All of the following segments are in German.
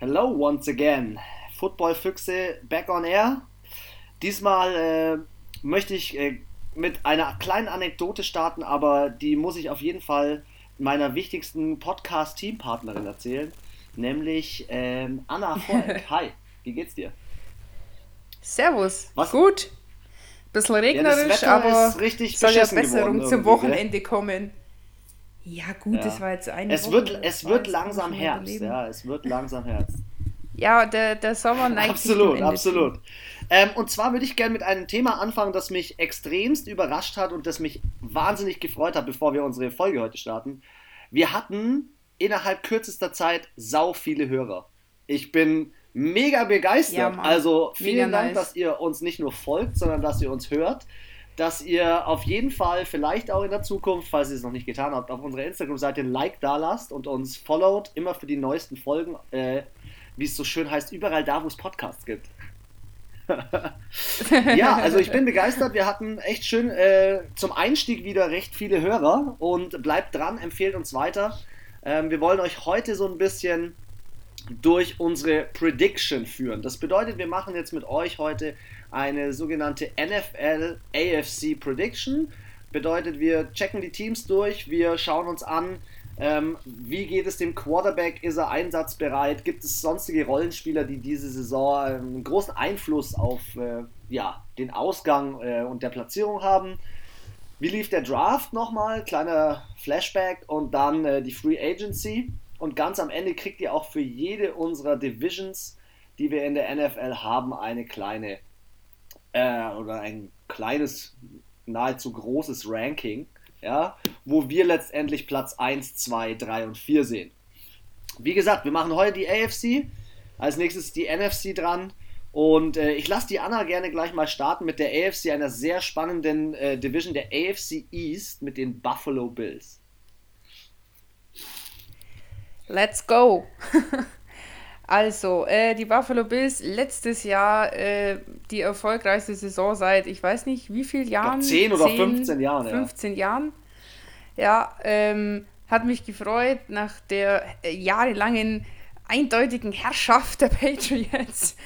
Hello once again. Football Füchse back on air. Diesmal äh, möchte ich äh, mit einer kleinen Anekdote starten, aber die muss ich auf jeden Fall meiner wichtigsten Podcast-Teampartnerin erzählen, nämlich ähm, Anna Volk. Hi, wie geht's dir? Servus. Was? Gut. Bisschen regnerisch, ja, aber soll ja Besserung zum Wochenende kommen. Ja, gut, ja. das war jetzt eine es Woche. Wird, es wird langsam Herbst, ja, es wird langsam Herbst. Ja, der, der Sommer neigt Absolut, absolut. Ähm, und zwar würde ich gerne mit einem Thema anfangen, das mich extremst überrascht hat und das mich wahnsinnig gefreut hat, bevor wir unsere Folge heute starten. Wir hatten innerhalb kürzester Zeit sau viele Hörer. Ich bin mega begeistert. Ja, also vielen Dank, nice. dass ihr uns nicht nur folgt, sondern dass ihr uns hört. Dass ihr auf jeden Fall vielleicht auch in der Zukunft, falls ihr es noch nicht getan habt, auf unserer Instagram-Seite ein Like da lasst und uns followt, immer für die neuesten Folgen, äh, wie es so schön heißt, überall da, wo es Podcasts gibt. ja, also ich bin begeistert. Wir hatten echt schön äh, zum Einstieg wieder recht viele Hörer und bleibt dran, empfehlt uns weiter. Ähm, wir wollen euch heute so ein bisschen durch unsere Prediction führen. Das bedeutet, wir machen jetzt mit euch heute eine sogenannte NFL AFC Prediction. Bedeutet, wir checken die Teams durch, wir schauen uns an, ähm, wie geht es dem Quarterback? Ist er einsatzbereit? Gibt es sonstige Rollenspieler, die diese Saison einen großen Einfluss auf äh, ja, den Ausgang äh, und der Platzierung haben? Wie lief der Draft nochmal? Kleiner Flashback und dann äh, die Free Agency. Und ganz am Ende kriegt ihr auch für jede unserer Divisions, die wir in der NFL haben, eine kleine äh, oder ein kleines, nahezu großes Ranking, ja, wo wir letztendlich Platz 1, 2, 3 und 4 sehen. Wie gesagt, wir machen heute die AFC, als nächstes die NFC dran. Und äh, ich lasse die Anna gerne gleich mal starten mit der AFC, einer sehr spannenden äh, Division der AFC East mit den Buffalo Bills. Let's go. also, äh, die Buffalo Bills letztes Jahr äh, die erfolgreichste Saison seit, ich weiß nicht, wie vielen Jahren? 10 oder 10, 15 Jahren. 15 ja. Jahren. Ja, ähm, hat mich gefreut nach der äh, jahrelangen eindeutigen Herrschaft der Patriots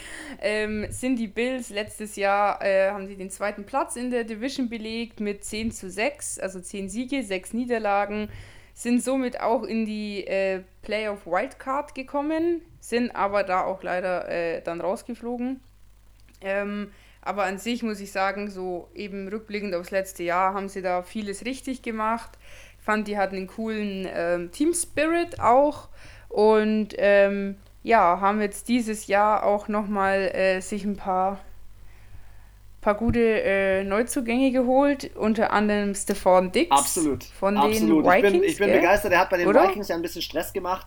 ähm, sind die Bills letztes Jahr, äh, haben sie den zweiten Platz in der Division belegt mit 10 zu 6, also 10 Siege, 6 Niederlagen sind somit auch in die äh, Playoff Wildcard gekommen, sind aber da auch leider äh, dann rausgeflogen. Ähm, aber an sich muss ich sagen, so eben rückblickend aufs letzte Jahr haben sie da vieles richtig gemacht. Ich fand, die hatten einen coolen ähm, Team Spirit auch und ähm, ja, haben jetzt dieses Jahr auch nochmal äh, sich ein paar paar gute äh, Neuzugänge geholt, unter anderem Stefan Dix. Absolut. Von Absolut. den Vikings. Ich bin, ich bin begeistert, er hat bei den Oder? Vikings ja ein bisschen Stress gemacht.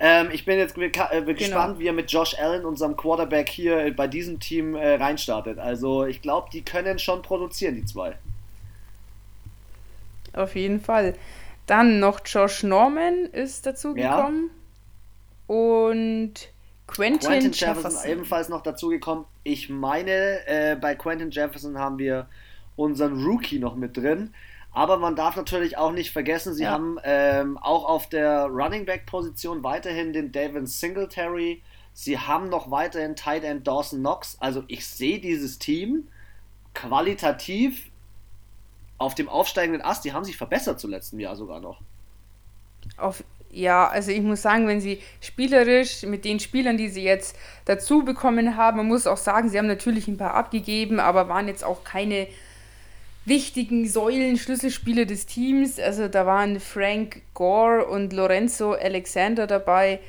Ähm, ich bin jetzt äh, genau. gespannt, wie er mit Josh Allen, unserem Quarterback, hier bei diesem Team äh, reinstartet. Also ich glaube, die können schon produzieren, die zwei. Auf jeden Fall. Dann noch Josh Norman ist dazugekommen. Ja. Und Quentin, Quentin Jefferson, Jefferson ebenfalls noch dazugekommen. Ich meine, äh, bei Quentin Jefferson haben wir unseren Rookie noch mit drin. Aber man darf natürlich auch nicht vergessen, sie ja. haben ähm, auch auf der Running Back Position weiterhin den Devin Singletary. Sie haben noch weiterhin Tight End Dawson Knox. Also ich sehe dieses Team qualitativ auf dem aufsteigenden Ast. Die haben sich verbessert zu letztem Jahr sogar noch. Auf, ja, also ich muss sagen, wenn sie spielerisch mit den Spielern, die sie jetzt dazu bekommen haben, man muss auch sagen, sie haben natürlich ein paar abgegeben, aber waren jetzt auch keine wichtigen Säulen, Schlüsselspieler des Teams. Also da waren Frank Gore und Lorenzo Alexander dabei.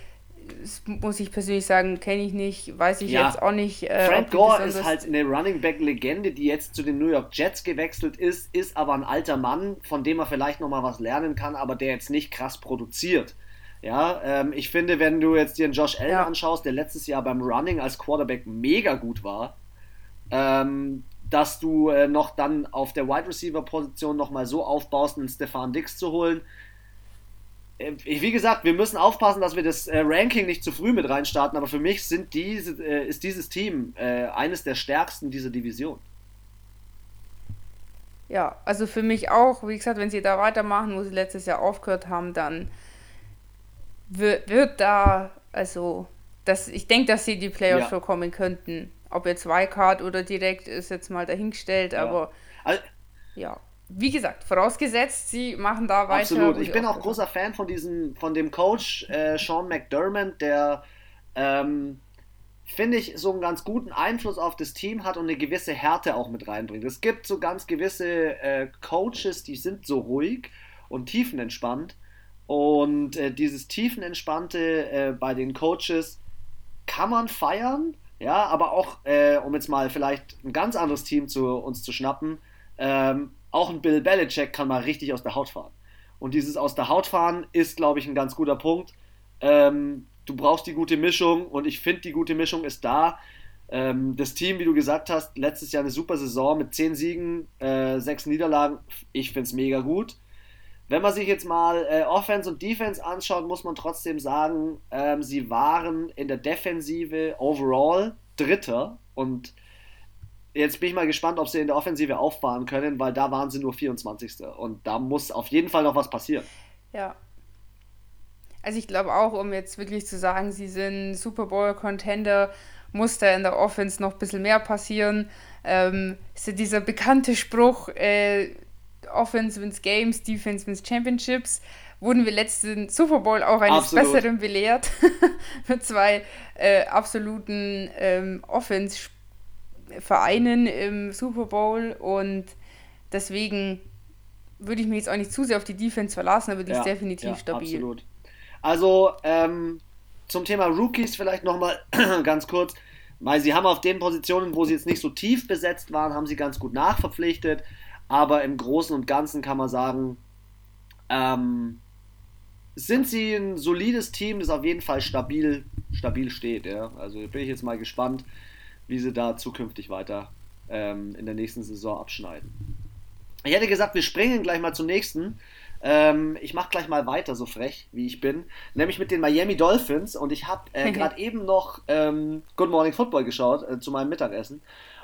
Das muss ich persönlich sagen, kenne ich nicht, weiß ich ja. jetzt auch nicht. Äh, Frank Gore ist halt eine Running Back Legende, die jetzt zu den New York Jets gewechselt ist, ist aber ein alter Mann, von dem er vielleicht noch mal was lernen kann, aber der jetzt nicht krass produziert. Ja, ähm, ich finde, wenn du jetzt dir einen Josh Allen ja. anschaust, der letztes Jahr beim Running als Quarterback mega gut war, ähm, dass du äh, noch dann auf der Wide Receiver Position noch mal so aufbaust, einen Stefan Dix zu holen, wie gesagt, wir müssen aufpassen, dass wir das äh, Ranking nicht zu früh mit reinstarten, aber für mich sind diese, äh, ist dieses Team äh, eines der stärksten dieser Division. Ja, also für mich auch, wie gesagt, wenn sie da weitermachen, wo sie letztes Jahr aufgehört haben, dann wird, wird da, also dass ich denke, dass sie die Playoffs ja. bekommen könnten. Ob jetzt Wildcard oder direkt ist jetzt mal dahingestellt, ja. aber also, ja. Wie gesagt, vorausgesetzt, sie machen da weiter. Absolut. Ich bin auch großer Fan von diesem, von dem Coach äh, Sean McDermott, der ähm, finde ich, so einen ganz guten Einfluss auf das Team hat und eine gewisse Härte auch mit reinbringt. Es gibt so ganz gewisse äh, Coaches, die sind so ruhig und tiefenentspannt. Und äh, dieses tiefenentspannte äh, bei den Coaches kann man feiern, ja, aber auch, äh, um jetzt mal vielleicht ein ganz anderes Team zu uns zu schnappen, ähm, auch ein Bill Belichick kann mal richtig aus der Haut fahren. Und dieses aus der Haut fahren ist, glaube ich, ein ganz guter Punkt. Ähm, du brauchst die gute Mischung und ich finde, die gute Mischung ist da. Ähm, das Team, wie du gesagt hast, letztes Jahr eine super Saison mit 10 Siegen, äh, 6 Niederlagen. Ich finde es mega gut. Wenn man sich jetzt mal äh, Offense und Defense anschaut, muss man trotzdem sagen, ähm, sie waren in der Defensive overall Dritter und jetzt bin ich mal gespannt, ob sie in der Offensive auffahren können, weil da waren sie nur 24. Und da muss auf jeden Fall noch was passieren. Ja, also ich glaube auch, um jetzt wirklich zu sagen, sie sind Super Bowl-Contender, muss da in der Offense noch ein bisschen mehr passieren. Ähm, ist ja dieser bekannte Spruch, äh, Offense wins Games, Defense wins Championships. Wurden wir letzten Super Bowl auch eines Absolut. Besseren belehrt. Mit zwei äh, absoluten ähm, Offense-Vereinen im Super Bowl. Und deswegen würde ich mich jetzt auch nicht zu sehr auf die Defense verlassen, aber die ja, ist definitiv ja, stabil. Absolut. Also ähm, zum Thema Rookies vielleicht nochmal ganz kurz. Weil sie haben auf den Positionen, wo sie jetzt nicht so tief besetzt waren, haben sie ganz gut nachverpflichtet. Aber im Großen und Ganzen kann man sagen, ähm, sind sie ein solides Team, das auf jeden Fall stabil, stabil steht. Ja? Also bin ich jetzt mal gespannt, wie sie da zukünftig weiter ähm, in der nächsten Saison abschneiden. Ich hätte gesagt, wir springen gleich mal zum nächsten. Ähm, ich mache gleich mal weiter, so frech wie ich bin, nämlich mit den Miami Dolphins. Und ich habe äh, gerade eben noch ähm, Good Morning Football geschaut äh, zu meinem Mittagessen.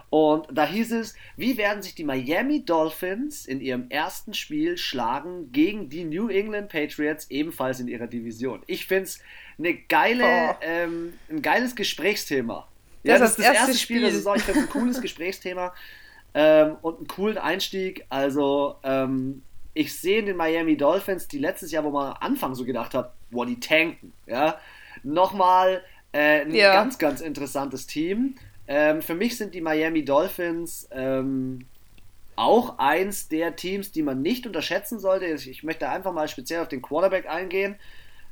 Und da hieß es, wie werden sich die Miami Dolphins in ihrem ersten Spiel schlagen gegen die New England Patriots, ebenfalls in ihrer Division. Ich finde es eine geile, oh. ähm, ein geiles Gesprächsthema. Ja, das, das ist das erste, erste Spiel, Spiel der Saison. Ich finde es ein cooles Gesprächsthema ähm, und einen coolen Einstieg. Also ähm, ich sehe in den Miami Dolphins, die letztes Jahr, wo man am Anfang so gedacht hat, boah, die tanken, ja, nochmal äh, ein ja. ganz, ganz interessantes Team. Ähm, für mich sind die Miami Dolphins ähm, auch eins der Teams, die man nicht unterschätzen sollte. Ich möchte einfach mal speziell auf den Quarterback eingehen.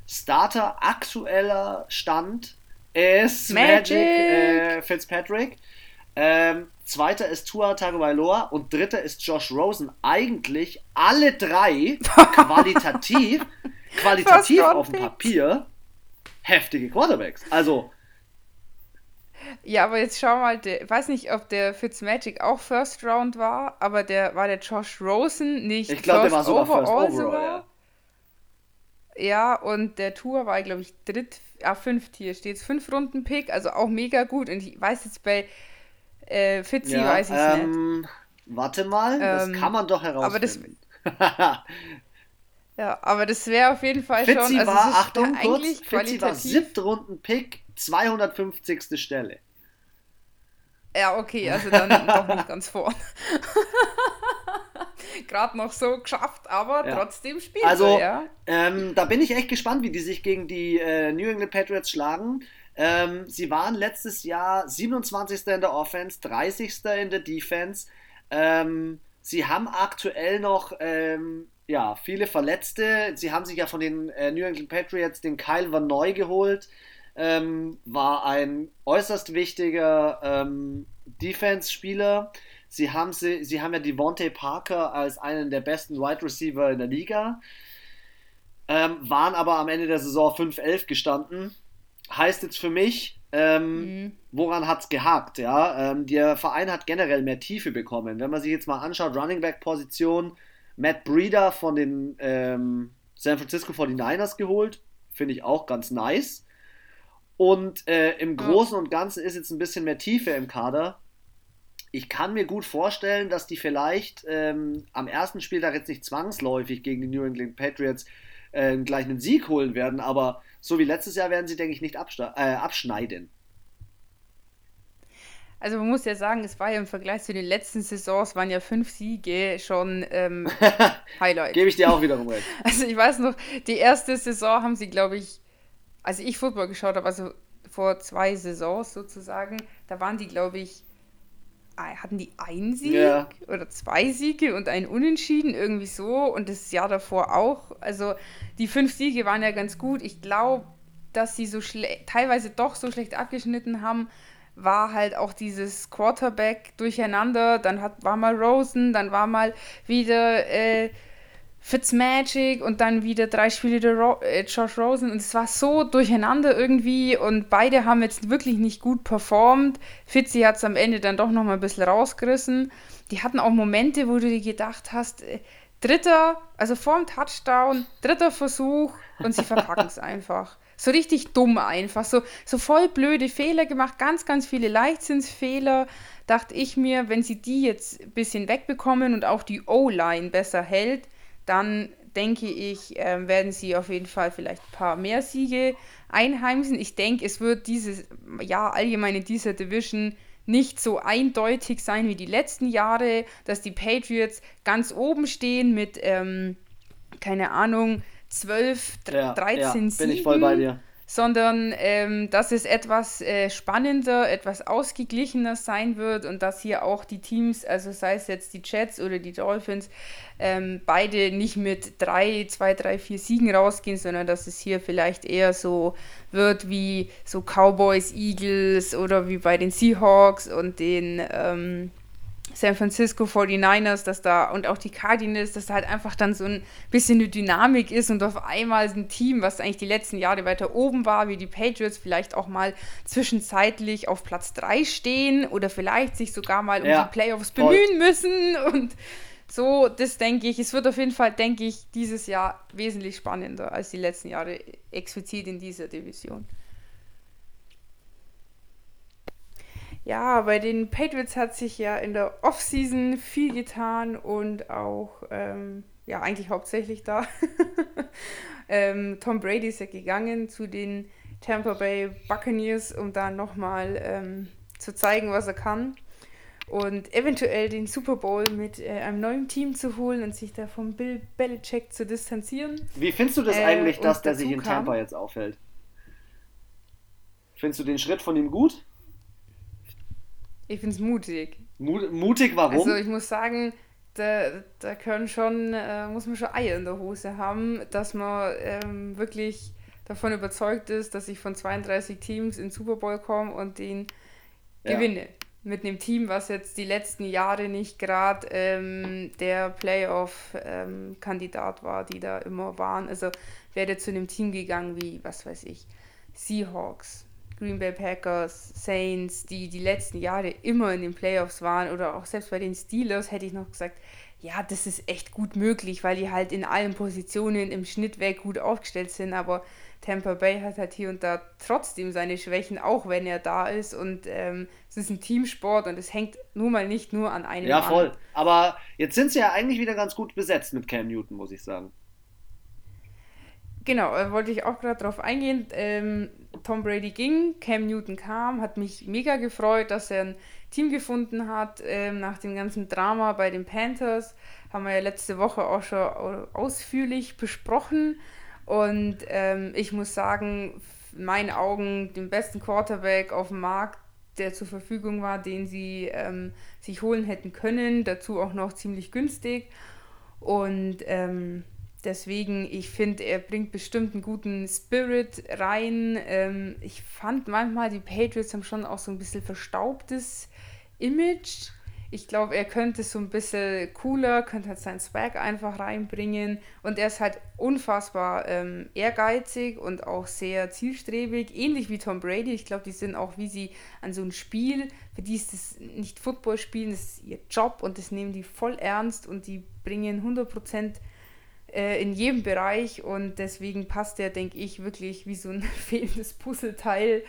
Starter aktueller Stand ist Magic, Magic äh, Fitzpatrick. Ähm, zweiter ist Tua Tagovailoa und dritter ist Josh Rosen. Eigentlich alle drei qualitativ, qualitativ auf dem Papier heftige Quarterbacks. Also ja, aber jetzt schau mal, ich weiß nicht, ob der Fitzmagic auch First Round war, aber der war der Josh Rosen nicht Ich glaube, der war sogar First Overall. Sogar. Ja. Ja, und der Tour war, glaube ich, dritt, ah, fünft hier steht es, fünf Runden Pick, also auch mega gut. Und ich weiß jetzt bei äh, Fitzi ja, weiß ich ähm, nicht. Warte mal, das ähm, kann man doch herausfinden. Aber das, ja, aber das wäre auf jeden Fall Fitzi schon. Also war, Achtung, kurz, Fitzi war Siebtrunden-Pick, 250. Stelle. Ja, okay, also dann doch nicht ganz vorn. Gerade noch so geschafft, aber ja. trotzdem spielt Also, ja. ähm, da bin ich echt gespannt, wie die sich gegen die äh, New England Patriots schlagen. Ähm, sie waren letztes Jahr 27. in der Offense, 30. in der Defense. Ähm, sie haben aktuell noch ähm, ja, viele Verletzte. Sie haben sich ja von den äh, New England Patriots den Kyle Van Neu geholt. Ähm, war ein äußerst wichtiger ähm, Defense-Spieler. Sie haben, sie, sie haben ja Devontae Parker als einen der besten Wide Receiver in der Liga. Ähm, waren aber am Ende der Saison 5-11 gestanden heißt jetzt für mich, ähm, mhm. woran hat es gehakt? Ja? Ähm, der Verein hat generell mehr Tiefe bekommen. Wenn man sich jetzt mal anschaut, Running Back Position, Matt Breeder von den ähm, San Francisco 49ers geholt, finde ich auch ganz nice. Und äh, im Großen und Ganzen ist jetzt ein bisschen mehr Tiefe im Kader. Ich kann mir gut vorstellen, dass die vielleicht ähm, am ersten Spieltag jetzt nicht zwangsläufig gegen die New England Patriots äh, gleich einen Sieg holen werden, aber so wie letztes Jahr werden sie, denke ich, nicht äh, abschneiden. Also man muss ja sagen, es war ja im Vergleich zu den letzten Saisons, waren ja fünf Siege schon ähm, Highlight. Gebe ich dir auch wiederum recht. Also ich weiß noch, die erste Saison haben sie, glaube ich, als ich Football geschaut habe, also vor zwei Saisons sozusagen, da waren die, glaube ich, hatten die ein Sieg ja. oder zwei Siege und ein Unentschieden, irgendwie so. Und das Jahr davor auch. Also die fünf Siege waren ja ganz gut. Ich glaube, dass sie so teilweise doch so schlecht abgeschnitten haben, war halt auch dieses Quarterback durcheinander. Dann hat, war mal Rosen, dann war mal wieder äh, Fitzmagic und dann wieder drei Spiele der Ro äh, Josh Rosen und es war so durcheinander irgendwie und beide haben jetzt wirklich nicht gut performt. Fitzy hat es am Ende dann doch noch mal ein bisschen rausgerissen. Die hatten auch Momente, wo du dir gedacht hast, äh, dritter, also vorm Touchdown, dritter Versuch und sie verpacken es einfach. So richtig dumm einfach, so, so voll blöde Fehler gemacht, ganz, ganz viele Leichtsinnsfehler. Dachte ich mir, wenn sie die jetzt ein bisschen wegbekommen und auch die O-Line besser hält, dann denke ich, äh, werden sie auf jeden Fall vielleicht ein paar mehr Siege einheimsen. Ich denke, es wird dieses Jahr allgemein in dieser Division nicht so eindeutig sein wie die letzten Jahre, dass die Patriots ganz oben stehen mit, ähm, keine Ahnung, 12, ja, 13 ja, bin Siegen. ich voll bei dir sondern ähm, dass es etwas äh, spannender, etwas ausgeglichener sein wird und dass hier auch die Teams, also sei es jetzt die Jets oder die Dolphins, ähm, beide nicht mit drei, zwei, drei, vier Siegen rausgehen, sondern dass es hier vielleicht eher so wird wie so Cowboys, Eagles oder wie bei den Seahawks und den ähm, San Francisco 49ers, dass da und auch die Cardinals, dass da halt einfach dann so ein bisschen eine Dynamik ist und auf einmal ein Team, was eigentlich die letzten Jahre weiter oben war, wie die Patriots, vielleicht auch mal zwischenzeitlich auf Platz 3 stehen oder vielleicht sich sogar mal um ja, die Playoffs bemühen voll. müssen und so, das denke ich. Es wird auf jeden Fall, denke ich, dieses Jahr wesentlich spannender als die letzten Jahre explizit in dieser Division. Ja, bei den Patriots hat sich ja in der Offseason viel getan und auch, ähm, ja, eigentlich hauptsächlich da. ähm, Tom Brady ist ja gegangen zu den Tampa Bay Buccaneers, um da nochmal ähm, zu zeigen, was er kann. Und eventuell den Super Bowl mit äh, einem neuen Team zu holen und sich da vom Bill Belichick zu distanzieren. Wie findest du das äh, eigentlich, dass der sich in Tampa kam? jetzt aufhält? Findest du den Schritt von ihm gut? Ich finde es mutig. Mut, mutig, warum? Also ich muss sagen, da, da können schon, äh, muss man schon Eier in der Hose haben, dass man ähm, wirklich davon überzeugt ist, dass ich von 32 Teams in Super Bowl komme und den ja. gewinne. Mit einem Team, was jetzt die letzten Jahre nicht gerade ähm, der Playoff-Kandidat ähm, war, die da immer waren. Also wäre zu einem Team gegangen wie, was weiß ich, Seahawks, Green Bay Packers, Saints, die die letzten Jahre immer in den Playoffs waren oder auch selbst bei den Steelers hätte ich noch gesagt, ja, das ist echt gut möglich, weil die halt in allen Positionen im Schnitt weg gut aufgestellt sind, aber Tampa Bay hat halt hier und da trotzdem seine Schwächen, auch wenn er da ist und ähm, es ist ein Teamsport und es hängt nun mal nicht nur an einem Ja, voll. An. Aber jetzt sind sie ja eigentlich wieder ganz gut besetzt mit Cam Newton, muss ich sagen. Genau, äh, wollte ich auch gerade darauf eingehen. Ähm, Tom Brady ging, Cam Newton kam, hat mich mega gefreut, dass er ein Team gefunden hat. Ähm, nach dem ganzen Drama bei den Panthers haben wir ja letzte Woche auch schon ausführlich besprochen. Und ähm, ich muss sagen, in meinen Augen den besten Quarterback auf dem Markt, der zur Verfügung war, den sie ähm, sich holen hätten können. Dazu auch noch ziemlich günstig. Und ähm, Deswegen, ich finde, er bringt bestimmt einen guten Spirit rein. Ähm, ich fand manchmal, die Patriots haben schon auch so ein bisschen verstaubtes Image. Ich glaube, er könnte so ein bisschen cooler, könnte halt seinen Swag einfach reinbringen. Und er ist halt unfassbar ähm, ehrgeizig und auch sehr zielstrebig, ähnlich wie Tom Brady. Ich glaube, die sind auch, wie sie an so ein Spiel, für die ist das nicht Football spielen, das ist ihr Job und das nehmen die voll ernst und die bringen 100% äh, in jedem Bereich und deswegen passt der, denke ich, wirklich wie so ein fehlendes Puzzleteil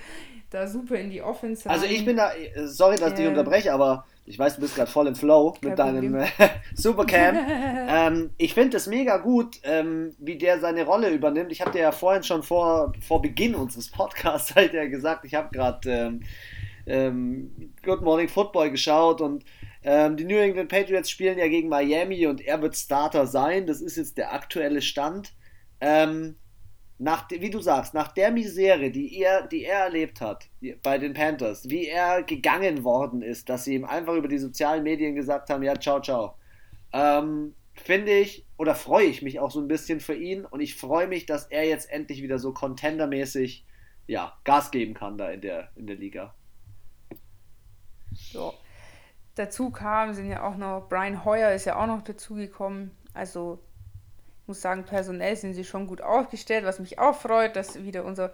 da super in die Offense. Also ich bin da, sorry, dass ich dich unterbreche, aber ich weiß, du bist gerade voll im Flow mit deinem äh, Supercam. ähm, ich finde es mega gut, ähm, wie der seine Rolle übernimmt. Ich habe dir ja vorhin schon vor, vor Beginn unseres Podcasts halt ja gesagt, ich habe gerade ähm, ähm, Good Morning Football geschaut und ähm, die New England Patriots spielen ja gegen Miami und er wird Starter sein. Das ist jetzt der aktuelle Stand. Ähm, nach, wie du sagst, nach der Misere, die er, die er erlebt hat bei den Panthers, wie er gegangen worden ist, dass sie ihm einfach über die sozialen Medien gesagt haben, ja, ciao, ciao, ähm, finde ich oder freue ich mich auch so ein bisschen für ihn und ich freue mich, dass er jetzt endlich wieder so contendermäßig ja, Gas geben kann da in der, in der Liga. Ja. Dazu kam, sind ja auch noch, Brian Hoyer ist ja auch noch dazugekommen. Also muss sagen, personell sind sie schon gut aufgestellt, was mich auch freut, dass wieder unser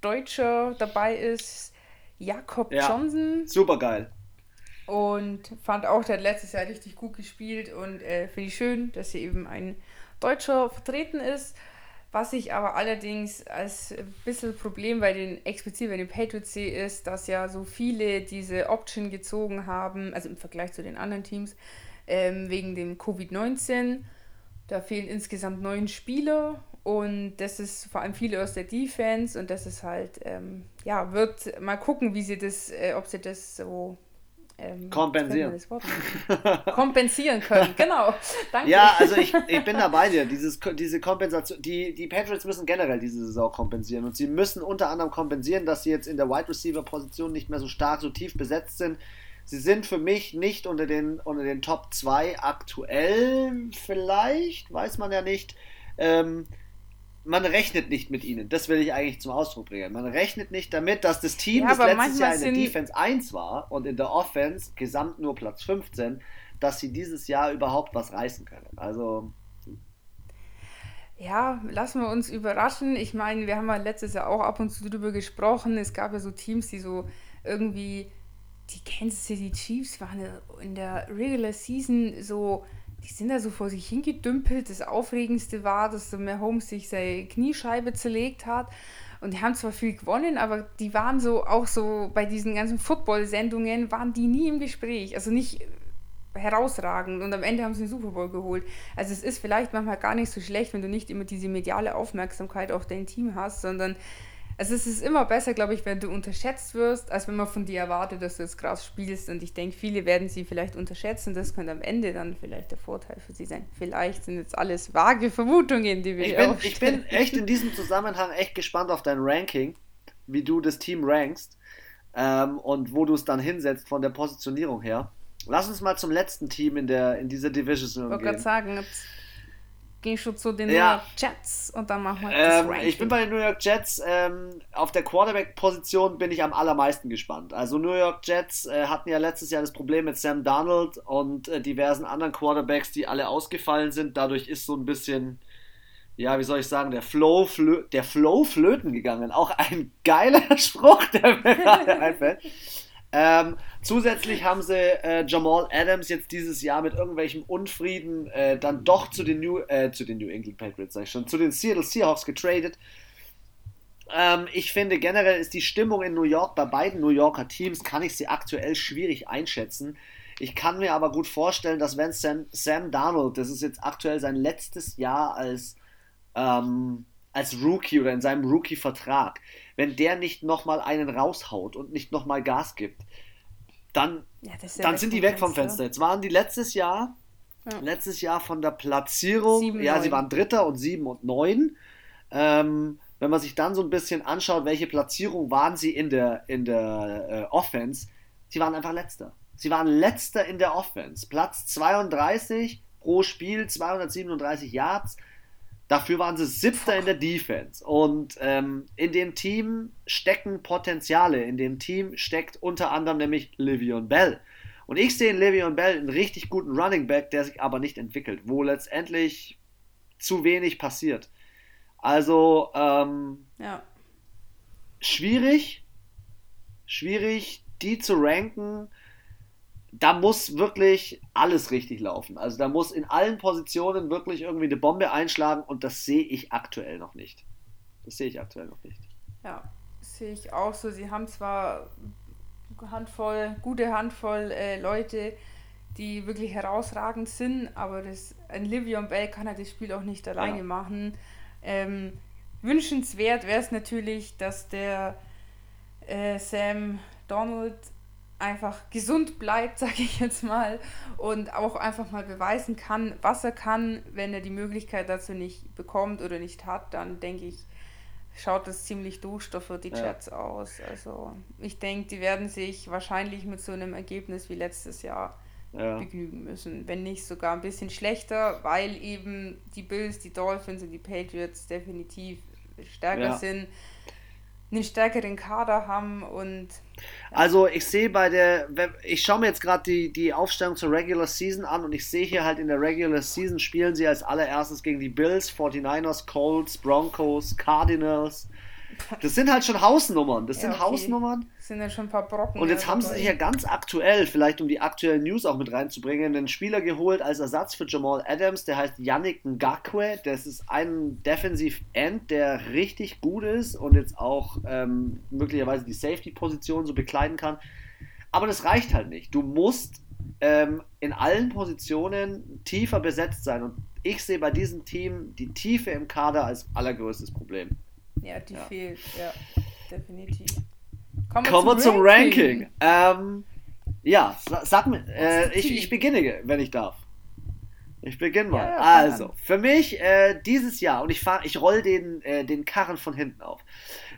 Deutscher dabei ist, Jakob ja, Johnson. Super geil. Und fand auch, der hat letztes Jahr richtig gut gespielt und äh, finde ich schön, dass hier eben ein Deutscher vertreten ist. Was ich aber allerdings als ein bisschen Problem bei den, explizit bei den Patriots sehe, ist, dass ja so viele diese Option gezogen haben, also im Vergleich zu den anderen Teams, ähm, wegen dem Covid-19 da fehlen insgesamt neun Spieler und das ist vor allem viele aus der Defense und das ist halt, ähm, ja, wird mal gucken, wie sie das, äh, ob sie das so ähm, kompensieren. kompensieren können, genau. Danke. Ja, also ich, ich bin da bei dir. Dieses, diese Kompensation, die, die Patriots müssen generell diese Saison kompensieren und sie müssen unter anderem kompensieren, dass sie jetzt in der Wide Receiver Position nicht mehr so stark, so tief besetzt sind Sie sind für mich nicht unter den, unter den Top 2 aktuell, vielleicht, weiß man ja nicht. Ähm, man rechnet nicht mit ihnen. Das will ich eigentlich zum Ausdruck bringen. Man rechnet nicht damit, dass das Team, ja, das letztes Jahr in der Defense 1 war und in der Offense gesamt nur Platz 15, dass sie dieses Jahr überhaupt was reißen können. Also. Ja, lassen wir uns überraschen. Ich meine, wir haben ja letztes Jahr auch ab und zu drüber gesprochen. Es gab ja so Teams, die so irgendwie die Kansas City Chiefs waren in der Regular Season so, die sind da so vor sich hingedümpelt. Das Aufregendste war, dass der Mahomes sich seine Kniescheibe zerlegt hat. Und die haben zwar viel gewonnen, aber die waren so, auch so bei diesen ganzen Football-Sendungen, waren die nie im Gespräch. Also nicht herausragend. Und am Ende haben sie den Super Bowl geholt. Also es ist vielleicht manchmal gar nicht so schlecht, wenn du nicht immer diese mediale Aufmerksamkeit auf dein Team hast, sondern also es ist immer besser, glaube ich, wenn du unterschätzt wirst, als wenn man von dir erwartet, dass du jetzt krass spielst. Und ich denke, viele werden sie vielleicht unterschätzen. Das könnte am Ende dann vielleicht der Vorteil für sie sein. Vielleicht sind jetzt alles vage Vermutungen, die wir ich bin, ich bin echt in diesem Zusammenhang echt gespannt auf dein Ranking, wie du das Team rankst ähm, und wo du es dann hinsetzt von der Positionierung her. Lass uns mal zum letzten Team in, der, in dieser Division gehen. Ich wollte gerade sagen, gehst du zu den ja. New York Jets und dann machen wir das ähm, Ranking. Ich bin bei den New York Jets. Ähm, auf der Quarterback-Position bin ich am allermeisten gespannt. Also New York Jets äh, hatten ja letztes Jahr das Problem mit Sam Darnold und äh, diversen anderen Quarterbacks, die alle ausgefallen sind. Dadurch ist so ein bisschen, ja, wie soll ich sagen, der Flow, flö der Flow flöten gegangen. Auch ein geiler Spruch, der mir gerade einfällt. Ähm, zusätzlich haben sie äh, Jamal Adams jetzt dieses Jahr mit irgendwelchem Unfrieden äh, dann doch zu den New, äh, zu den New England Patriots, sag ich schon, zu den Seattle Seahawks getradet. Ähm, ich finde generell ist die Stimmung in New York bei beiden New Yorker Teams, kann ich sie aktuell schwierig einschätzen. Ich kann mir aber gut vorstellen, dass wenn Sam, Sam Darnold, das ist jetzt aktuell sein letztes Jahr als, ähm, als Rookie oder in seinem Rookie-Vertrag, wenn der nicht nochmal einen raushaut und nicht nochmal Gas gibt, dann, ja, dann sind die weg vom Fenster. Jetzt waren die letztes Jahr, ja. letztes Jahr von der Platzierung, sieben, ja, neun. sie waren Dritter und sieben und neun. Ähm, wenn man sich dann so ein bisschen anschaut, welche Platzierung waren sie in der, in der äh, Offense, sie waren einfach letzter. Sie waren letzter in der Offense. Platz 32 pro Spiel, 237 Yards. Dafür waren sie siebter in der Defense. Und ähm, in dem Team stecken Potenziale. In dem Team steckt unter anderem nämlich Livion Bell. Und ich sehe in Livion Bell einen richtig guten Running Back, der sich aber nicht entwickelt, wo letztendlich zu wenig passiert. Also, ähm, ja. schwierig, schwierig, die zu ranken. Da muss wirklich alles richtig laufen. Also da muss in allen Positionen wirklich irgendwie eine Bombe einschlagen und das sehe ich aktuell noch nicht. Das sehe ich aktuell noch nicht. Ja, sehe ich auch so. Sie haben zwar Handvoll, gute Handvoll äh, Leute, die wirklich herausragend sind, aber das, ein Livion Bell kann halt das Spiel auch nicht alleine ja. machen. Ähm, wünschenswert wäre es natürlich, dass der äh, Sam Donald einfach gesund bleibt, sage ich jetzt mal, und auch einfach mal beweisen kann, was er kann. Wenn er die Möglichkeit dazu nicht bekommt oder nicht hat, dann denke ich, schaut das ziemlich duster für die Jets ja. aus. Also ich denke, die werden sich wahrscheinlich mit so einem Ergebnis wie letztes Jahr ja. begnügen müssen. Wenn nicht sogar ein bisschen schlechter, weil eben die Bills, die Dolphins und die Patriots definitiv stärker ja. sind einen stärkeren Kader haben und. Also ich sehe bei der, ich schaue mir jetzt gerade die, die Aufstellung zur Regular Season an und ich sehe hier halt in der Regular Season spielen sie als allererstes gegen die Bills, 49ers, Colts, Broncos, Cardinals, das sind halt schon Hausnummern. Das ja, sind okay. Hausnummern. Das sind ja schon ein paar Brocken. Und jetzt haben sie sich ja ganz aktuell, vielleicht um die aktuellen News auch mit reinzubringen, einen Spieler geholt als Ersatz für Jamal Adams, der heißt Yannick Ngakwe. Das ist ein Defensive End, der richtig gut ist und jetzt auch ähm, möglicherweise die Safety-Position so bekleiden kann. Aber das reicht halt nicht. Du musst ähm, in allen Positionen tiefer besetzt sein. Und ich sehe bei diesem Team die Tiefe im Kader als allergrößtes Problem. Ja, die ja. fehlt, ja, definitiv. Kommen wir Kommen zum, zum Ranking. Ranking. Ähm, ja, sag mir, äh, ich, ich beginne, wenn ich darf. Ich beginne mal. Ja, also, für mich äh, dieses Jahr, und ich, fahr, ich roll den, äh, den Karren von hinten auf.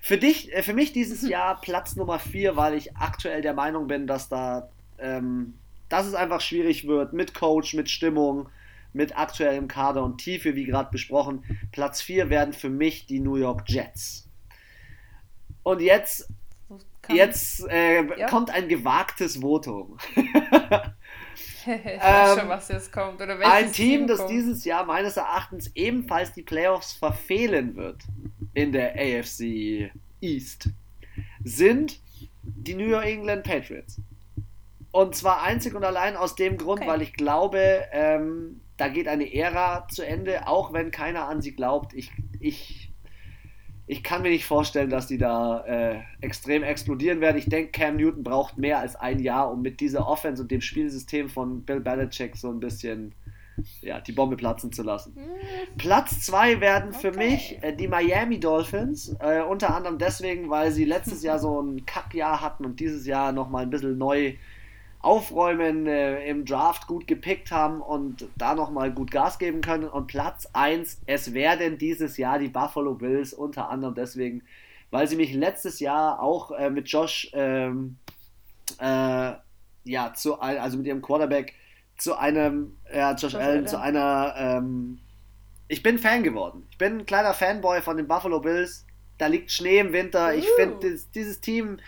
Für dich, äh, für mich dieses Jahr Platz Nummer 4, weil ich aktuell der Meinung bin, dass da, ähm, dass es einfach schwierig wird mit Coach, mit Stimmung, mit aktuellem Kader und Tiefe, wie gerade besprochen. Platz 4 werden für mich die New York Jets. Und jetzt, jetzt äh, ja. kommt ein gewagtes Votum. ich weiß schon, ähm, was jetzt kommt. Oder ein Team, Team das dieses Jahr meines Erachtens ebenfalls die Playoffs verfehlen wird in der AFC East, sind die New England Patriots. Und zwar einzig und allein aus dem Grund, okay. weil ich glaube, ähm, da geht eine Ära zu Ende, auch wenn keiner an sie glaubt. Ich, ich, ich kann mir nicht vorstellen, dass die da äh, extrem explodieren werden. Ich denke, Cam Newton braucht mehr als ein Jahr, um mit dieser Offense und dem Spielsystem von Bill Belichick so ein bisschen ja, die Bombe platzen zu lassen. Hm. Platz zwei werden für okay. mich äh, die Miami Dolphins. Äh, unter anderem deswegen, weil sie letztes Jahr so ein Kackjahr hatten und dieses Jahr nochmal ein bisschen neu aufräumen, äh, im Draft gut gepickt haben und da nochmal gut Gas geben können. Und Platz 1, es werden dieses Jahr die Buffalo Bills, unter anderem deswegen, weil sie mich letztes Jahr auch äh, mit Josh, ähm, äh, ja, zu, also mit ihrem Quarterback, zu einem, ja, Josh, Josh Allen, zu einer, ähm, ich bin Fan geworden. Ich bin ein kleiner Fanboy von den Buffalo Bills. Da liegt Schnee im Winter. Ich finde, dieses Team,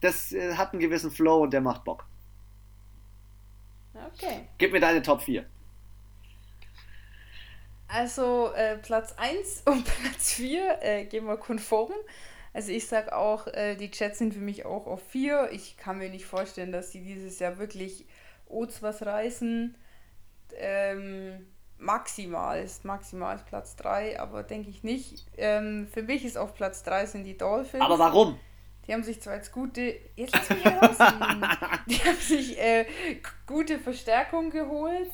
das äh, hat einen gewissen Flow und der macht Bock. Okay. Gib mir deine Top 4. Also äh, Platz 1 und Platz 4 äh, gehen wir konform. Also ich sage auch, äh, die Jets sind für mich auch auf 4. Ich kann mir nicht vorstellen, dass die dieses Jahr wirklich Oats was reißen. Ähm, maximal ist maximal ist Platz 3, aber denke ich nicht. Ähm, für mich ist auf Platz 3 sind die Dolphins. Aber warum? Die haben sich zwar als gute, jetzt lass mich rausnehmen, die haben sich äh, gute Verstärkung geholt,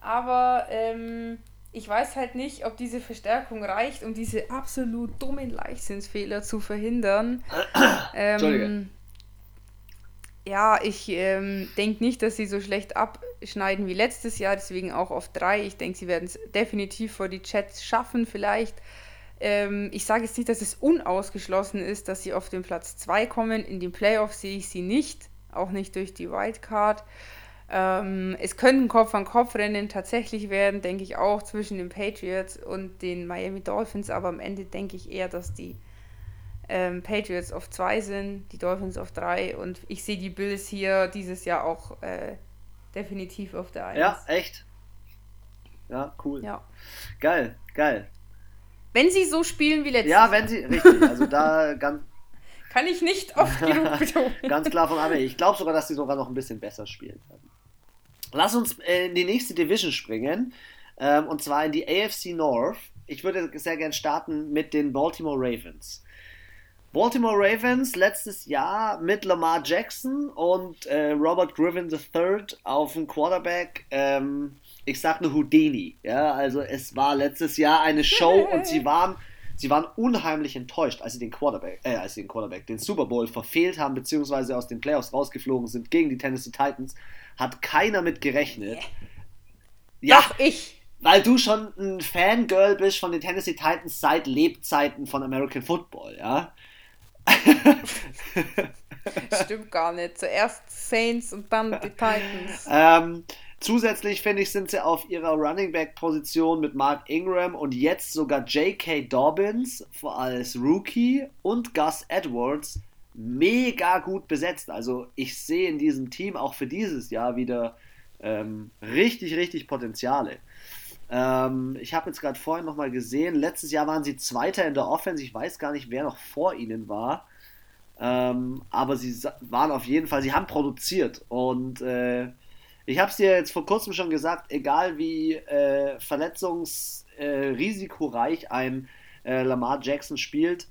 aber ähm, ich weiß halt nicht, ob diese Verstärkung reicht, um diese absolut dummen Leichtsinnsfehler zu verhindern. ähm, ja, ich ähm, denke nicht, dass sie so schlecht abschneiden wie letztes Jahr, deswegen auch auf drei. Ich denke, sie werden es definitiv vor die Chats schaffen, vielleicht. Ähm, ich sage jetzt nicht, dass es unausgeschlossen ist, dass sie auf den Platz 2 kommen. In den Playoffs sehe ich sie nicht, auch nicht durch die Wildcard. Ähm, es könnten Kopf-an-Kopf-Rennen tatsächlich werden, denke ich auch, zwischen den Patriots und den Miami Dolphins, aber am Ende denke ich eher, dass die ähm, Patriots auf 2 sind, die Dolphins auf 3 und ich sehe die Bills hier dieses Jahr auch äh, definitiv auf der 1. Ja, echt? Ja, cool. Ja. Geil, geil. Wenn sie so spielen wie letztes Jahr. Ja, wenn sie, richtig. Also da ganz. Kann ich nicht oft genug betonen. Ganz klar von Armee. Ich glaube sogar, dass sie sogar noch ein bisschen besser spielen werden. Lass uns in die nächste Division springen. Ähm, und zwar in die AFC North. Ich würde sehr gern starten mit den Baltimore Ravens. Baltimore Ravens letztes Jahr mit Lamar Jackson und äh, Robert Griffin III auf dem Quarterback. Ähm, ich sag nur Houdini. Ja, also es war letztes Jahr eine Show und sie waren, sie waren unheimlich enttäuscht, als sie den Quarterback, äh, als sie den Quarterback, den Super Bowl verfehlt haben, beziehungsweise aus den Playoffs rausgeflogen sind gegen die Tennessee Titans. Hat keiner mit gerechnet. Ja, Doch, ich. Weil du schon ein Fangirl bist von den Tennessee Titans seit Lebzeiten von American Football, ja? Stimmt gar nicht. Zuerst Saints und dann die Titans. Ähm, zusätzlich finde ich, sind sie auf ihrer Running Back Position mit Mark Ingram und jetzt sogar J.K. Dobbins als Rookie und Gus Edwards mega gut besetzt. Also ich sehe in diesem Team auch für dieses Jahr wieder ähm, richtig, richtig Potenziale. Ähm, ich habe jetzt gerade vorhin nochmal gesehen, letztes Jahr waren sie Zweiter in der Offense. Ich weiß gar nicht, wer noch vor ihnen war. Ähm, aber sie waren auf jeden Fall, sie haben produziert. Und äh, ich habe es dir jetzt vor kurzem schon gesagt, egal wie äh, verletzungsrisikoreich ein äh, Lamar Jackson spielt,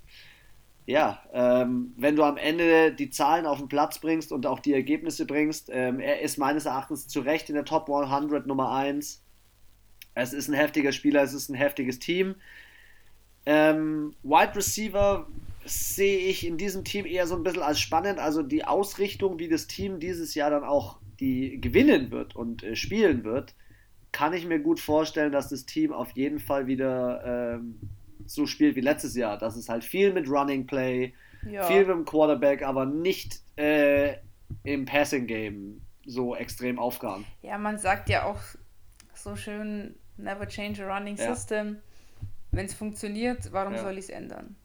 ja, ähm, wenn du am Ende die Zahlen auf den Platz bringst und auch die Ergebnisse bringst, ähm, er ist meines Erachtens zu Recht in der Top 100 Nummer 1. Es ist ein heftiger Spieler, es ist ein heftiges Team. Ähm, Wide Receiver sehe ich in diesem Team eher so ein bisschen als spannend. Also die Ausrichtung, wie das Team dieses Jahr dann auch die gewinnen wird und äh, spielen wird, kann ich mir gut vorstellen, dass das Team auf jeden Fall wieder ähm, so spielt wie letztes Jahr. Das ist halt viel mit Running Play, ja. viel mit dem Quarterback, aber nicht äh, im Passing Game so extrem aufgaben. Ja, man sagt ja auch so schön, Never change a running ja. system. Wenn es funktioniert, warum ja. soll ich es ändern?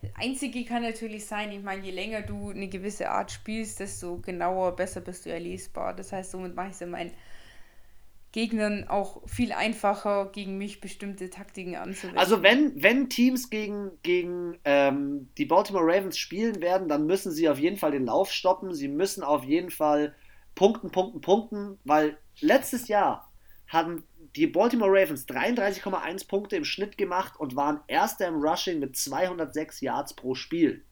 Das Einzige kann natürlich sein, ich meine, je länger du eine gewisse Art spielst, desto genauer, besser bist du ja lesbar. Das heißt, somit mache ich es ja meinen Gegnern auch viel einfacher, gegen mich bestimmte Taktiken anzuwenden. Also wenn, wenn Teams gegen, gegen ähm, die Baltimore Ravens spielen werden, dann müssen sie auf jeden Fall den Lauf stoppen. Sie müssen auf jeden Fall punkten, punkten, punkten, weil letztes Jahr haben die Baltimore Ravens 33,1 Punkte im Schnitt gemacht und waren Erster im Rushing mit 206 Yards pro Spiel.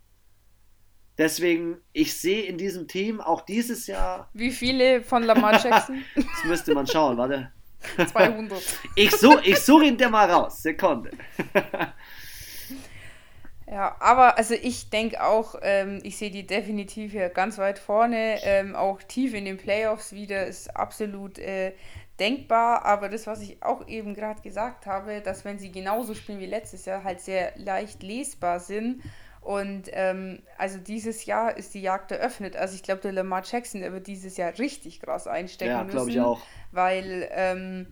Deswegen, ich sehe in diesem Team auch dieses Jahr. Wie viele von Lamar Jackson? das müsste man schauen, warte. 200. Ich, such, ich suche ihn dir mal raus. Sekunde. Ja, aber also ich denke auch, ähm, ich sehe die definitiv hier ganz weit vorne, ähm, auch tief in den Playoffs wieder, ist absolut äh, denkbar, aber das, was ich auch eben gerade gesagt habe, dass wenn sie genauso spielen wie letztes Jahr, halt sehr leicht lesbar sind. Und ähm, also dieses Jahr ist die Jagd eröffnet. Also ich glaube, der Lamar Jackson, der wird dieses Jahr richtig krass einstecken ja, müssen. ich auch. Weil ähm,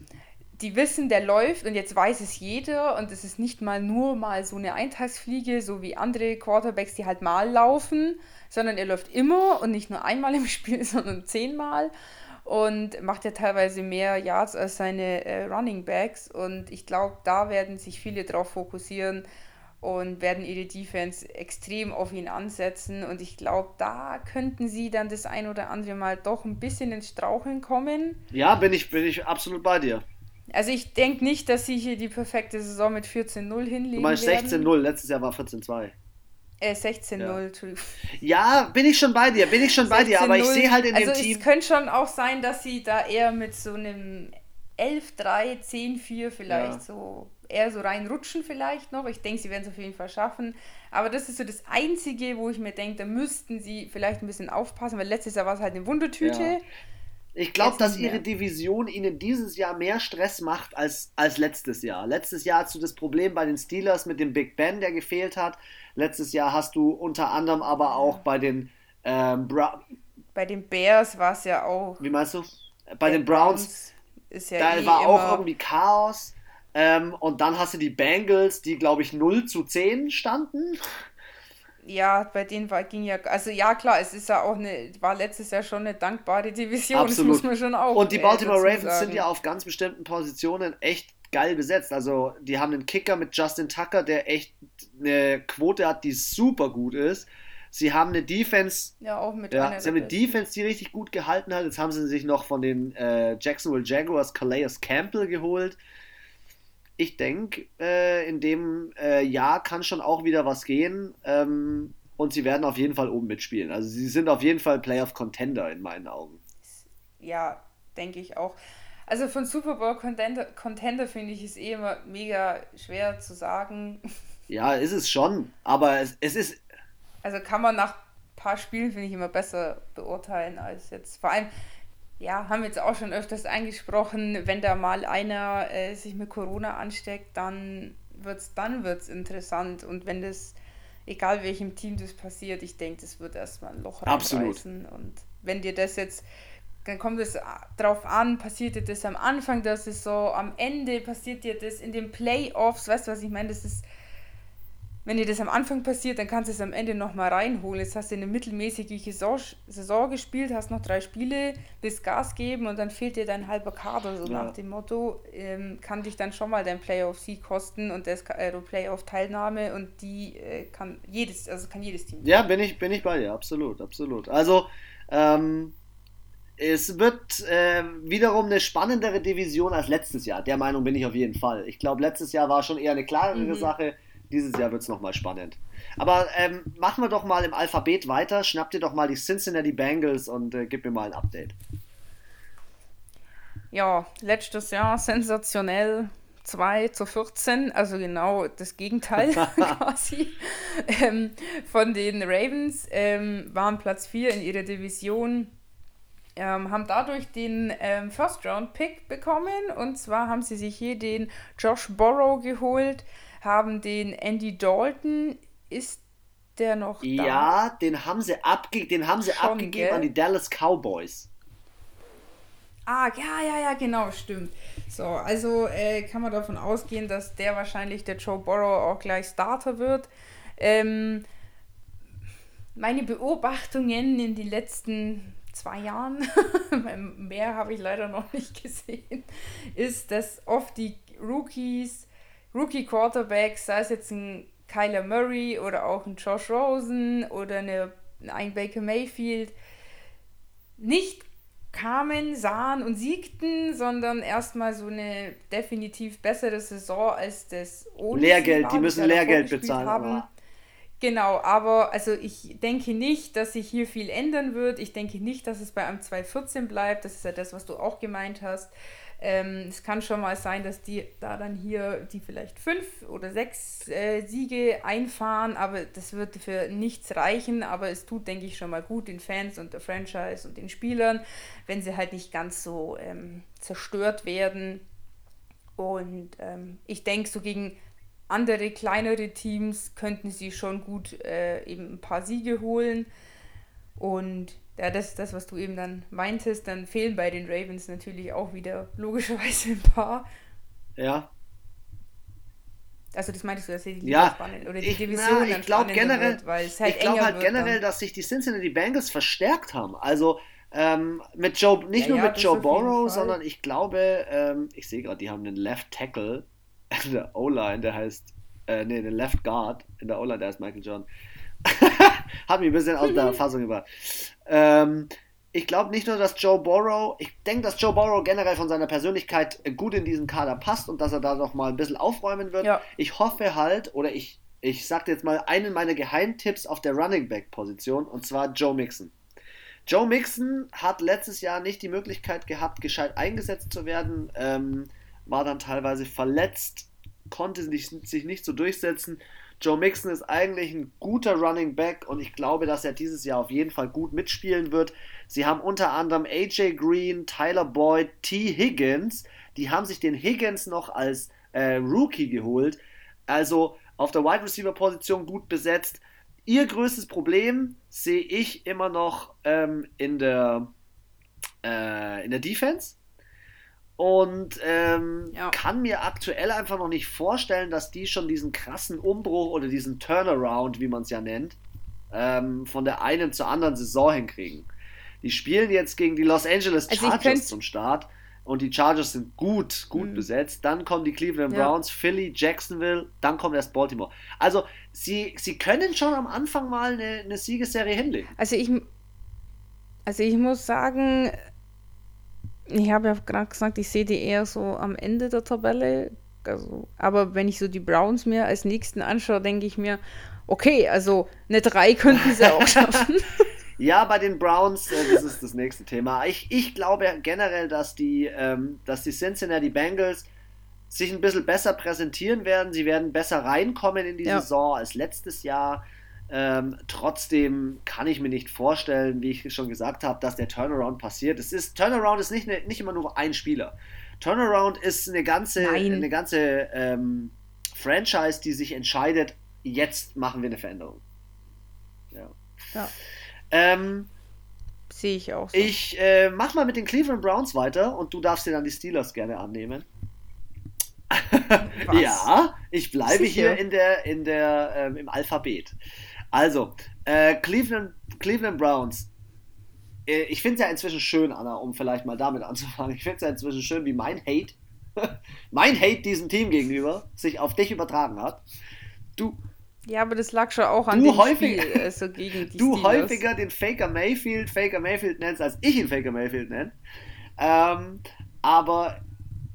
die wissen, der läuft und jetzt weiß es jeder und es ist nicht mal nur mal so eine Eintagsfliege, so wie andere Quarterbacks, die halt mal laufen, sondern er läuft immer und nicht nur einmal im Spiel, sondern zehnmal und macht ja teilweise mehr Yards als seine äh, Running Backs. Und ich glaube, da werden sich viele drauf fokussieren und werden ihre Defense extrem auf ihn ansetzen. Und ich glaube, da könnten sie dann das ein oder andere Mal doch ein bisschen ins Straucheln kommen. Ja, bin ich, bin ich absolut bei dir. Also ich denke nicht, dass sie hier die perfekte Saison mit 14-0 hinlegen Du meinst 16-0, letztes Jahr war 14-2. Äh, 16-0, ja. ja. bin ich schon bei dir, bin ich schon bei dir, aber ich sehe halt in also dem Team. Es könnte schon auch sein, dass sie da eher mit so einem 11-3, 10-4 vielleicht ja. so eher so reinrutschen vielleicht noch. Ich denke, sie werden es auf jeden Fall schaffen. Aber das ist so das Einzige, wo ich mir denke, da müssten sie vielleicht ein bisschen aufpassen, weil letztes Jahr war es halt eine Wundertüte. Ja. Ich glaube, dass ihre Division ihnen dieses Jahr mehr Stress macht als, als letztes Jahr. Letztes Jahr hast du das Problem bei den Steelers mit dem Big Ben, der gefehlt hat. Letztes Jahr hast du unter anderem aber auch bei den ähm, bei den Bears war es ja auch. Wie meinst du? Bei den Browns, Browns ist ja da eh war auch irgendwie Chaos. Ähm, und dann hast du die Bengals, die glaube ich 0 zu 10 standen. Ja, bei denen war, ging ja, also ja klar, es ist ja auch eine, war letztes Jahr schon eine dankbare Division, Absolut. das muss man schon auch. Und die Baltimore Ravens sagen. sind ja auf ganz bestimmten Positionen echt geil besetzt. Also die haben einen Kicker mit Justin Tucker, der echt eine Quote hat, die super gut ist. Sie haben eine Defense. Ja, auch mit ja, Sie haben eine Defense, die richtig gut gehalten hat. Jetzt haben sie sich noch von den äh, Jacksonville Jaguars Calais Campbell geholt. Ich denke, äh, in dem äh, Jahr kann schon auch wieder was gehen. Ähm, und sie werden auf jeden Fall oben mitspielen. Also sie sind auf jeden Fall Playoff Contender in meinen Augen. Ja, denke ich auch. Also von Super Bowl Contender, Contender finde ich es eh immer mega schwer zu sagen. Ja, ist es schon, aber es, es ist. Also kann man nach ein paar Spielen, finde ich, immer besser beurteilen als jetzt. Vor allem, ja, haben wir jetzt auch schon öfters eingesprochen, wenn da mal einer äh, sich mit Corona ansteckt, dann wird es dann wird's interessant. Und wenn das, egal welchem Team das passiert, ich denke, das wird erstmal ein Loch reinreißen. Und wenn dir das jetzt dann kommt es drauf an, passiert dir das am Anfang der Saison, am Ende passiert dir das in den Playoffs, weißt du, was ich meine? Das ist, wenn dir das am Anfang passiert, dann kannst du es am Ende nochmal reinholen. Jetzt hast du eine mittelmäßige Saison, Saison gespielt, hast noch drei Spiele, willst Gas geben und dann fehlt dir dein halber Kader, so ja. nach dem Motto, ähm, kann dich dann schon mal dein Playoff-Sieg kosten und das äh, Playoff-Teilnahme und die äh, kann jedes, also kann jedes Team. Ja, bin ich, bin ich bei dir, absolut, absolut. Also, ähm, es wird äh, wiederum eine spannendere Division als letztes Jahr. Der Meinung bin ich auf jeden Fall. Ich glaube, letztes Jahr war schon eher eine klarere mhm. Sache. Dieses Jahr wird es nochmal spannend. Aber ähm, machen wir doch mal im Alphabet weiter. Schnapp dir doch mal die Cincinnati Bengals und äh, gib mir mal ein Update. Ja, letztes Jahr sensationell. 2 zu 14, also genau das Gegenteil quasi ähm, von den Ravens, ähm, waren Platz 4 in ihrer Division ähm, haben dadurch den ähm, First-Round-Pick bekommen. Und zwar haben sie sich hier den Josh Borrow geholt, haben den Andy Dalton. Ist der noch da? Ja, den haben sie, abge den haben sie Schon, abgegeben gell? an die Dallas Cowboys. Ah, ja, ja, ja, genau, stimmt. So, also äh, kann man davon ausgehen, dass der wahrscheinlich der Joe Borrow auch gleich Starter wird. Ähm, meine Beobachtungen in den letzten zwei Jahren, mehr habe ich leider noch nicht gesehen, ist, dass oft die Rookies, Rookie-Quarterbacks, sei es jetzt ein Kyler Murray oder auch ein Josh Rosen oder eine, ein Baker Mayfield, nicht kamen, sahen und siegten, sondern erstmal so eine definitiv bessere Saison als das ohne Lehrgeld, die müssen Lehrgeld bezahlen. Haben. Genau, aber also ich denke nicht, dass sich hier viel ändern wird. Ich denke nicht, dass es bei einem 214 bleibt. Das ist ja das, was du auch gemeint hast. Ähm, es kann schon mal sein, dass die da dann hier die vielleicht fünf oder sechs äh, Siege einfahren, aber das wird für nichts reichen. Aber es tut, denke ich, schon mal gut den Fans und der Franchise und den Spielern, wenn sie halt nicht ganz so ähm, zerstört werden. Und ähm, ich denke, so gegen andere kleinere Teams könnten sie schon gut äh, eben ein paar Siege holen. Und ja, das ist das, was du eben dann meintest. Dann fehlen bei den Ravens natürlich auch wieder logischerweise ein paar. Ja. Also das meintest du, dass die Liga ja, spannend oder die ich, Division na, ich glaube generell, wird, weil es halt ich glaube halt generell, dann. dass sich die Cincinnati Bengals verstärkt haben. Also ähm, mit Joe, nicht ja, nur ja, mit Joe Burrow, sondern ich glaube, ähm, ich sehe gerade, die haben einen Left Tackle in der O-Line, der heißt, äh, nee, den Left Guard in der O-Line, der heißt Michael John. Hat mich ein bisschen aus der Fassung gebracht. Ähm, ich glaube nicht nur, dass Joe Burrow, ich denke, dass Joe Burrow generell von seiner Persönlichkeit gut in diesen Kader passt und dass er da noch mal ein bisschen aufräumen wird. Ja. Ich hoffe halt, oder ich, ich sage jetzt mal einen meiner Geheimtipps auf der Running Back Position und zwar Joe Mixon. Joe Mixon hat letztes Jahr nicht die Möglichkeit gehabt, gescheit eingesetzt zu werden. Ähm, war dann teilweise verletzt, konnte sich, sich nicht so durchsetzen. Joe Mixon ist eigentlich ein guter Running Back und ich glaube, dass er dieses Jahr auf jeden Fall gut mitspielen wird. Sie haben unter anderem AJ Green, Tyler Boyd, T. Higgins. Die haben sich den Higgins noch als äh, Rookie geholt. Also auf der Wide Receiver Position gut besetzt. Ihr größtes Problem sehe ich immer noch ähm, in, der, äh, in der Defense und ähm, ja. kann mir aktuell einfach noch nicht vorstellen, dass die schon diesen krassen Umbruch oder diesen Turnaround, wie man es ja nennt, ähm, von der einen zur anderen Saison hinkriegen. Die spielen jetzt gegen die Los Angeles also Chargers also zum Start und die Chargers sind gut, gut mhm. besetzt. Dann kommen die Cleveland Browns, ja. Philly, Jacksonville, dann kommt erst Baltimore. Also sie, sie können schon am Anfang mal eine, eine Siegesserie hinlegen. Also ich, also ich muss sagen, ich habe ja gerade gesagt, ich sehe die eher so am Ende der Tabelle. Also, aber wenn ich so die Browns mir als nächsten anschaue, denke ich mir, okay, also eine 3 könnten sie auch schaffen. Ja, bei den Browns, äh, das ist das nächste Thema. Ich, ich glaube generell, dass die, ähm, dass die Cincinnati Bengals sich ein bisschen besser präsentieren werden. Sie werden besser reinkommen in die ja. Saison als letztes Jahr. Ähm, trotzdem kann ich mir nicht vorstellen, wie ich schon gesagt habe, dass der Turnaround passiert. Es ist, Turnaround ist nicht, ne, nicht immer nur ein Spieler. Turnaround ist eine ganze, Nein. eine ganze ähm, Franchise, die sich entscheidet, jetzt machen wir eine Veränderung. Ja. ja. Ähm, Sehe ich auch. So. Ich äh, mach mal mit den Cleveland Browns weiter und du darfst dir dann die Steelers gerne annehmen. ja, ich bleibe Sicher? hier in der, in der, ähm, im Alphabet. Also, äh, Cleveland, Cleveland Browns. Äh, ich finde es ja inzwischen schön, Anna, um vielleicht mal damit anzufangen. Ich finde es ja inzwischen schön, wie mein Hate, mein Hate diesem Team gegenüber sich auf dich übertragen hat. Du, ja, aber das lag schon auch an du dem häufig, Spiel, also gegen die Du Steelers. häufiger den Faker Mayfield Faker Mayfield nennst, als ich ihn Faker Mayfield nenne. Ähm, aber...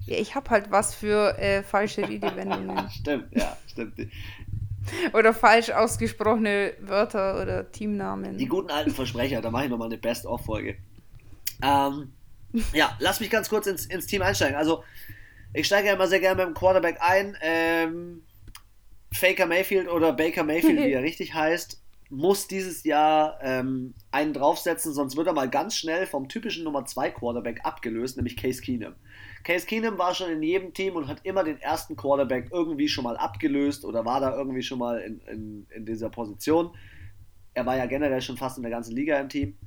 Ja, ich habe halt was für äh, falsche Redewendungen. stimmt, ja, stimmt. Oder falsch ausgesprochene Wörter oder Teamnamen. Die guten alten Versprecher, da mache ich nochmal eine Best-of-Folge. Ähm, ja, lass mich ganz kurz ins, ins Team einsteigen. Also, ich steige ja immer sehr gerne mit dem Quarterback ein. Ähm, Faker Mayfield oder Baker Mayfield, wie er richtig heißt, muss dieses Jahr ähm, einen draufsetzen, sonst wird er mal ganz schnell vom typischen Nummer 2 Quarterback abgelöst, nämlich Case Keenum. Case Keenum war schon in jedem Team und hat immer den ersten Quarterback irgendwie schon mal abgelöst oder war da irgendwie schon mal in, in, in dieser Position. Er war ja generell schon fast in der ganzen Liga im Team.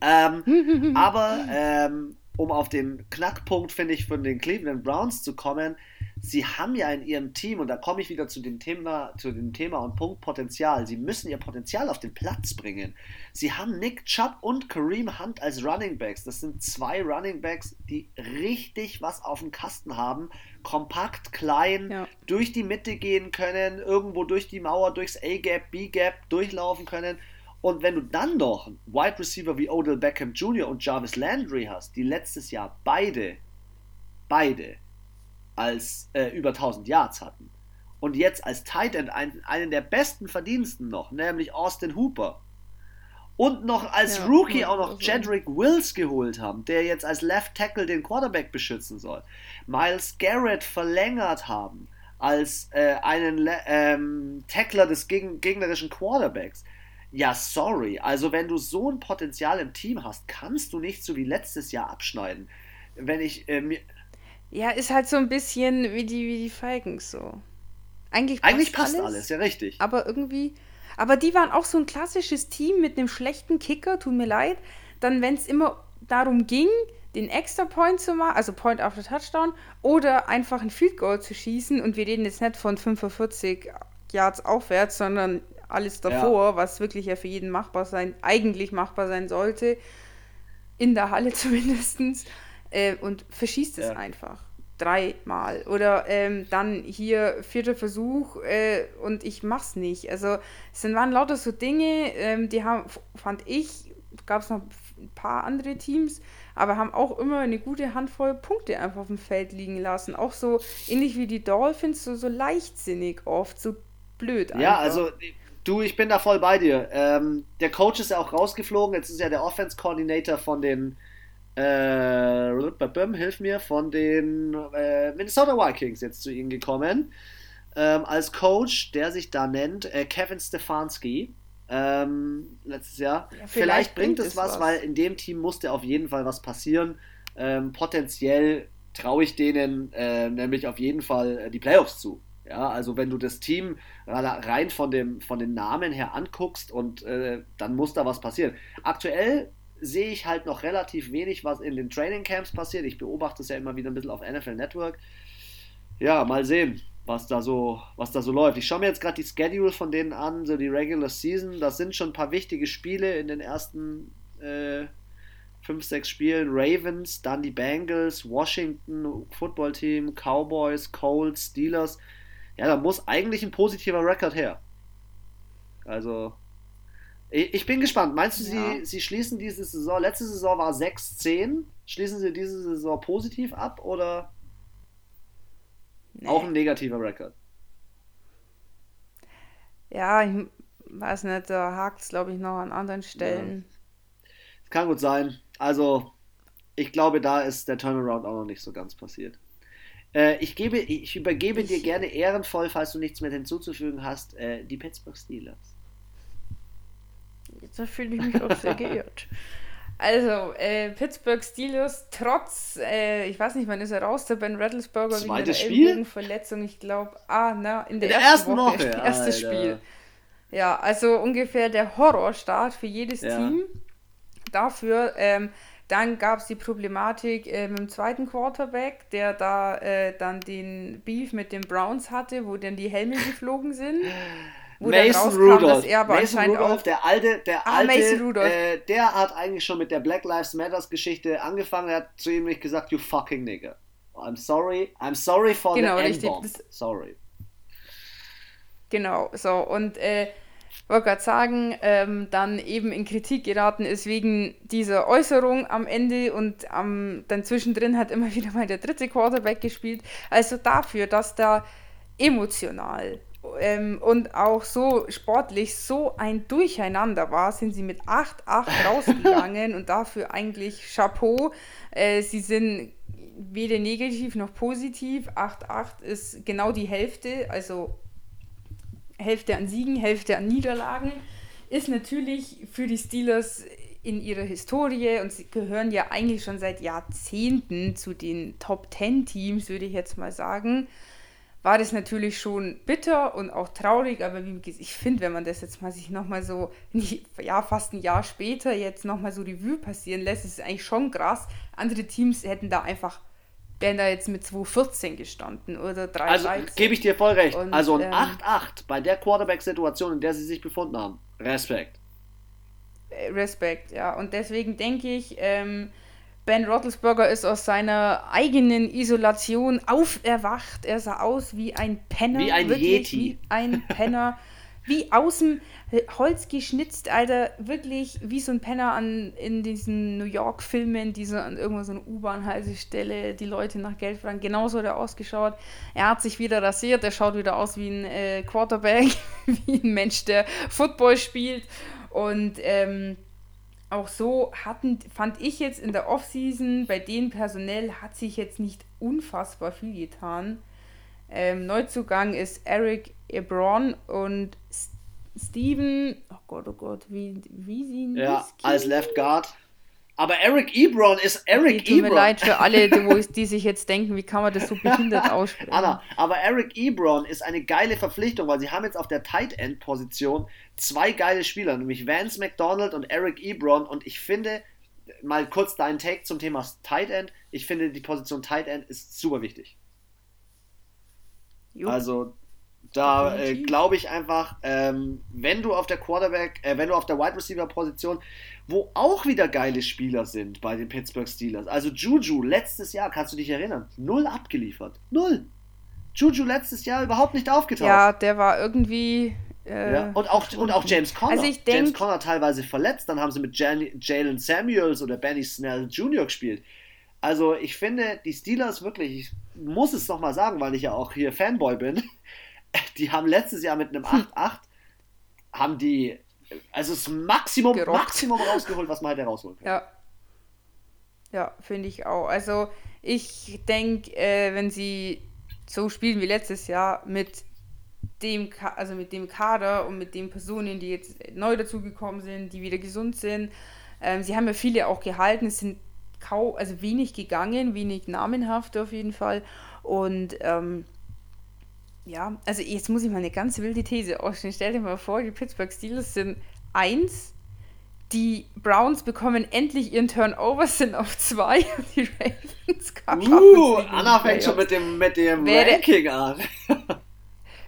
Ähm, aber ähm, um auf den Knackpunkt, finde ich, von den Cleveland Browns zu kommen, sie haben ja in ihrem Team, und da komme ich wieder zu dem Thema, zu dem Thema und Punkt Potenzial, sie müssen ihr Potenzial auf den Platz bringen. Sie haben Nick Chubb und Kareem Hunt als Running Backs. Das sind zwei Running Backs, die richtig was auf dem Kasten haben, kompakt, klein, ja. durch die Mitte gehen können, irgendwo durch die Mauer, durchs A-Gap, B-Gap durchlaufen können und wenn du dann noch Wide Receiver wie Odell Beckham Jr. und Jarvis Landry hast, die letztes Jahr beide, beide als äh, über 1000 Yards hatten und jetzt als Tight End einen, einen der besten Verdiensten noch, nämlich Austin Hooper und noch als ja, Rookie auch noch Jedrick Wills geholt haben, der jetzt als Left Tackle den Quarterback beschützen soll, Miles Garrett verlängert haben als äh, einen ähm, Tackler des gegnerischen Quarterbacks ja, sorry. Also, wenn du so ein Potenzial im Team hast, kannst du nicht so wie letztes Jahr abschneiden. Wenn ich äh, mir. Ja, ist halt so ein bisschen wie die, wie die Falcons so. Eigentlich passt, Eigentlich passt alles, alles, ja, richtig. Aber irgendwie. Aber die waren auch so ein klassisches Team mit einem schlechten Kicker, tut mir leid. Dann, wenn es immer darum ging, den Extra Point zu machen, also Point after Touchdown, oder einfach ein Field Goal zu schießen. Und wir reden jetzt nicht von 45 Yards aufwärts, sondern alles davor, ja. was wirklich ja für jeden machbar sein, eigentlich machbar sein sollte, in der Halle zumindest, äh, und verschießt es ja. einfach. Dreimal. Oder ähm, dann hier vierter Versuch äh, und ich mach's nicht. Also es waren lauter so Dinge, ähm, die haben, fand ich, gab es noch ein paar andere Teams, aber haben auch immer eine gute Handvoll Punkte einfach auf dem Feld liegen lassen. Auch so ähnlich wie die Dolphins, so, so leichtsinnig oft, so blöd. Einfach. Ja, also Du, ich bin da voll bei dir. Ähm, der Coach ist ja auch rausgeflogen. Jetzt ist ja der Offense Coordinator von den äh, hilf mir, von den äh, Minnesota Vikings jetzt zu ihnen gekommen. Ähm, als Coach, der sich da nennt äh, Kevin Stefanski. Ähm, letztes Jahr. Ja, vielleicht, vielleicht, bringt es was, was, weil in dem Team musste auf jeden Fall was passieren. Ähm, potenziell traue ich denen äh, nämlich auf jeden Fall äh, die Playoffs zu. Ja, also wenn du das Team rein von, dem, von den Namen her anguckst und äh, dann muss da was passieren. Aktuell sehe ich halt noch relativ wenig, was in den Training Camps passiert. Ich beobachte es ja immer wieder ein bisschen auf NFL Network. Ja, mal sehen, was da so, was da so läuft. Ich schaue mir jetzt gerade die Schedule von denen an, so die Regular Season. Das sind schon ein paar wichtige Spiele in den ersten äh, fünf, sechs Spielen Ravens, dann die Bengals, Washington Football Team, Cowboys, Colts, Steelers. Ja, da muss eigentlich ein positiver Rekord her. Also, ich, bin gespannt. Meinst du, ja. sie, sie schließen diese Saison, letzte Saison war 6-10, schließen sie diese Saison positiv ab oder nee. auch ein negativer Rekord? Ja, ich weiß nicht, da hakt es, glaube ich, noch an anderen Stellen. Ja. Kann gut sein. Also, ich glaube, da ist der Turnaround auch noch nicht so ganz passiert. Äh, ich, gebe, ich übergebe ich, dir gerne ehrenvoll, falls du nichts mehr hinzuzufügen hast, äh, die Pittsburgh Steelers. Jetzt fühle ich mich auch sehr geirrt. Also, äh, Pittsburgh Steelers, trotz, äh, ich weiß nicht, wann ist er raus, der Ben Rattlesburger Zweites wegen einer Verletzung, ich glaube, ah, na, in der, in ersten, ersten, Woche, Woche erstes Spiel. Ja, also ungefähr der Horrorstart für jedes ja. Team dafür. Ähm, dann gab es die Problematik äh, mit dem zweiten Quarterback, der da äh, dann den Beef mit den Browns hatte, wo dann die Helme geflogen sind. Wo Mason Rudolph. Mason Rudolph, der alte, der ah, alte, äh, der hat eigentlich schon mit der Black Lives Matters Geschichte angefangen. Er hat zu ihm nicht gesagt, you fucking nigger. I'm sorry, I'm sorry for genau, the N-bomb. Sorry. Genau, so und äh, wollte gerade sagen, ähm, dann eben in Kritik geraten ist wegen dieser Äußerung am Ende und ähm, dann zwischendrin hat immer wieder mal der dritte Quarterback gespielt. Also dafür, dass da emotional ähm, und auch so sportlich so ein Durcheinander war, sind sie mit 8-8 rausgegangen und dafür eigentlich Chapeau. Äh, sie sind weder negativ noch positiv. 8-8 ist genau die Hälfte, also Hälfte an Siegen, Hälfte an Niederlagen, ist natürlich für die Steelers in ihrer Historie und sie gehören ja eigentlich schon seit Jahrzehnten zu den Top 10 Teams, würde ich jetzt mal sagen, war das natürlich schon bitter und auch traurig, aber wie gesagt, ich finde, wenn man das jetzt mal sich nochmal so, ja, fast ein Jahr später jetzt nochmal so Revue passieren lässt, ist es eigentlich schon krass. Andere Teams hätten da einfach wären da jetzt mit 2,14 gestanden oder 3,13. Also gebe ich dir voll recht. Und, also ein ähm, 8-8 bei der Quarterback-Situation, in der sie sich befunden haben. Respekt. Respekt, ja. Und deswegen denke ich, ähm, Ben Roethlisberger ist aus seiner eigenen Isolation auferwacht. Er sah aus wie ein Penner. Wie ein wirklich, Yeti. Wie ein Penner. wie aus dem Holz geschnitzt, Alter, wirklich wie so ein Penner an, in diesen New York-Filmen, die so an irgendwo so eine U-Bahn-Haltestelle die Leute nach Geld fragen. Genauso hat er ausgeschaut. Er hat sich wieder rasiert, er schaut wieder aus wie ein äh, Quarterback, wie ein Mensch, der Football spielt. Und ähm, auch so hatten, fand ich jetzt in der Offseason, bei denen personell hat sich jetzt nicht unfassbar viel getan. Ähm, Neuzugang ist Eric Ebron und Steven, oh Gott, oh Gott, wie, wie sie Ja, als Left Guard. Aber Eric Ebron ist Eric okay, tut Ebron. Tut mir leid für alle, die, die, sich jetzt denken, wie kann man das so behindert aussprechen. Anna, aber Eric Ebron ist eine geile Verpflichtung, weil sie haben jetzt auf der Tight End Position zwei geile Spieler, nämlich Vance McDonald und Eric Ebron und ich finde, mal kurz deinen Take zum Thema Tight End, ich finde die Position Tight End ist super wichtig. Jupp. Also da äh, glaube ich einfach, ähm, wenn du auf der Quarterback, äh, wenn du auf der Wide Receiver Position, wo auch wieder geile Spieler sind bei den Pittsburgh Steelers. Also Juju letztes Jahr, kannst du dich erinnern, null abgeliefert, null. Juju letztes Jahr überhaupt nicht aufgetaucht. Ja, der war irgendwie. Äh, ja, und, auch, und auch James Conner. Also ich denk, James Conner teilweise verletzt, dann haben sie mit Jalen Samuels oder Benny Snell Jr. gespielt. Also ich finde, die Steelers wirklich, ich muss es nochmal sagen, weil ich ja auch hier Fanboy bin, die haben letztes Jahr mit einem 8-8 hm. haben die also das Maximum, Maximum rausgeholt, was man halt herausholen kann. Ja. Ja, finde ich auch. Also ich denke, äh, wenn sie so spielen wie letztes Jahr mit dem, also mit dem Kader und mit den Personen, die jetzt neu dazugekommen sind, die wieder gesund sind. Ähm, sie haben ja viele auch gehalten, es sind kaum, also wenig gegangen, wenig namenhaft auf jeden Fall. Und ähm, ja, also jetzt muss ich mal eine ganz wilde These ausstellen. Stell dir mal vor, die Pittsburgh Steelers sind eins, die Browns bekommen endlich ihren Turnover, sind auf zwei und die Ravens Uh, Anna fängt schon mit dem, mit dem Ranking an.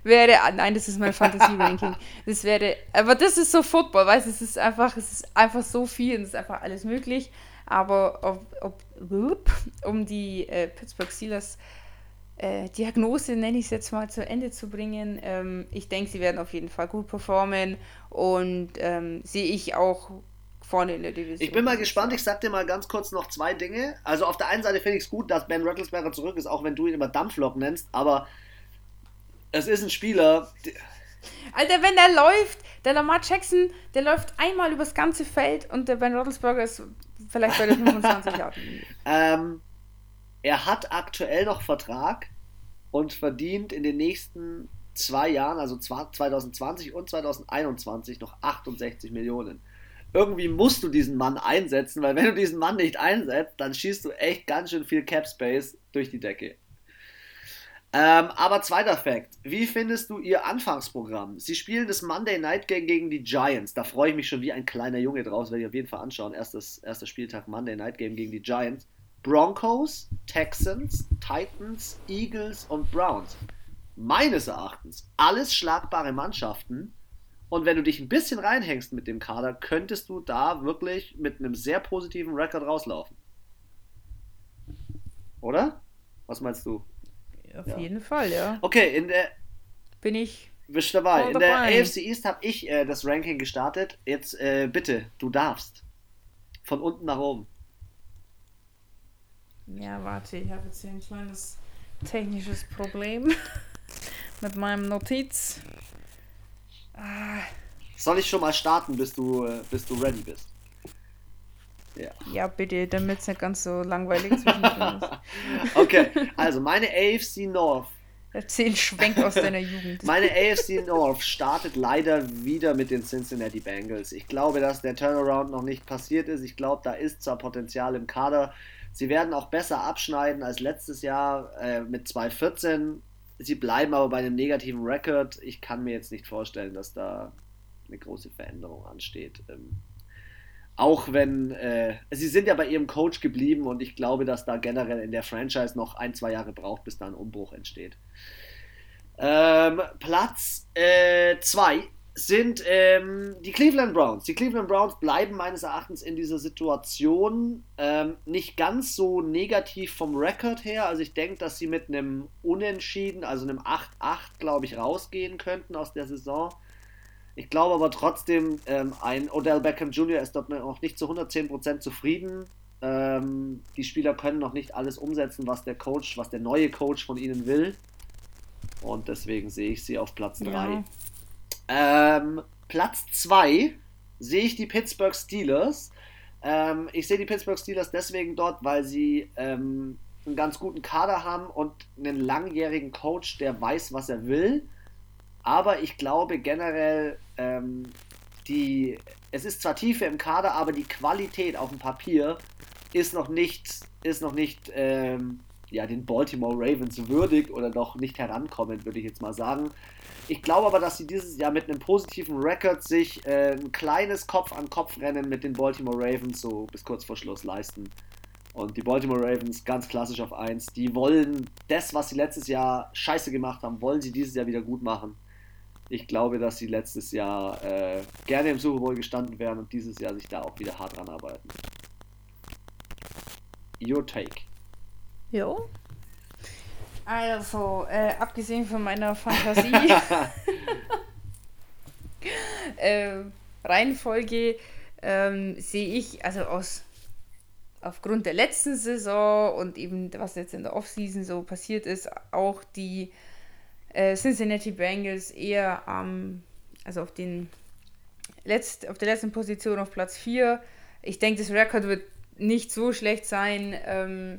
wäre, ah, nein, das ist mein Fantasy-Ranking. Das wäre, aber das ist so Football, weißt du, es ist einfach, es ist einfach so viel und es ist einfach alles möglich. Aber ob, ob, um die äh, Pittsburgh Steelers äh, Diagnose, nenne ich es jetzt mal, zu Ende zu bringen, ähm, ich denke, sie werden auf jeden Fall gut performen und ähm, sehe ich auch vorne in der Division. Ich bin mal gespannt, ich sag dir mal ganz kurz noch zwei Dinge. Also auf der einen Seite finde ich es gut, dass Ben Rattlesberger zurück ist, auch wenn du ihn immer Dampflok nennst, aber es ist ein Spieler. Alter, wenn der läuft, der Lamar Jackson, der läuft einmal übers ganze Feld und der Ben Roethlisberger ist vielleicht bei der 25 Jahren. ähm, er hat aktuell noch Vertrag und verdient in den nächsten zwei Jahren, also 2020 und 2021, noch 68 Millionen. Irgendwie musst du diesen Mann einsetzen, weil wenn du diesen Mann nicht einsetzt, dann schießt du echt ganz schön viel Cap Space durch die Decke. Ähm, aber zweiter Fakt. Wie findest du ihr Anfangsprogramm? Sie spielen das Monday Night Game gegen die Giants. Da freue ich mich schon wie ein kleiner Junge draus, werde ich auf jeden Fall anschauen. Erstes, erster Spieltag Monday Night Game gegen die Giants. Broncos, Texans, Titans, Eagles und Browns. Meines Erachtens alles schlagbare Mannschaften. Und wenn du dich ein bisschen reinhängst mit dem Kader, könntest du da wirklich mit einem sehr positiven Rekord rauslaufen. Oder? Was meinst du? Auf ja. jeden Fall, ja. Okay, in der. Bin ich. Bist dabei. In der AFC East habe ich äh, das Ranking gestartet. Jetzt äh, bitte, du darfst. Von unten nach oben. Ja, warte, ich habe jetzt hier ein kleines technisches Problem mit meinem Notiz. Ah. Soll ich schon mal starten, bis du, äh, bis du ready bist? Ja. ja, bitte, damit es nicht ganz so langweilig zwischendrin ist. okay, also meine AFC North. Erzähl Schwenk aus deiner Jugend. Meine AFC North startet leider wieder mit den Cincinnati Bengals. Ich glaube, dass der Turnaround noch nicht passiert ist. Ich glaube, da ist zwar Potenzial im Kader. Sie werden auch besser abschneiden als letztes Jahr äh, mit 2-14. Sie bleiben aber bei einem negativen Rekord. Ich kann mir jetzt nicht vorstellen, dass da eine große Veränderung ansteht. Ähm, auch wenn, äh, sie sind ja bei ihrem Coach geblieben und ich glaube, dass da generell in der Franchise noch ein, zwei Jahre braucht, bis da ein Umbruch entsteht. Ähm, Platz 2 äh, sind ähm, die Cleveland Browns. Die Cleveland Browns bleiben meines Erachtens in dieser Situation ähm, nicht ganz so negativ vom Rekord her. Also ich denke, dass sie mit einem Unentschieden, also einem 8-8, glaube ich, rausgehen könnten aus der Saison. Ich glaube aber trotzdem, ähm, ein Odell Beckham Jr. ist dort noch nicht zu 110% zufrieden. Ähm, die Spieler können noch nicht alles umsetzen, was der Coach, was der neue Coach von ihnen will. Und deswegen sehe ich sie auf Platz 3. Ja. Ähm, Platz 2 sehe ich die Pittsburgh Steelers. Ähm, ich sehe die Pittsburgh Steelers deswegen dort, weil sie ähm, einen ganz guten Kader haben und einen langjährigen Coach, der weiß, was er will. Aber ich glaube generell, ähm, die, es ist zwar Tiefe im Kader, aber die Qualität auf dem Papier ist noch nicht, ist noch nicht ähm, ja, den Baltimore Ravens würdig oder noch nicht herankommend, würde ich jetzt mal sagen. Ich glaube aber, dass sie dieses Jahr mit einem positiven Rekord sich äh, ein kleines Kopf-an-Kopf-Rennen mit den Baltimore Ravens so bis kurz vor Schluss leisten. Und die Baltimore Ravens ganz klassisch auf 1. Die wollen das, was sie letztes Jahr scheiße gemacht haben, wollen sie dieses Jahr wieder gut machen. Ich glaube, dass sie letztes Jahr äh, gerne im Super Bowl gestanden wären und dieses Jahr sich da auch wieder hart dran arbeiten. Your take. Jo. Also, äh, abgesehen von meiner Fantasie, äh, Reihenfolge ähm, sehe ich, also aus aufgrund der letzten Saison und eben was jetzt in der Offseason so passiert ist, auch die äh, Cincinnati Bengals eher am, also auf den letzt, auf der letzten Position auf Platz 4. Ich denke, das Rekord wird nicht so schlecht sein ähm,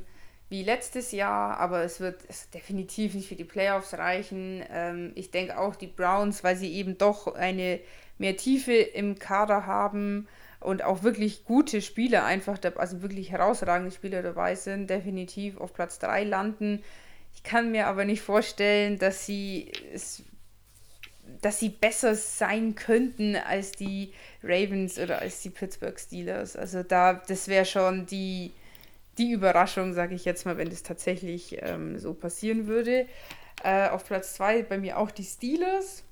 wie letztes Jahr, aber es wird definitiv nicht für die Playoffs reichen. Ähm, ich denke auch die Browns, weil sie eben doch eine mehr Tiefe im Kader haben und auch wirklich gute Spieler einfach, also wirklich herausragende Spieler dabei sind, definitiv auf Platz 3 landen. Ich kann mir aber nicht vorstellen, dass sie es dass sie besser sein könnten als die Ravens oder als die Pittsburgh Steelers. Also da, das wäre schon die, die Überraschung, sage ich jetzt mal, wenn das tatsächlich ähm, so passieren würde. Äh, auf Platz 2 bei mir auch die Steelers,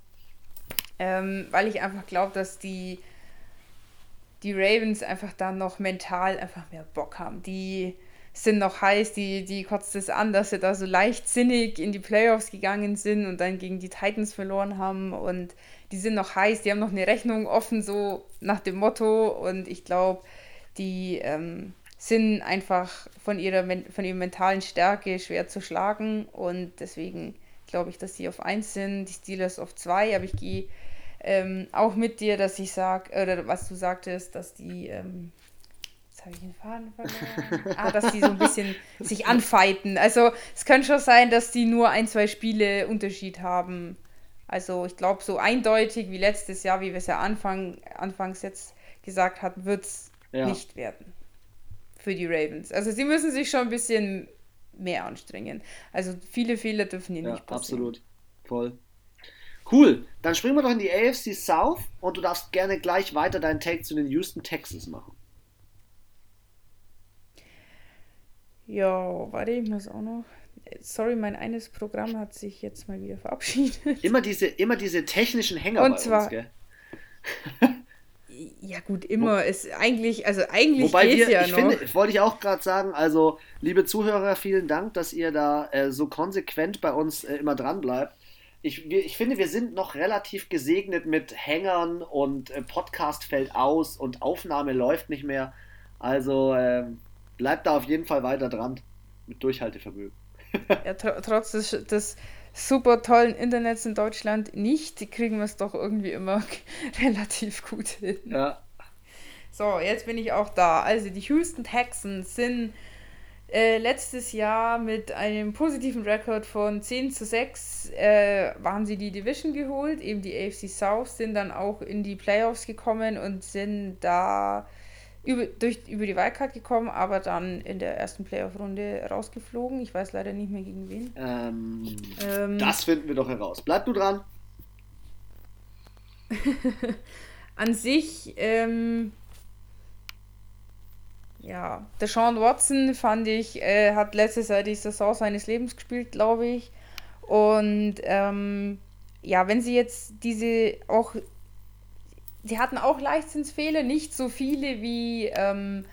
ähm, weil ich einfach glaube, dass die, die Ravens einfach dann noch mental einfach mehr Bock haben. Die sind noch heiß, die, die kotzt es an, dass sie da so leichtsinnig in die Playoffs gegangen sind und dann gegen die Titans verloren haben und die sind noch heiß, die haben noch eine Rechnung offen, so nach dem Motto und ich glaube, die ähm, sind einfach von ihrer, von ihrer mentalen Stärke schwer zu schlagen und deswegen glaube ich, dass sie auf 1 sind, die Steelers auf 2, aber ich gehe ähm, auch mit dir, dass ich sage, oder was du sagtest, dass die ähm, Jetzt habe ich den Faden verloren. ah, dass die so ein bisschen sich anfeiten. Also es könnte schon sein, dass die nur ein, zwei Spiele Unterschied haben. Also ich glaube, so eindeutig wie letztes Jahr, wie wir es ja Anfang, anfangs jetzt gesagt hatten, wird es ja. nicht werden für die Ravens. Also sie müssen sich schon ein bisschen mehr anstrengen. Also viele Fehler dürfen hier ja, nicht passieren. Absolut. Voll. Cool. Dann springen wir doch in die AFC South und du darfst gerne gleich weiter deinen Take zu den Houston Texans machen. Ja, warte, ich muss auch noch. Sorry, mein eines Programm hat sich jetzt mal wieder verabschiedet. Immer diese, immer diese technischen Hänger Und zwar, uns, gell? Ja gut, immer. Ist eigentlich, also eigentlich wobei wir, ja ich noch. Finde, wollte ich auch gerade sagen, also liebe Zuhörer, vielen Dank, dass ihr da äh, so konsequent bei uns äh, immer dran bleibt. Ich, wir, ich finde, wir sind noch relativ gesegnet mit Hängern und äh, Podcast fällt aus und Aufnahme läuft nicht mehr. Also ähm, bleibt da auf jeden Fall weiter dran mit Durchhaltevermögen. ja, tr trotz des, des, super tollen Internets in Deutschland nicht, kriegen wir es doch irgendwie immer relativ gut hin. Ja. So, jetzt bin ich auch da. Also die Houston Texans sind äh, letztes Jahr mit einem positiven Rekord von 10 zu 6 äh, haben sie die Division geholt, eben die AFC South, sind dann auch in die Playoffs gekommen und sind da über, durch, über die Wildcard gekommen, aber dann in der ersten Playoff-Runde rausgeflogen. Ich weiß leider nicht mehr gegen wen. Ähm, ähm, das finden wir doch heraus. Bleib du dran. An sich, ähm, ja, der Sean Watson fand ich, äh, hat letztes Jahr die Saison seines Lebens gespielt, glaube ich. Und ähm, ja, wenn sie jetzt diese auch sie hatten auch Leichtsinnsfehler, nicht so viele wie ähm,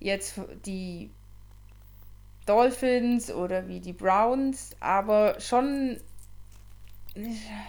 jetzt die Dolphins oder wie die Browns, aber schon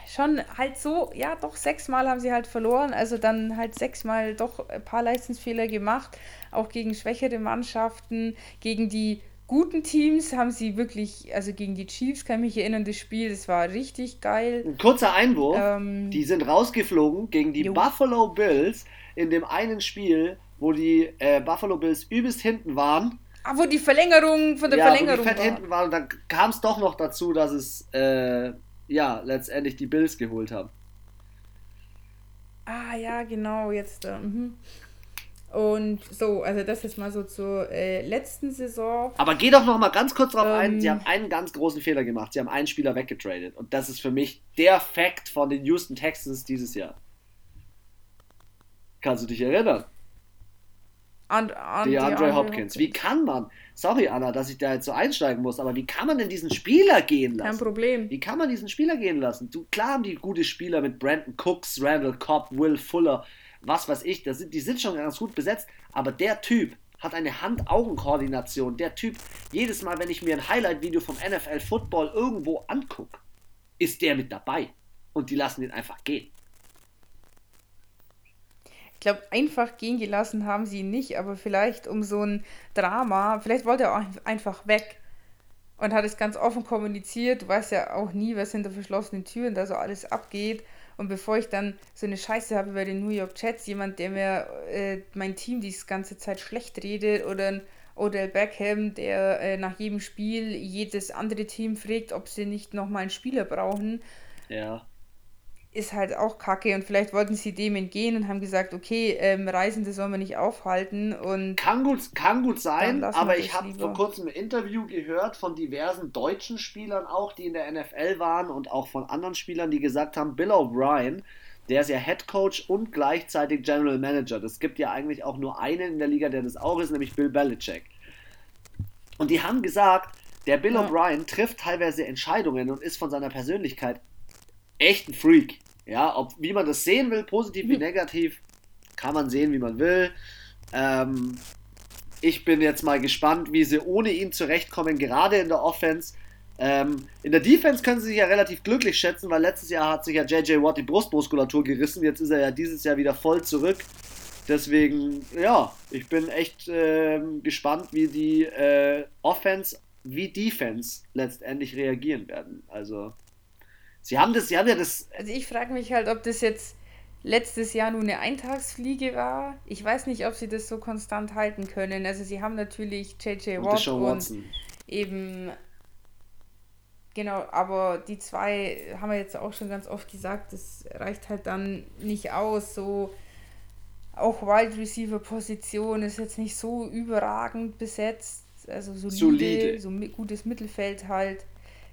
schon halt so, ja, doch sechsmal haben sie halt verloren, also dann halt sechsmal doch ein paar Leichtsinnsfehler gemacht, auch gegen schwächere Mannschaften, gegen die guten Teams haben sie wirklich, also gegen die Chiefs kann ich mich erinnern, das Spiel, das war richtig geil. Ein kurzer Einwurf, ähm, die sind rausgeflogen gegen die jo. Buffalo Bills in dem einen Spiel, wo die äh, Buffalo Bills übelst hinten waren. Ah, wo die Verlängerung von der ja, Verlängerung wo die fett war. hinten waren und dann kam es doch noch dazu, dass es äh, ja letztendlich die Bills geholt haben. Ah ja, genau, jetzt. Äh, mhm. Und so, also das ist mal so zur äh, letzten Saison. Aber geh doch noch mal ganz kurz drauf ähm, ein. Sie haben einen ganz großen Fehler gemacht. Sie haben einen Spieler weggetradet. Und das ist für mich der Fact von den Houston Texans dieses Jahr. Kannst du dich erinnern? An, an die Andre Hopkins. Wie kann man, sorry Anna, dass ich da jetzt so einsteigen muss, aber wie kann man denn diesen Spieler gehen lassen? Kein Problem. Wie kann man diesen Spieler gehen lassen? Du, klar haben die gute Spieler mit Brandon Cooks, Randall Cobb, Will Fuller, was weiß ich, sind, die sind schon ganz gut besetzt, aber der Typ hat eine Hand-Augen-Koordination. Der Typ, jedes Mal, wenn ich mir ein Highlight-Video vom NFL Football irgendwo angucke, ist der mit dabei. Und die lassen ihn einfach gehen. Ich glaube, einfach gehen gelassen haben sie ihn nicht, aber vielleicht um so ein Drama, vielleicht wollte er auch einfach weg und hat es ganz offen kommuniziert. Du weißt ja auch nie, was hinter verschlossenen Türen da so alles abgeht. Und bevor ich dann so eine Scheiße habe bei den New York Jets, jemand, der mir äh, mein Team die ganze Zeit schlecht redet oder ein Odell Beckham, der äh, nach jedem Spiel jedes andere Team fragt, ob sie nicht nochmal einen Spieler brauchen. Ja ist halt auch kacke und vielleicht wollten sie dem entgehen und haben gesagt, okay, ähm, Reisende sollen wir nicht aufhalten und kann gut, kann gut sein, aber ich habe vor kurzem ein Interview gehört von diversen deutschen Spielern auch, die in der NFL waren und auch von anderen Spielern, die gesagt haben, Bill O'Brien, der ist ja Head Coach und gleichzeitig General Manager. Das gibt ja eigentlich auch nur einen in der Liga, der das auch ist, nämlich Bill Belichick. Und die haben gesagt, der Bill ja. O'Brien trifft teilweise Entscheidungen und ist von seiner Persönlichkeit echt ein Freak. Ja, ob wie man das sehen will, positiv wie negativ, kann man sehen, wie man will. Ähm, ich bin jetzt mal gespannt, wie sie ohne ihn zurechtkommen, gerade in der Offense. Ähm, in der Defense können sie sich ja relativ glücklich schätzen, weil letztes Jahr hat sich ja JJ Watt die Brustmuskulatur gerissen. Jetzt ist er ja dieses Jahr wieder voll zurück. Deswegen, ja, ich bin echt äh, gespannt, wie die äh, Offense wie Defense letztendlich reagieren werden. Also, sie haben das, sie haben ja das. Also, ich frage mich halt, ob das jetzt letztes Jahr nur eine Eintagsfliege war. Ich weiß nicht, ob sie das so konstant halten können. Also, sie haben natürlich JJ Watt und, und eben. Genau, aber die zwei haben wir jetzt auch schon ganz oft gesagt, das reicht halt dann nicht aus, so auch Wide Receiver Position ist jetzt nicht so überragend besetzt. Also solide, solide. so gutes Mittelfeld halt.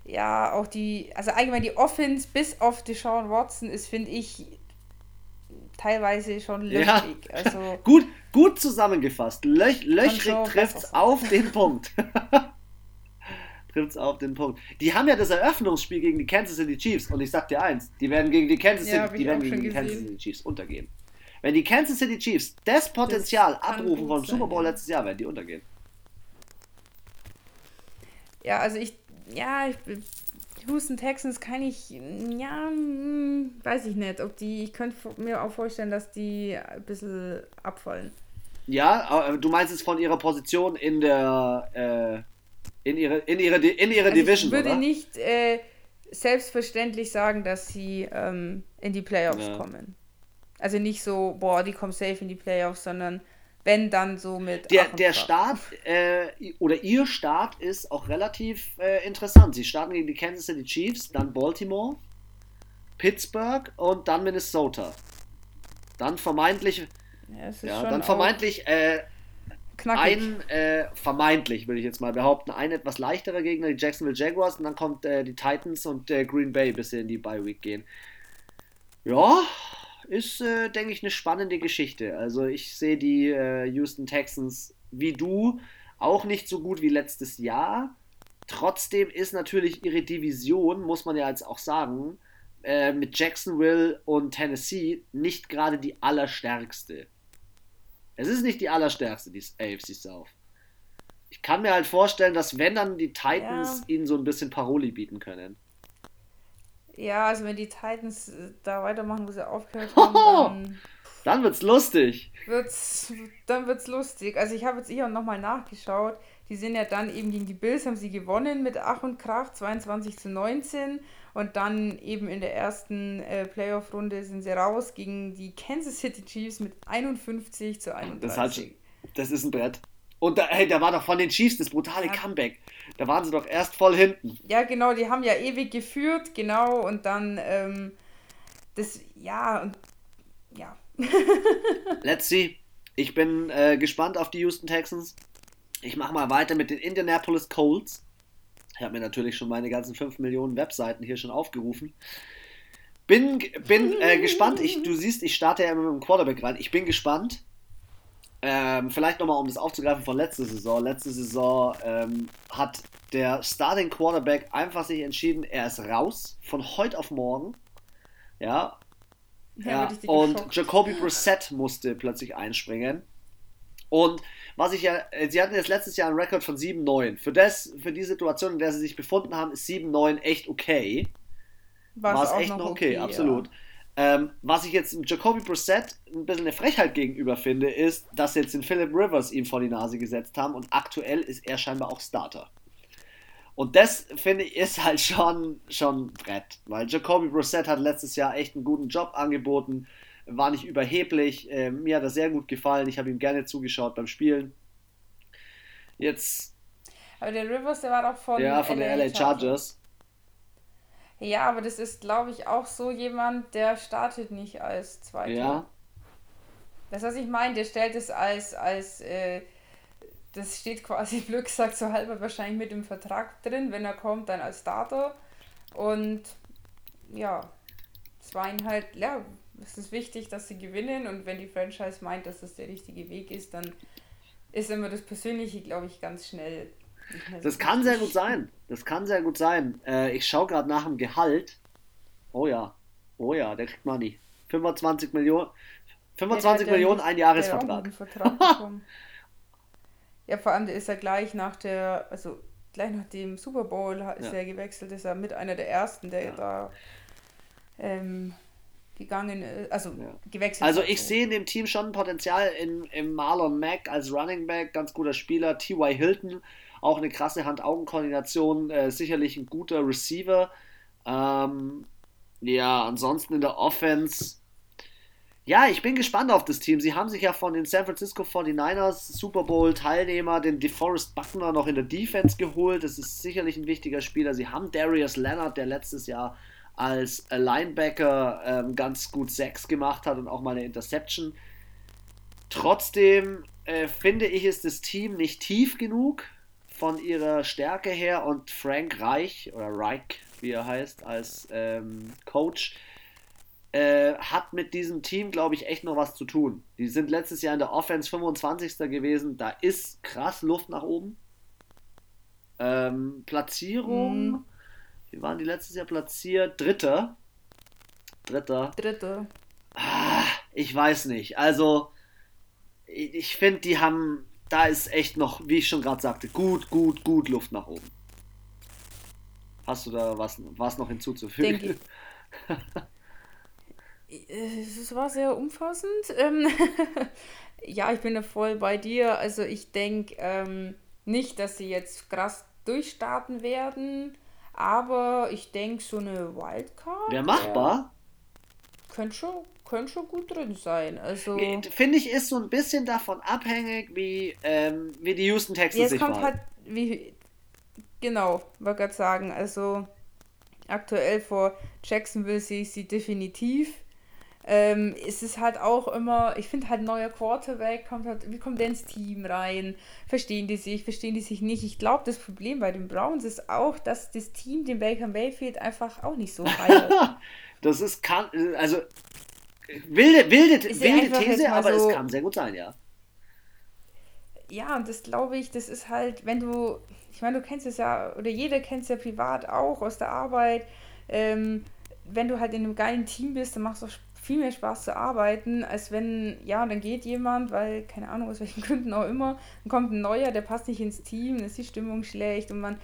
Ja, auch die, also allgemein die Offense bis auf Deshaun Watson ist, finde ich, teilweise schon löchrig. Ja. Also, gut, gut zusammengefasst. Löch, löchrig trifft es auf den Punkt. trifft es auf den Punkt. Die haben ja das Eröffnungsspiel gegen die Kansas City Chiefs und ich sag dir eins, die werden gegen die Kansas City, ja, die werden gegen die Kansas City Chiefs untergehen. Wenn die Kansas City Chiefs das Potenzial das abrufen vom Super Bowl letztes Jahr, werden die untergehen. Ja, also ich, ja, ich, Houston Texans kann ich, ja, hm, weiß ich nicht, ob die, ich könnte mir auch vorstellen, dass die ein bisschen abfallen. Ja, du meinst es von ihrer Position in der, äh, in ihre, in ihre, in ihre also Division, Ich würde oder? nicht äh, selbstverständlich sagen, dass sie ähm, in die Playoffs ja. kommen. Also nicht so, boah, die kommen safe in die Playoffs, sondern wenn dann so mit. Der, der Start äh, oder ihr Start ist auch relativ äh, interessant. Sie starten gegen die Kansas City Chiefs, dann Baltimore, Pittsburgh und dann Minnesota. Dann vermeintlich. Ja, ja dann vermeintlich. Äh, ein äh, vermeintlich, würde ich jetzt mal behaupten, ein etwas leichterer Gegner, die Jacksonville Jaguars, und dann kommt äh, die Titans und äh, Green Bay, bis sie in die Bye Week gehen. Ja, ist, äh, denke ich, eine spannende Geschichte. Also ich sehe die äh, Houston Texans wie du auch nicht so gut wie letztes Jahr. Trotzdem ist natürlich ihre Division, muss man ja jetzt auch sagen, äh, mit Jacksonville und Tennessee nicht gerade die allerstärkste. Es ist nicht die allerstärkste, die AFC South. Ich kann mir halt vorstellen, dass wenn dann die Titans ja. ihnen so ein bisschen Paroli bieten können. Ja, also wenn die Titans äh, da weitermachen, wo sie aufgehört haben, dann, dann wird's lustig. Wird's, dann wird's lustig. Also ich habe jetzt hier nochmal nachgeschaut. Die sind ja dann eben gegen die Bills, haben sie gewonnen mit Ach und Krach, 22 zu 19. Und dann eben in der ersten äh, Playoff-Runde sind sie raus gegen die Kansas City Chiefs mit 51 zu 31. Das, halt, das ist ein Brett. Und da, hey, da war doch von den Chiefs das brutale ja. Comeback. Da waren sie doch erst voll hinten. Ja, genau, die haben ja ewig geführt, genau, und dann, ähm, das, ja, und, ja. Let's see. Ich bin äh, gespannt auf die Houston Texans. Ich mache mal weiter mit den Indianapolis Colts. Ich habe mir natürlich schon meine ganzen 5 Millionen Webseiten hier schon aufgerufen. Bin, bin äh, gespannt. Ich, du siehst, ich starte ja immer mit dem Quarterback rein. Ich bin gespannt, ähm, vielleicht nochmal, um das aufzugreifen von letzter Saison. Letzte Saison ähm, hat der Starting Quarterback einfach sich entschieden, er ist raus von heute auf morgen. Ja. ja, ja und Jacoby Brissett musste plötzlich einspringen. Und was ich ja, äh, sie hatten jetzt letztes Jahr einen Rekord von 7-9. Für, für die Situation, in der sie sich befunden haben, ist 7-9 echt okay. War es echt noch okay, okay absolut. Ja. Ähm, was ich jetzt Jacoby Brissett ein bisschen eine Frechheit gegenüber finde, ist, dass jetzt den Philip Rivers ihm vor die Nase gesetzt haben und aktuell ist er scheinbar auch Starter. Und das, finde ich, ist halt schon, schon ein Brett, weil Jacoby Brissett hat letztes Jahr echt einen guten Job angeboten, war nicht überheblich, äh, mir hat er sehr gut gefallen, ich habe ihm gerne zugeschaut beim Spielen. Jetzt. Aber der Rivers, der war doch von, ja, von LA den LA Chargers. Ja, aber das ist, glaube ich, auch so jemand, der startet nicht als Zweiter. Ja. Das, was ich meine, der stellt es als, als äh, das steht quasi, Glück sagt so halber wahrscheinlich mit im Vertrag drin, wenn er kommt, dann als Starter. Und ja, es war ihnen halt, ja, es ist wichtig, dass sie gewinnen und wenn die Franchise meint, dass das der richtige Weg ist, dann ist immer das Persönliche, glaube ich, ganz schnell Das kann sehr gut sein. Das kann sehr gut sein. Äh, ich schaue gerade nach dem Gehalt. Oh ja. Oh ja, der kriegt Money. 25 Millionen. 25 Millionen, ein Jahresvertrag. ja, vor allem ist er gleich nach der, also gleich nach dem Super Bowl ist ja. er gewechselt, ist er mit einer der ersten, der ja. da ähm, gegangen, also ja. gewechselt Also ich sehe in dem Team schon Potenzial in, in Marlon Mack als Running Back, ganz guter Spieler, T.Y. Hilton, auch eine krasse Hand-Augen-Koordination, äh, sicherlich ein guter Receiver. Ähm, ja, ansonsten in der Offense. Ja, ich bin gespannt auf das Team. Sie haben sich ja von den San Francisco 49ers Super Bowl Teilnehmer, den DeForest Buckner, noch in der Defense geholt. Das ist sicherlich ein wichtiger Spieler. Sie haben Darius Leonard, der letztes Jahr als Linebacker ähm, ganz gut Sex gemacht hat und auch mal eine Interception. Trotzdem äh, finde ich, ist das Team nicht tief genug von ihrer Stärke her und Frank Reich oder Reich, wie er heißt, als ähm, Coach, äh, hat mit diesem Team, glaube ich, echt noch was zu tun. Die sind letztes Jahr in der Offense 25. gewesen. Da ist krass Luft nach oben. Ähm, Platzierung. Mm. Wie waren die letztes Jahr platziert? Dritter. Dritter. Dritter. Ah, ich weiß nicht. Also, ich finde, die haben da ist echt noch, wie ich schon gerade sagte, gut, gut, gut Luft nach oben. Hast du da was, was noch hinzuzufügen? Denke Es war sehr umfassend. Ähm, ja, ich bin da voll bei dir. Also ich denke ähm, nicht, dass sie jetzt krass durchstarten werden, aber ich denke, so eine Wildcard wäre machbar. könnte schon, könnte schon gut drin sein. Also finde ich, ist so ein bisschen davon abhängig, wie, ähm, wie die Houston Texans ja, sich kommt halt, wie, genau, wollte gerade sagen, also aktuell vor Jacksonville sehe ich sie definitiv. Ähm, es ist halt auch immer, ich finde halt neuer Quarterback, kommt halt, wie kommt der ins Team rein? Verstehen die sich, verstehen die sich nicht? Ich glaube, das Problem bei den Browns ist auch, dass das Team den Baker Mayfield einfach auch nicht so feiert. das ist, kann, also Wilde, wilde, wilde These, aber so, es kann sehr gut sein, ja. Ja, und das glaube ich, das ist halt, wenn du, ich meine, du kennst es ja, oder jeder kennt es ja privat auch aus der Arbeit. Ähm, wenn du halt in einem geilen Team bist, dann macht es auch viel mehr Spaß zu arbeiten, als wenn, ja, dann geht jemand, weil, keine Ahnung, aus welchen Gründen auch immer, dann kommt ein neuer, der passt nicht ins Team, dann ist die Stimmung schlecht und man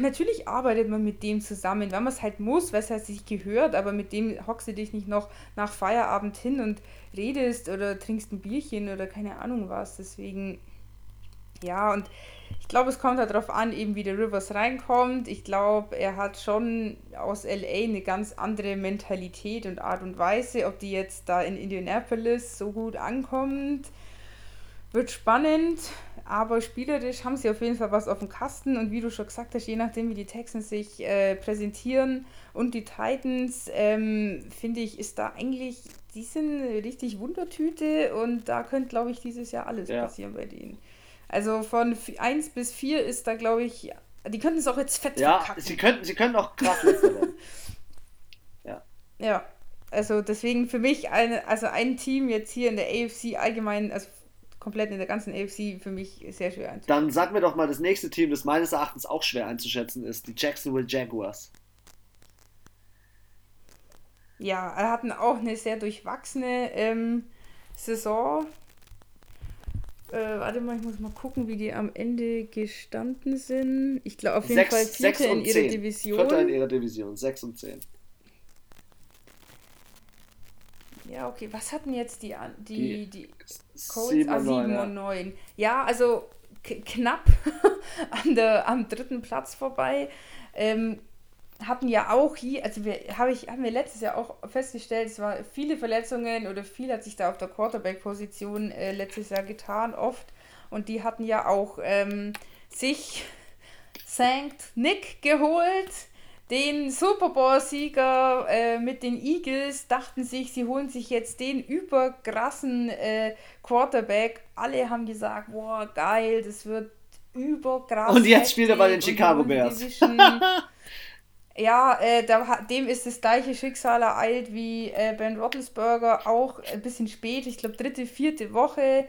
Natürlich arbeitet man mit dem zusammen, wenn man es halt muss, weil es halt sich gehört, aber mit dem hockst du dich nicht noch nach Feierabend hin und redest oder trinkst ein Bierchen oder keine Ahnung was. Deswegen, ja, und ich glaube, es kommt halt darauf an, eben wie der Rivers reinkommt. Ich glaube, er hat schon aus LA eine ganz andere Mentalität und Art und Weise. Ob die jetzt da in Indianapolis so gut ankommt, wird spannend. Aber spielerisch haben sie auf jeden Fall was auf dem Kasten und wie du schon gesagt hast, je nachdem, wie die Texans sich äh, präsentieren und die Titans, ähm, finde ich, ist da eigentlich, die sind richtig Wundertüte und da könnte, glaube ich, dieses Jahr alles ja. passieren bei denen. Also von 1 bis 4 ist da, glaube ich, die könnten es auch jetzt fett Ja, verkacken. sie könnten, sie könnten auch krass werden. ja. Ja, also deswegen für mich eine, also ein Team jetzt hier in der AFC allgemein, also komplett in der ganzen AFC für mich sehr schwer einzuschätzen. Dann sag mir doch mal das nächste Team, das meines Erachtens auch schwer einzuschätzen ist, die Jacksonville Jaguars. Ja, er hatten auch eine sehr durchwachsene ähm, Saison. Äh, warte mal, ich muss mal gucken, wie die am Ende gestanden sind. Ich glaube auf jeden sechs, Fall Vierte in ihrer 10. Division. Vierter in ihrer Division, 6 und 10. Ja, okay. Was hatten jetzt die, die, die, die Colts? 7 ah, 7 und 9. Ja, also knapp an der, am dritten Platz vorbei. Ähm, hatten ja auch hier, also wir, hab ich, haben wir letztes Jahr auch festgestellt, es war viele Verletzungen oder viel hat sich da auf der Quarterback-Position äh, letztes Jahr getan, oft. Und die hatten ja auch ähm, sich Sankt Nick geholt den Super Bowl-Sieger äh, mit den Eagles dachten sich, sie holen sich jetzt den überkrassen äh, Quarterback. Alle haben gesagt, boah, geil, das wird überkrass. Und jetzt spielt er bei den Chicago Bears. ja, äh, da, dem ist das gleiche Schicksal ereilt wie äh, Ben Roethlisberger, auch ein bisschen spät, ich glaube dritte, vierte Woche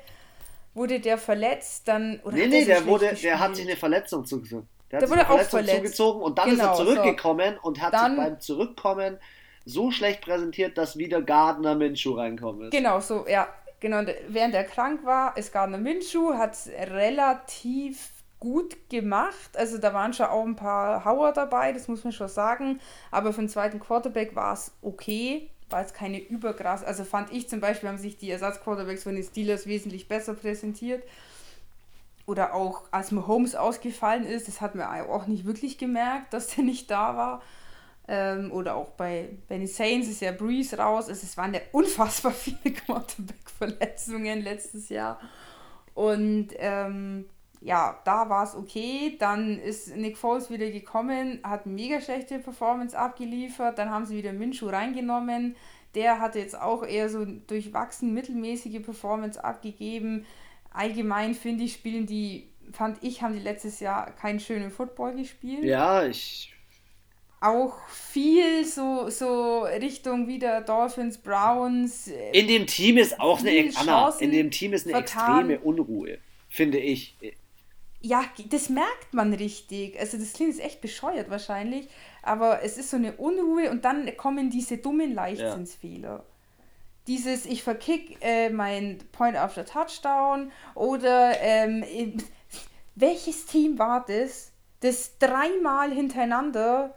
wurde der verletzt, dann. Oder nee, nee, der, wurde, der hat sich eine Verletzung zugezogen. Der, der wurde auch verletzt. zugezogen und dann genau, ist er genau, zurückgekommen so. und hat dann, sich beim Zurückkommen so schlecht präsentiert, dass wieder Gardner Minshew reinkommen ist. Genau, so, ja. Genau, während er krank war, ist Gardner Minshew, hat es relativ gut gemacht. Also da waren schon auch ein paar Hauer dabei, das muss man schon sagen. Aber für den zweiten Quarterback war es okay. War jetzt keine überkrass. Also fand ich zum Beispiel, haben sich die Ersatzquarterbacks von den Steelers wesentlich besser präsentiert. Oder auch als Mahomes ausgefallen ist, das hat man auch nicht wirklich gemerkt, dass der nicht da war. Ähm, oder auch bei, bei den Saints ist ja Breeze raus. Also es waren ja unfassbar viele Quarterback-Verletzungen letztes Jahr. Und ähm, ja, da war es okay. Dann ist Nick Foles wieder gekommen, hat mega schlechte Performance abgeliefert. Dann haben sie wieder Minshu reingenommen. Der hatte jetzt auch eher so durchwachsen mittelmäßige Performance abgegeben. Allgemein finde ich, spielen die, fand ich, haben die letztes Jahr keinen schönen Football gespielt. Ja, ich. Auch viel so, so Richtung wieder Dolphins, Browns. In dem Team ist auch eine, Anna, in dem Team ist eine vertan. extreme Unruhe, finde ich. Ja, das merkt man richtig. Also das klingt jetzt echt bescheuert wahrscheinlich, aber es ist so eine Unruhe und dann kommen diese dummen Leichtsinnsfehler. Ja. Dieses, ich verkick äh, mein Point after Touchdown oder ähm, welches Team war das, das dreimal hintereinander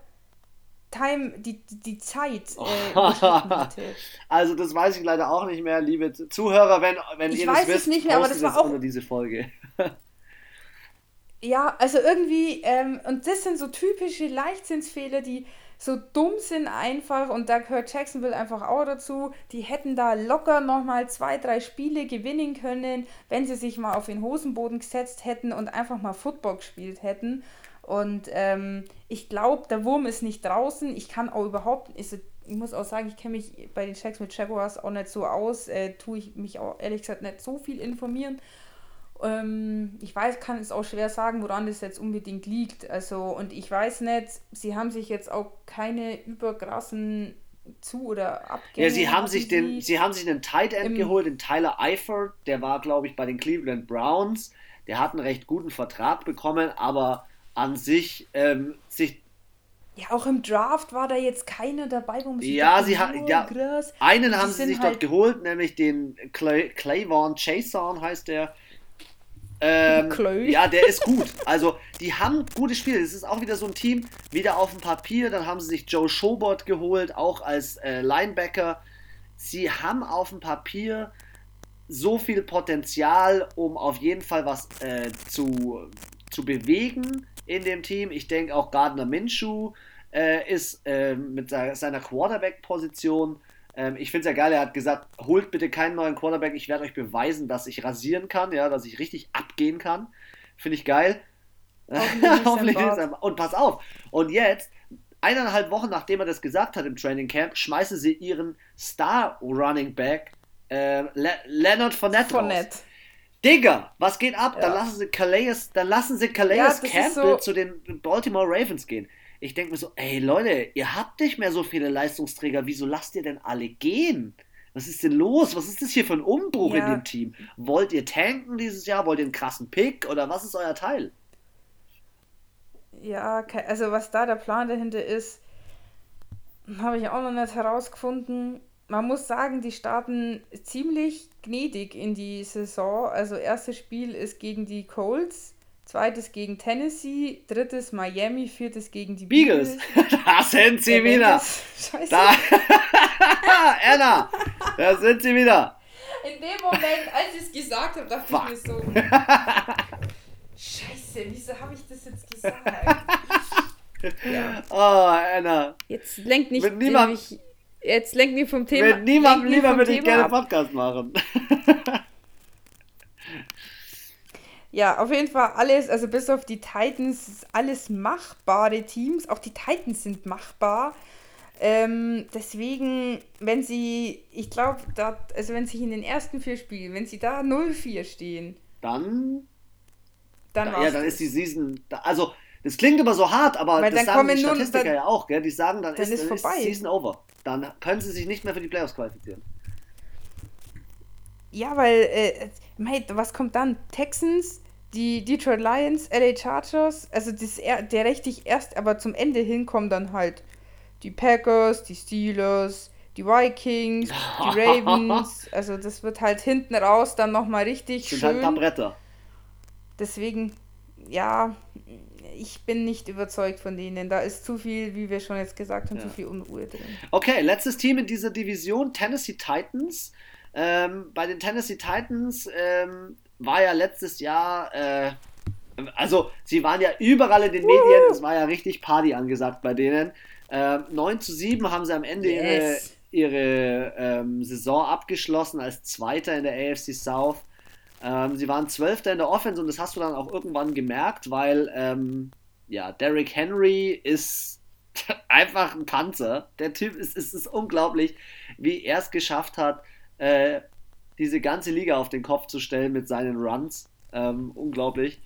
Time, die, die Zeit äh, Also das weiß ich leider auch nicht mehr, liebe Zuhörer, wenn, wenn ich ihr das wisst, es nicht mehr, aber das war auch unter diese Folge. Ja, also irgendwie, ähm, und das sind so typische Leichtsinnsfehler, die so dumm sind einfach und da gehört Jacksonville einfach auch dazu. Die hätten da locker nochmal zwei, drei Spiele gewinnen können, wenn sie sich mal auf den Hosenboden gesetzt hätten und einfach mal Football gespielt hätten. Und ähm, ich glaube, der Wurm ist nicht draußen. Ich kann auch überhaupt, ist, ich muss auch sagen, ich kenne mich bei den Checks mit Jaguars auch nicht so aus, äh, tue ich mich auch ehrlich gesagt nicht so viel informieren. Ähm, ich weiß, kann es auch schwer sagen, woran das jetzt unbedingt liegt. Also, und ich weiß nicht, sie haben sich jetzt auch keine überkrassen zu oder Abgänge. Ja, sie haben sich den, sie haben sich einen Tight End geholt, den Tyler Eifert, der war, glaube ich, bei den Cleveland Browns. Der hat einen recht guten Vertrag bekommen, aber an sich ähm, sich ja, auch im Draft war da jetzt keiner dabei, wo man sich Ja, sie hat ja, einen haben sie sich halt dort geholt, nämlich den Clay, Clayvon Chason heißt der. Ähm, ja, der ist gut. Also, die haben gute Spiele. Das ist auch wieder so ein Team, wieder auf dem Papier. Dann haben sie sich Joe Schobert geholt, auch als äh, Linebacker. Sie haben auf dem Papier so viel Potenzial, um auf jeden Fall was äh, zu, zu bewegen in dem Team. Ich denke auch Gardner Minshew äh, ist äh, mit seiner Quarterback-Position ähm, ich finde es ja geil, er hat gesagt, holt bitte keinen neuen Quarterback, ich werde euch beweisen, dass ich rasieren kann, ja, dass ich richtig abgehen kann. Finde ich geil. Hoffentlich und pass auf. Und jetzt, eineinhalb Wochen nachdem er das gesagt hat im Training Camp, schmeißen sie ihren Star Running Back äh, Le Leonard Fournette, Fournette. raus. Digga, was geht ab? Ja. Dann lassen sie Calais, dann lassen sie Calais ja, Campbell so zu den Baltimore Ravens gehen ich denke mir so, ey Leute, ihr habt nicht mehr so viele Leistungsträger, wieso lasst ihr denn alle gehen? Was ist denn los? Was ist das hier für ein Umbruch ja. in dem Team? Wollt ihr tanken dieses Jahr? Wollt ihr einen krassen Pick? Oder was ist euer Teil? Ja, also was da der Plan dahinter ist, habe ich auch noch nicht herausgefunden. Man muss sagen, die starten ziemlich gnädig in die Saison. Also erstes Spiel ist gegen die Colts zweites gegen Tennessee, drittes Miami, viertes gegen die Beagles. Beagles. da sind sie wieder. Scheiße. Da. Anna, da sind sie wieder. In dem Moment, als ich es gesagt habe, dachte Fuck. ich mir so, Scheiße, wieso habe ich das jetzt gesagt? ja. Oh, Anna. Jetzt lenkt nicht, mich, jetzt lenkt mich vom Thema. Mit niemandem lieber würde ich gerne Podcast machen. Ja, auf jeden Fall alles, also bis auf die Titans, alles machbare Teams. Auch die Titans sind machbar. Ähm, deswegen, wenn sie, ich glaube, also wenn sie in den ersten vier Spielen, wenn sie da 0-4 stehen, dann. Dann da, ja, dann ist die Season. Also, das klingt immer so hart, aber das sagen die Statistiker dann, ja auch, gell? Die sagen, dann, dann ist, ist, dann vorbei. ist Season over. Dann können sie sich nicht mehr für die Playoffs qualifizieren. Ja, weil, äh, mate, was kommt dann? Texans, die Detroit Lions, LA Chargers, also das, der richtig erst, aber zum Ende hin kommen dann halt die Packers, die Steelers, die Vikings, die Ravens. Also das wird halt hinten raus dann nochmal richtig das schön. Halt ein paar Bretter. Deswegen, ja, ich bin nicht überzeugt von denen. Da ist zu viel, wie wir schon jetzt gesagt haben, ja. zu viel Unruhe drin. Okay, letztes Team in dieser Division, Tennessee Titans. Ähm, bei den Tennessee Titans ähm, war ja letztes Jahr, äh, also sie waren ja überall in den Medien, es war ja richtig Party angesagt bei denen. Ähm, 9 zu 7 haben sie am Ende yes. ihre, ihre ähm, Saison abgeschlossen als Zweiter in der AFC South. Ähm, sie waren Zwölfter in der Offense und das hast du dann auch irgendwann gemerkt, weil ähm, ja, Derrick Henry ist einfach ein Panzer. Der Typ ist, ist, ist unglaublich, wie er es geschafft hat, äh, diese ganze Liga auf den Kopf zu stellen mit seinen Runs. Ähm, unglaublich.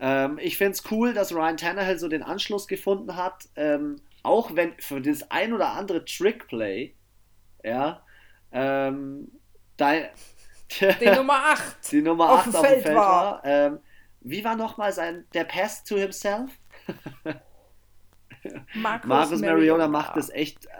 Ähm, ich finde es cool, dass Ryan Tannehill so den Anschluss gefunden hat. Ähm, auch wenn für das ein oder andere Trickplay, ja, ähm, dein, die Nummer 8 die Nummer 8 auf, auf dem Feld war. war. Ähm, wie war nochmal sein der Pass to himself? Marcus, Mariota macht das echt äh,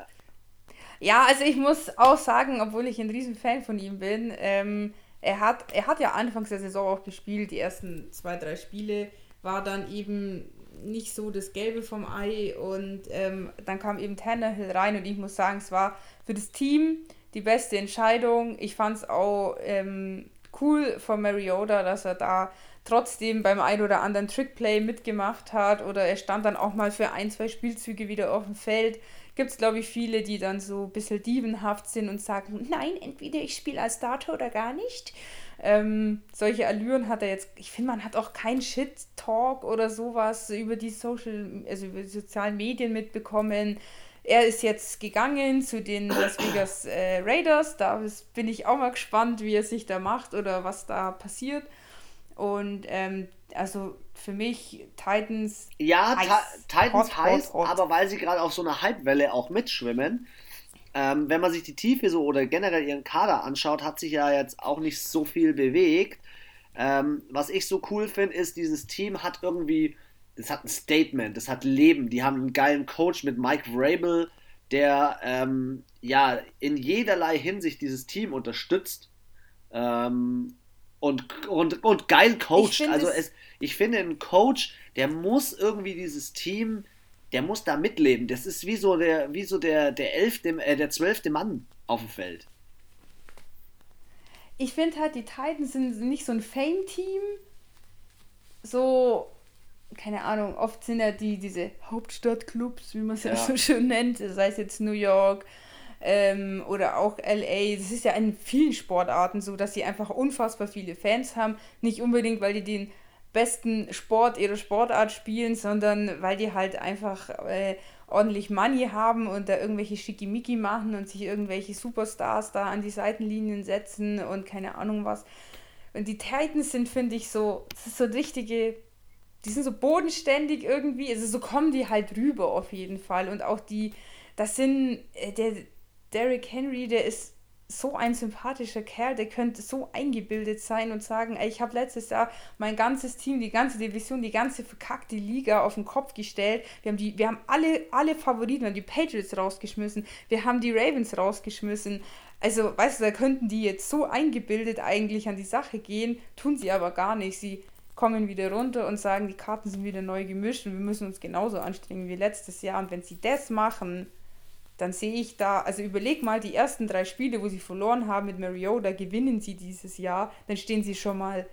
ja, also ich muss auch sagen, obwohl ich ein riesen Fan von ihm bin, ähm, er, hat, er hat ja anfangs der Saison auch gespielt, die ersten zwei, drei Spiele, war dann eben nicht so das Gelbe vom Ei und ähm, dann kam eben Tannehill rein und ich muss sagen, es war für das Team die beste Entscheidung. Ich fand es auch ähm, cool von Mariota, dass er da trotzdem beim ein oder anderen Trickplay mitgemacht hat oder er stand dann auch mal für ein, zwei Spielzüge wieder auf dem Feld gibt es, glaube ich, viele, die dann so ein bisschen dievenhaft sind und sagen, nein, entweder ich spiele als Starter oder gar nicht. Ähm, solche Allüren hat er jetzt, ich finde, man hat auch keinen Shit-Talk oder sowas über die Social, also über die sozialen Medien mitbekommen. Er ist jetzt gegangen zu den Las Vegas äh, Raiders. Da bin ich auch mal gespannt, wie er sich da macht oder was da passiert. Und ähm, also für mich Titans. Ja, heiß. Titans hot, heiß, hot, hot. aber weil sie gerade auf so einer Halbwelle auch mitschwimmen. Ähm, wenn man sich die Tiefe so oder generell ihren Kader anschaut, hat sich ja jetzt auch nicht so viel bewegt. Ähm, was ich so cool finde, ist, dieses Team hat irgendwie, es hat ein Statement, es hat Leben. Die haben einen geilen Coach mit Mike Vrabel, der ähm, ja in jederlei Hinsicht dieses Team unterstützt. Ähm, und, und, und geil coacht. Also es, ich finde, ein Coach, der muss irgendwie dieses Team, der muss da mitleben. Das ist wie so der, wie so der, der elfte, äh, der zwölfte Mann auf dem Feld. Ich finde halt, die Titans sind nicht so ein Fame-Team. So, keine Ahnung, oft sind ja die, diese Hauptstadtclubs, wie man es ja. ja so schön nennt, sei es jetzt New York, ähm, oder auch LA. Das ist ja in vielen Sportarten so, dass sie einfach unfassbar viele Fans haben. Nicht unbedingt, weil die den besten Sport ihrer Sportart spielen, sondern weil die halt einfach äh, ordentlich Money haben und da irgendwelche Schickimicki machen und sich irgendwelche Superstars da an die Seitenlinien setzen und keine Ahnung was. Und die Titans sind, finde ich, so, das ist so richtige, die sind so bodenständig irgendwie, also so kommen die halt rüber auf jeden Fall. Und auch die, das sind, äh, der, Derrick Henry, der ist so ein sympathischer Kerl, der könnte so eingebildet sein und sagen, ey, ich habe letztes Jahr mein ganzes Team, die ganze Division, die ganze verkackte Liga auf den Kopf gestellt. Wir haben, die, wir haben alle, alle Favoriten, wir haben die Patriots rausgeschmissen, wir haben die Ravens rausgeschmissen. Also, weißt du, da könnten die jetzt so eingebildet eigentlich an die Sache gehen, tun sie aber gar nicht. Sie kommen wieder runter und sagen, die Karten sind wieder neu gemischt und wir müssen uns genauso anstrengen wie letztes Jahr. Und wenn sie das machen, dann sehe ich da, also überleg mal, die ersten drei Spiele, wo sie verloren haben mit Mariota, gewinnen sie dieses Jahr, dann stehen sie schon mal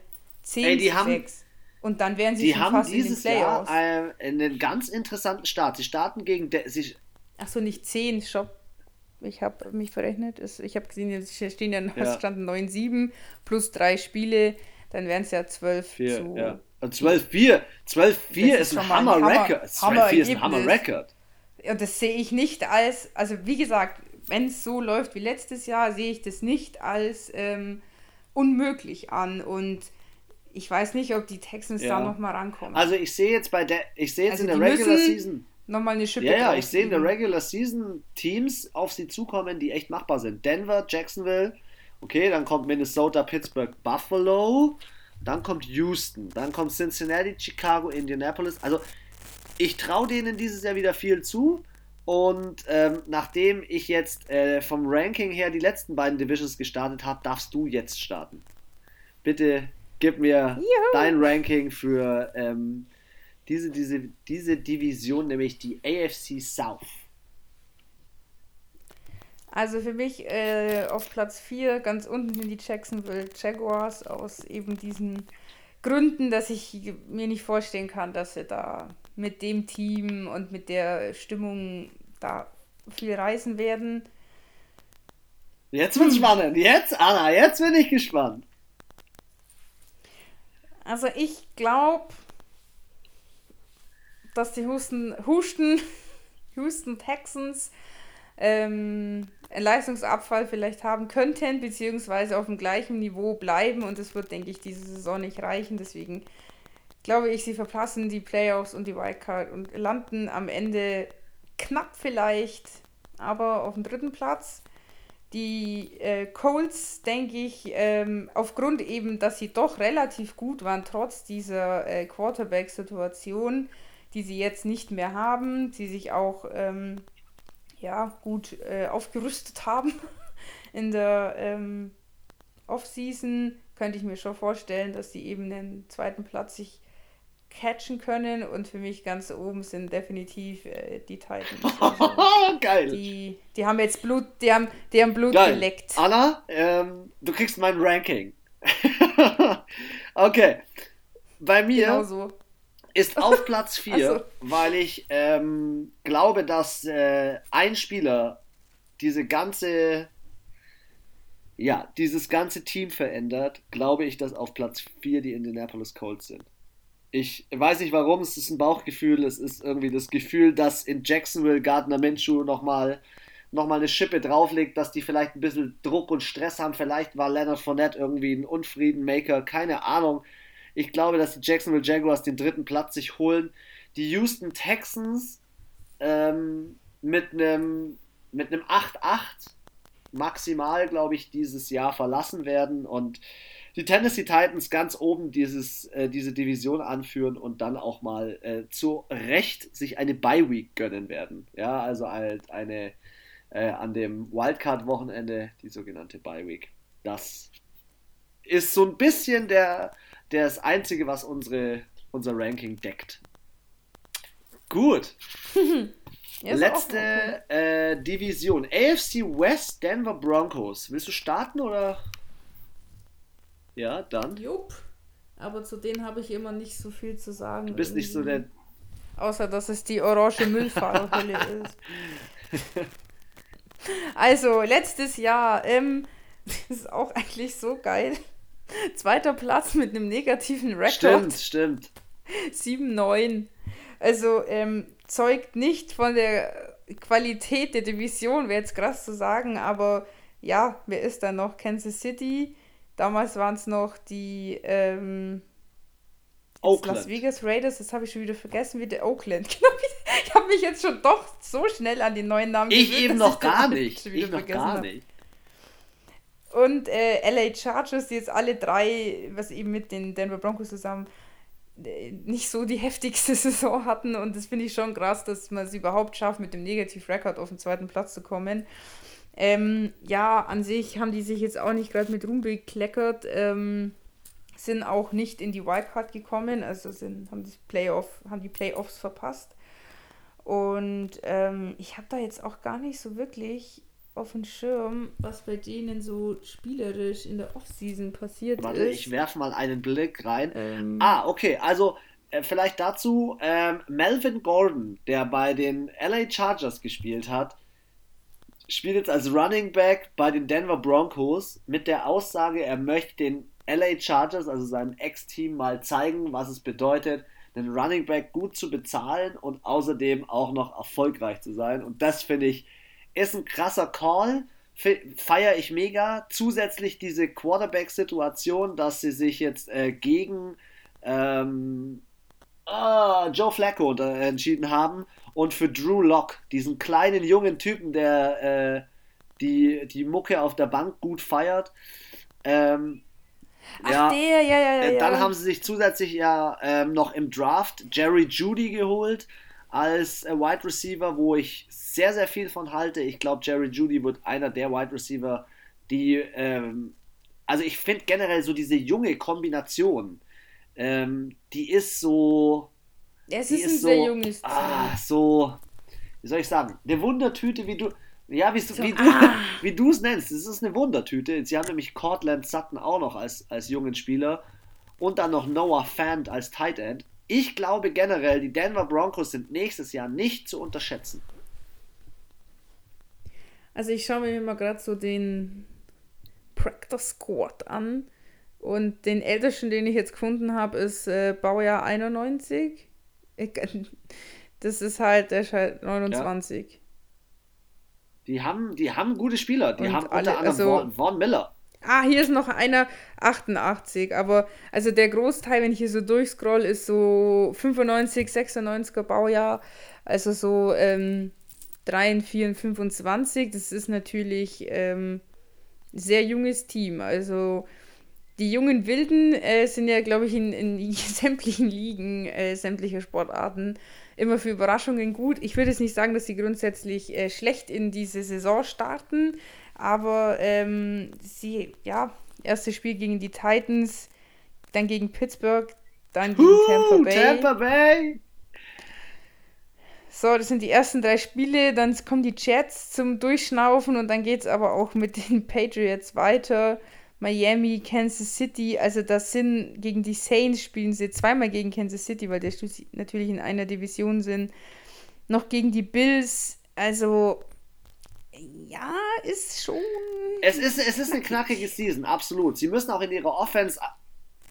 10 Ey, die zu haben, 6. Und dann wären sie die schon haben fast dieses in den Playoffs. Jahr äh, einen ganz interessanten Start. Sie starten gegen. De sie Achso, nicht 10, Shop. Ich habe mich verrechnet. Ich habe gesehen, es stehen ja, ja. standen 9-7 plus drei Spiele, dann wären es ja 12 4, zu. Ja. 12-4. 12-4 ist ein Hammer-Record. 12-4 ist ein Hammer-Record und das sehe ich nicht als, also wie gesagt, wenn es so läuft wie letztes Jahr, sehe ich das nicht als ähm, unmöglich an und ich weiß nicht, ob die Texans ja. da nochmal rankommen. Also ich sehe jetzt bei der, ich sehe jetzt also in der Regular Season nochmal eine Schippe Ja, ja, ich sehe in der Regular Season Teams auf sie zukommen, die echt machbar sind. Denver, Jacksonville Okay, dann kommt Minnesota, Pittsburgh, Buffalo. Dann kommt Houston. Dann kommt Cincinnati, Chicago, Indianapolis. Also ich traue denen dieses Jahr wieder viel zu. Und ähm, nachdem ich jetzt äh, vom Ranking her die letzten beiden Divisions gestartet habe, darfst du jetzt starten. Bitte gib mir Juhu. dein Ranking für ähm, diese, diese, diese Division, nämlich die AFC South. Also für mich äh, auf Platz 4 ganz unten sind die Jacksonville Jaguars aus eben diesen Gründen, dass ich mir nicht vorstellen kann, dass sie da mit dem Team und mit der Stimmung da viel reisen werden. Jetzt wird's hm. spannend. Jetzt, Anna, jetzt bin ich gespannt. Also ich glaube, dass die Houston, Houston, Houston Texans ähm, einen Leistungsabfall vielleicht haben könnten, beziehungsweise auf dem gleichen Niveau bleiben und es wird, denke ich, diese Saison nicht reichen. Deswegen glaube ich, sie verpassen die Playoffs und die Wildcard und landen am Ende knapp vielleicht, aber auf dem dritten Platz. Die äh, Colts, denke ich, ähm, aufgrund eben, dass sie doch relativ gut waren, trotz dieser äh, Quarterback-Situation, die sie jetzt nicht mehr haben, die sich auch ähm, ja, gut äh, aufgerüstet haben in der ähm, Offseason, könnte ich mir schon vorstellen, dass sie eben den zweiten Platz sich catchen können und für mich ganz oben sind definitiv äh, die Titans. Also, Geil. Die, die haben jetzt Blut, die haben, die haben Blut Geil. geleckt. Anna, ähm, du kriegst mein Ranking. okay. Bei mir genau so. ist auf Platz 4, so. weil ich ähm, glaube, dass äh, ein Spieler diese ganze ja, dieses ganze Team verändert, glaube ich, dass auf Platz 4 die Indianapolis Colts sind. Ich weiß nicht warum, es ist ein Bauchgefühl, es ist irgendwie das Gefühl, dass in Jacksonville Gardner Minshew nochmal noch mal eine Schippe drauflegt, dass die vielleicht ein bisschen Druck und Stress haben. Vielleicht war Leonard Fournette irgendwie ein Unfriedenmaker, keine Ahnung. Ich glaube, dass die Jacksonville Jaguars den dritten Platz sich holen. Die Houston Texans ähm, mit einem mit einem 8-8 maximal, glaube ich, dieses Jahr verlassen werden und die Tennessee Titans ganz oben dieses, äh, diese Division anführen und dann auch mal äh, zu Recht sich eine Bye-Week gönnen werden. Ja, also halt eine äh, an dem Wildcard-Wochenende, die sogenannte Bye-Week. Das ist so ein bisschen der, das Einzige, was unsere, unser Ranking deckt. Gut. Letzte äh, Division. AFC West Denver Broncos. Willst du starten oder? Ja, dann. Jupp. Aber zu denen habe ich immer nicht so viel zu sagen. Du bist irgendwie. nicht so der. Außer, dass es die orange Müllfahrerhölle ist. Also, letztes Jahr, ähm, das ist auch eigentlich so geil. Zweiter Platz mit einem negativen Rekord. Stimmt, stimmt. 7-9. Also, ähm, zeugt nicht von der Qualität der Division, wäre jetzt krass zu sagen, aber ja, wer ist da noch? Kansas City, Damals waren es noch die ähm, Las Vegas Raiders, das habe ich schon wieder vergessen, wie der Oakland. ich habe mich jetzt schon doch so schnell an die neuen Namen Ich gewöhnt, eben noch gar nicht. Ich noch gar nicht. Und äh, LA Chargers, die jetzt alle drei, was eben mit den Denver Broncos zusammen äh, nicht so die heftigste Saison hatten und das finde ich schon krass, dass man es überhaupt schafft, mit dem Negativ-Record auf den zweiten Platz zu kommen. Ähm, ja, an sich haben die sich jetzt auch nicht gerade mit Ruhm bekleckert, ähm, sind auch nicht in die Wildcard gekommen, also sind, haben, die Playoff, haben die Playoffs verpasst. Und ähm, ich habe da jetzt auch gar nicht so wirklich auf dem Schirm, was bei denen so spielerisch in der Offseason passiert Warte, ist. ich werfe mal einen Blick rein. Ähm, ah, okay, also äh, vielleicht dazu, ähm, Melvin Gordon, der bei den LA Chargers gespielt hat, spielt jetzt als Running Back bei den Denver Broncos mit der Aussage, er möchte den LA Chargers, also seinem Ex-Team, mal zeigen, was es bedeutet, den Running Back gut zu bezahlen und außerdem auch noch erfolgreich zu sein. Und das finde ich, ist ein krasser Call. Feiere ich mega. Zusätzlich diese Quarterback-Situation, dass sie sich jetzt äh, gegen ähm, oh, Joe Flacco entschieden haben und für Drew Locke, diesen kleinen jungen Typen, der, äh, die die Mucke auf der Bank gut feiert. Ähm, Ach, ja, der, ja, ja, äh, ja. Dann haben sie sich zusätzlich ja ähm, noch im Draft Jerry Judy geholt als äh, Wide Receiver, wo ich sehr, sehr viel von halte. Ich glaube, Jerry Judy wird einer der Wide Receiver, die, ähm, also ich finde generell so diese junge Kombination, ähm, die ist so. Es ist, ist ein so, sehr junges Team. Ah, so, wie soll ich sagen, eine Wundertüte, wie du. Ja, wie, so, wie du ah. es nennst. Es ist eine Wundertüte. Sie haben nämlich Cortland Sutton auch noch als, als jungen Spieler und dann noch Noah Fant als Tight End. Ich glaube generell, die Denver Broncos sind nächstes Jahr nicht zu unterschätzen. Also ich schaue mir mal gerade so den Practice Squad an. Und den ältesten, den ich jetzt gefunden habe, ist äh, Baujahr 91. Das ist halt, der ist halt 29. Ja. Die haben, die haben gute Spieler. Die Und haben alle, unter anderem also, Vaughn Miller. Ah, hier ist noch einer 88, aber also der Großteil, wenn ich hier so durchscroll, ist so 95, 96er Baujahr, also so ähm, 3, 4, 25. Das ist natürlich ähm, sehr junges Team. Also die jungen Wilden äh, sind ja, glaube ich, in, in sämtlichen Ligen, äh, sämtlicher Sportarten immer für Überraschungen gut. Ich würde jetzt nicht sagen, dass sie grundsätzlich äh, schlecht in diese Saison starten, aber ähm, sie, ja, erstes Spiel gegen die Titans, dann gegen Pittsburgh, dann gegen uh, Tampa Bay. Tampa Bay! So, das sind die ersten drei Spiele, dann kommen die Jets zum Durchschnaufen und dann geht es aber auch mit den Patriots weiter. Miami, Kansas City, also das sind gegen die Saints spielen sie zweimal gegen Kansas City, weil die natürlich in einer Division sind. Noch gegen die Bills, also ja, ist schon. Es ist, es ist eine knackige Season, absolut. Sie müssen auch in ihrer Offense.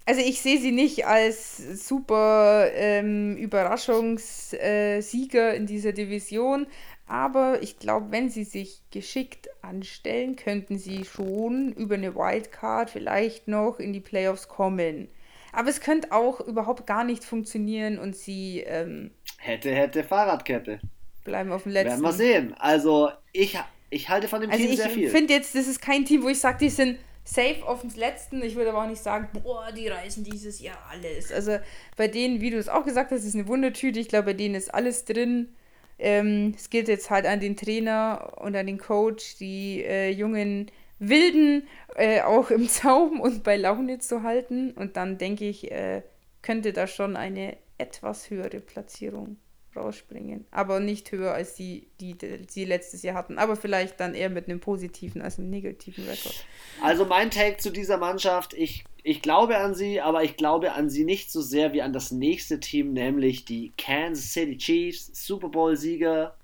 Also ich sehe sie nicht als super ähm, Überraschungssieger in dieser Division, aber ich glaube, wenn sie sich geschickt anstellen, könnten sie schon über eine Wildcard vielleicht noch in die Playoffs kommen. Aber es könnte auch überhaupt gar nicht funktionieren und sie. Ähm, hätte, hätte Fahrradkette. Bleiben auf dem letzten. Werden wir sehen. Also, ich, ich halte von dem also Team sehr viel. Ich finde jetzt, das ist kein Team, wo ich sage, die sind safe auf dem letzten. Ich würde aber auch nicht sagen, boah, die reißen dieses Jahr alles. Also bei denen, wie du es auch gesagt hast, ist eine Wundertüte. Ich glaube, bei denen ist alles drin. Ähm, es gilt jetzt halt an den Trainer und an den Coach, die äh, jungen Wilden äh, auch im Zaum und bei Laune zu halten. Und dann denke ich, äh, könnte da schon eine etwas höhere Platzierung rausspringen. Aber nicht höher als die, die, sie letztes Jahr hatten. Aber vielleicht dann eher mit einem positiven als einem negativen Rekord. Also mein Take zu dieser Mannschaft, ich, ich glaube an sie, aber ich glaube an sie nicht so sehr wie an das nächste Team, nämlich die Kansas City Chiefs, Super Bowl-Sieger.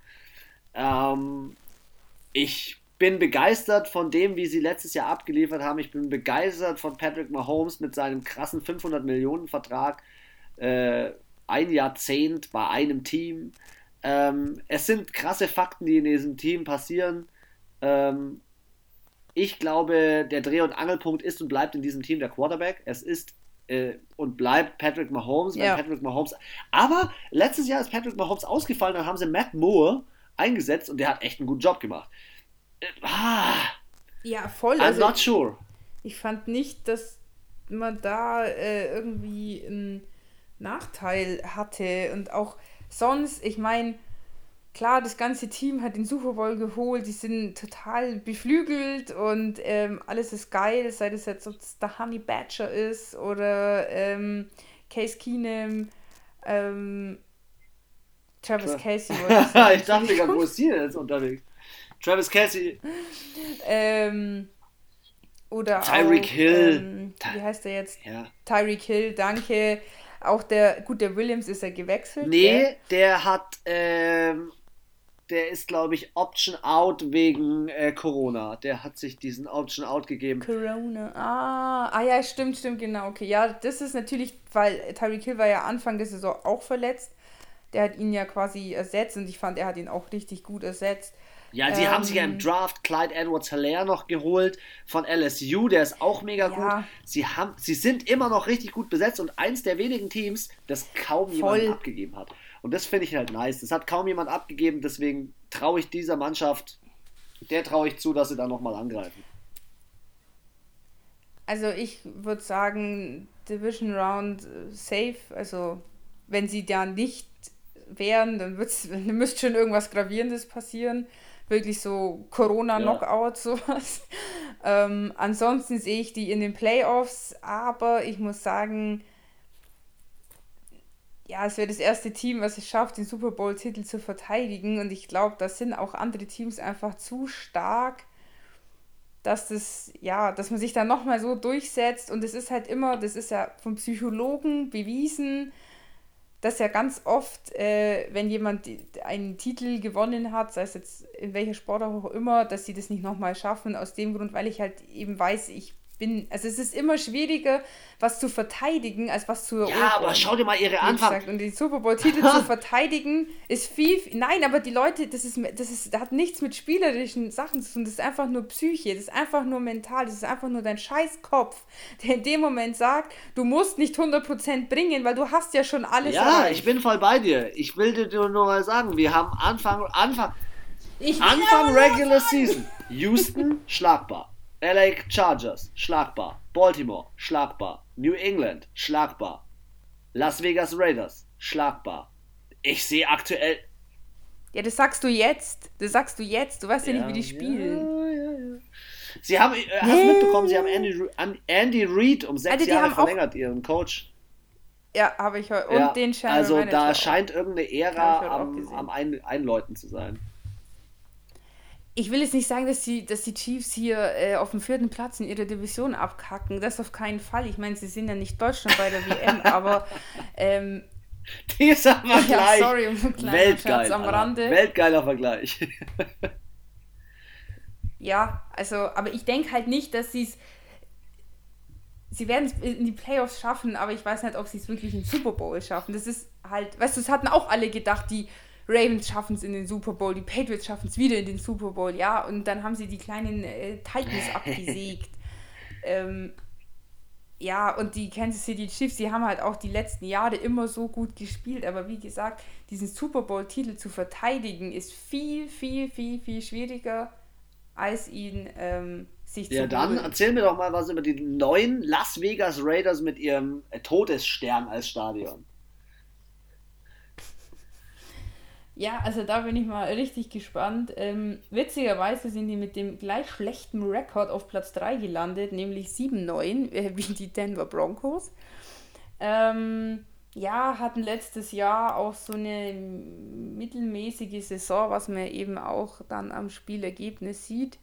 Ähm, ich bin begeistert von dem, wie sie letztes Jahr abgeliefert haben. Ich bin begeistert von Patrick Mahomes mit seinem krassen 500 Millionen Vertrag. Äh, ein Jahrzehnt bei einem Team. Ähm, es sind krasse Fakten, die in diesem Team passieren. Ähm, ich glaube, der Dreh- und Angelpunkt ist und bleibt in diesem Team der Quarterback. Es ist äh, und bleibt Patrick Mahomes. Ja. Patrick Mahomes. Aber letztes Jahr ist Patrick Mahomes ausgefallen, dann haben sie Matt Moore eingesetzt und der hat echt einen guten Job gemacht. Äh, ah, ja, voll. I'm also not sure. Ich fand nicht, dass man da äh, irgendwie ein Nachteil hatte. Und auch sonst, ich meine, klar, das ganze Team hat den Super Bowl geholt, die sind total beflügelt und ähm, alles ist geil, sei das jetzt, ob es der Honey Badger ist oder ähm, Case Keenum, ähm, Travis Casey. ich dachte gerade, wo ist sie denn jetzt unterwegs? Travis Casey. ähm, oder Tyreek Hill. Ähm, wie heißt der jetzt? Ja. Tyreek Hill, danke. Auch der, gut, der Williams ist ja gewechselt. Nee, der, der hat, ähm, der ist, glaube ich, Option Out wegen äh, Corona. Der hat sich diesen Option Out gegeben. Corona, ah, ah ja, stimmt, stimmt, genau. Okay, ja, das ist natürlich, weil Tyreek Hill war ja Anfang der Saison auch verletzt. Der hat ihn ja quasi ersetzt und ich fand, er hat ihn auch richtig gut ersetzt. Ja, sie ähm, haben sich ja im ähm, Draft Clyde Edwards Hilaire noch geholt von LSU, der ist auch mega ja. gut. Sie, haben, sie sind immer noch richtig gut besetzt und eins der wenigen Teams, das kaum jemand abgegeben hat. Und das finde ich halt nice. Das hat kaum jemand abgegeben, deswegen traue ich dieser Mannschaft der traue ich zu, dass sie da nochmal angreifen. Also ich würde sagen, Division Round äh, safe. Also wenn sie da nicht wären, dann, dann müsste schon irgendwas Gravierendes passieren. Wirklich so Corona-Knockout, ja. sowas. Ähm, ansonsten sehe ich die in den Playoffs, aber ich muss sagen, ja, es wäre das erste Team, was es schafft, den Super Bowl-Titel zu verteidigen. Und ich glaube, da sind auch andere Teams einfach zu stark, dass das, ja, dass man sich dann nochmal so durchsetzt. Und es ist halt immer, das ist ja vom Psychologen bewiesen, dass ja ganz oft, äh, wenn jemand einen Titel gewonnen hat, sei es jetzt in welcher Sportart auch immer, dass sie das nicht nochmal schaffen. Aus dem Grund, weil ich halt eben weiß, ich bin, also es ist immer schwieriger, was zu verteidigen, als was zu erobern. Ja, aber schau dir mal ihre Anfang. Und den Super Bowl-Titel zu verteidigen ist viel, nein, aber die Leute, das ist, das ist, das hat nichts mit spielerischen Sachen zu tun, das ist einfach nur Psyche, das ist einfach nur mental, das ist einfach nur dein Scheißkopf, der in dem Moment sagt, du musst nicht 100% bringen, weil du hast ja schon alles Ja, erreicht. ich bin voll bei dir. Ich will dir nur mal sagen, wir haben Anfang, Anfang, ich Anfang Regular Season, Houston schlagbar. LA Chargers, schlagbar. Baltimore, schlagbar. New England, schlagbar. Las Vegas Raiders, schlagbar. Ich sehe aktuell. Ja, das sagst du jetzt. Das sagst du jetzt. Du weißt ja, ja nicht, wie die spielen. Ja, ja. Sie haben, äh, hast du mitbekommen, sie haben Andy, Andy Reid um sechs also, Jahre verlängert, ihren Coach. Ja, habe ich heute. Und den Channel Also Manager da scheint irgendeine Ära am, am Ein Einläuten zu sein ich will jetzt nicht sagen, dass die, dass die Chiefs hier äh, auf dem vierten Platz in ihrer Division abkacken. Das auf keinen Fall. Ich meine, sie sind ja nicht Deutschland bei der WM, aber ähm, dieser Vergleich. Ja, sorry, um Weltgeil, am Rande. Weltgeiler Vergleich. ja, also, aber ich denke halt nicht, dass sie es. Sie werden es in die Playoffs schaffen, aber ich weiß nicht, ob sie es wirklich in den Super Bowl schaffen. Das ist halt, weißt du, es hatten auch alle gedacht, die Ravens schaffen es in den Super Bowl, die Patriots schaffen es wieder in den Super Bowl, ja, und dann haben sie die kleinen äh, Titans abgesägt. ähm, ja, und die Kansas City Chiefs, die haben halt auch die letzten Jahre immer so gut gespielt, aber wie gesagt, diesen Super Bowl-Titel zu verteidigen, ist viel, viel, viel, viel schwieriger, als ihn ähm, sich ja, zu Ja, dann erzähl mir doch mal was über die neuen Las Vegas Raiders mit ihrem äh, Todesstern als Stadion. Ja, also da bin ich mal richtig gespannt. Ähm, witzigerweise sind die mit dem gleich schlechten Rekord auf Platz 3 gelandet, nämlich 7-9, äh, wie die Denver Broncos. Ähm, ja, hatten letztes Jahr auch so eine mittelmäßige Saison, was man eben auch dann am Spielergebnis sieht.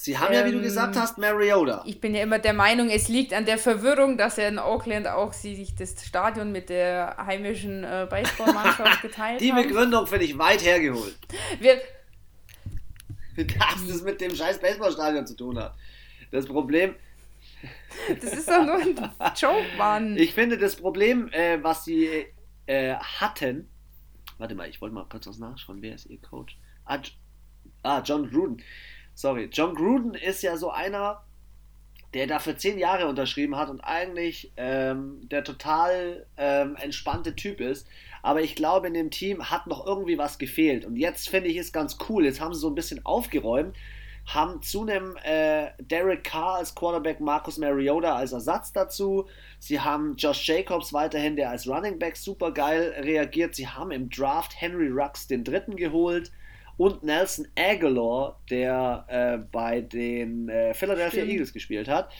Sie haben ähm, ja, wie du gesagt ähm, hast, Mariota. Ich bin ja immer der Meinung, es liegt an der Verwirrung, dass er in Auckland auch sie sich das Stadion mit der heimischen äh, Baseballmannschaft geteilt Die Begründung finde ich weit hergeholt. Wir, dass das mit dem scheiß Baseballstadion zu tun hat. Das Problem. Das ist doch nur ein Joke, Mann. Ich finde das Problem, äh, was sie äh, hatten. Warte mal, ich wollte mal kurz was nachschauen. Wer ist ihr Coach? Ah, ah John Gruden sorry, John Gruden ist ja so einer, der da für zehn Jahre unterschrieben hat und eigentlich ähm, der total ähm, entspannte Typ ist. Aber ich glaube, in dem Team hat noch irgendwie was gefehlt. Und jetzt finde ich es ganz cool. Jetzt haben sie so ein bisschen aufgeräumt, haben zu einem äh, Derek Carr als Quarterback, Marcus Mariota als Ersatz dazu. Sie haben Josh Jacobs weiterhin, der als Running Back super geil reagiert. Sie haben im Draft Henry Rux den dritten geholt und Nelson Aguilar, der äh, bei den äh, Philadelphia Stimmt. Eagles gespielt hat.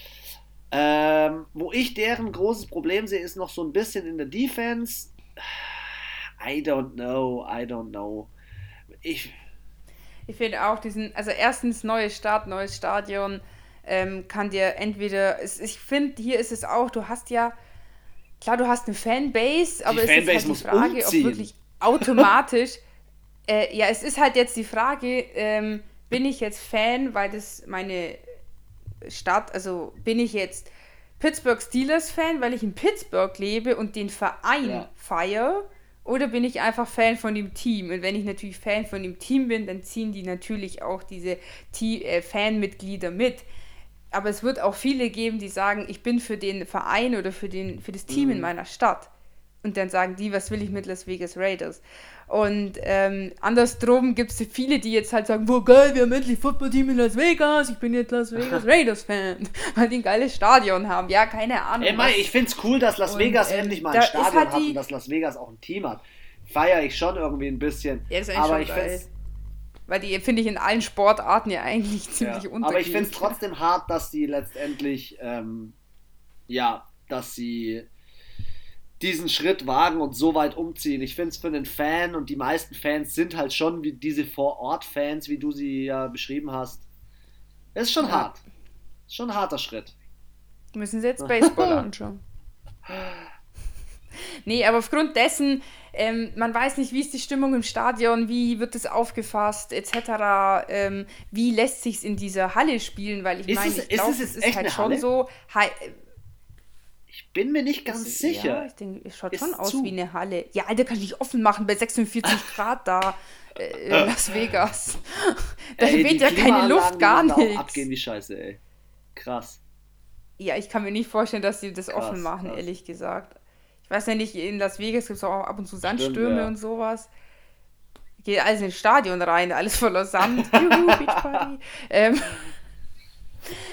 Ähm, wo ich deren großes Problem sehe, ist noch so ein bisschen in der Defense. I don't know, I don't know. Ich, ich finde auch diesen, also erstens neues Start, neues Stadion, ähm, kann dir entweder, ich finde, hier ist es auch, du hast ja, klar, du hast eine Fanbase, aber die es Fanbase ist halt die Frage, umziehen. ob wirklich automatisch äh, ja, es ist halt jetzt die Frage, ähm, bin ich jetzt Fan, weil das meine Stadt, also bin ich jetzt Pittsburgh Steelers Fan, weil ich in Pittsburgh lebe und den Verein ja. feiere? Oder bin ich einfach Fan von dem Team? Und wenn ich natürlich Fan von dem Team bin, dann ziehen die natürlich auch diese äh, Fanmitglieder mit. Aber es wird auch viele geben, die sagen, ich bin für den Verein oder für, den, für das Team mhm. in meiner Stadt. Und dann sagen die, was will ich mit Las Vegas Raiders? Und ähm, andersrum gibt es viele, die jetzt halt sagen, wo geil, wir haben endlich Footballteam in Las Vegas, ich bin jetzt Las Vegas Raiders Fan, weil die ein geiles Stadion haben. Ja, keine Ahnung. Ey, Mai, ich finde es cool, dass Las und, Vegas ähm, endlich mal ein Stadion halt hat und dass Las Vegas auch ein Team hat. Feiere ich schon irgendwie ein bisschen. Ja, ist aber ich finde weil die finde ich in allen Sportarten ja eigentlich ziemlich ja, Aber ich finde es trotzdem hart, dass die letztendlich, ähm, ja, dass sie diesen Schritt wagen und so weit umziehen. Ich finde es für einen Fan und die meisten Fans sind halt schon wie diese Vor-Ort-Fans, wie du sie ja beschrieben hast. Es ist schon ja. hart. Ist schon ein harter Schritt. Müssen sie jetzt Baseball anschauen. Nee, aber aufgrund dessen, ähm, man weiß nicht, wie ist die Stimmung im Stadion, wie wird es aufgefasst, etc. Ähm, wie lässt sich es in dieser Halle spielen, weil ich meine, ich glaube, es ist, ist halt schon so. Bin mir nicht ganz ist, sicher. Ja, ich denke, es schaut ist schon aus zu. wie eine Halle. Ja, Alter, kann ich offen machen bei 46 Grad da äh, in Las Vegas. da ey, weht ja keine Luft, gar nichts. abgehen wie Scheiße, ey. Krass. Ja, ich kann mir nicht vorstellen, dass sie das krass, offen machen, krass. ehrlich gesagt. Ich weiß ja nicht, in Las Vegas gibt es auch ab und zu Sandstürme Stimmt, ja. und sowas. Geht alles ins Stadion rein, alles voller Sand. Juhu, Beachparty. ähm,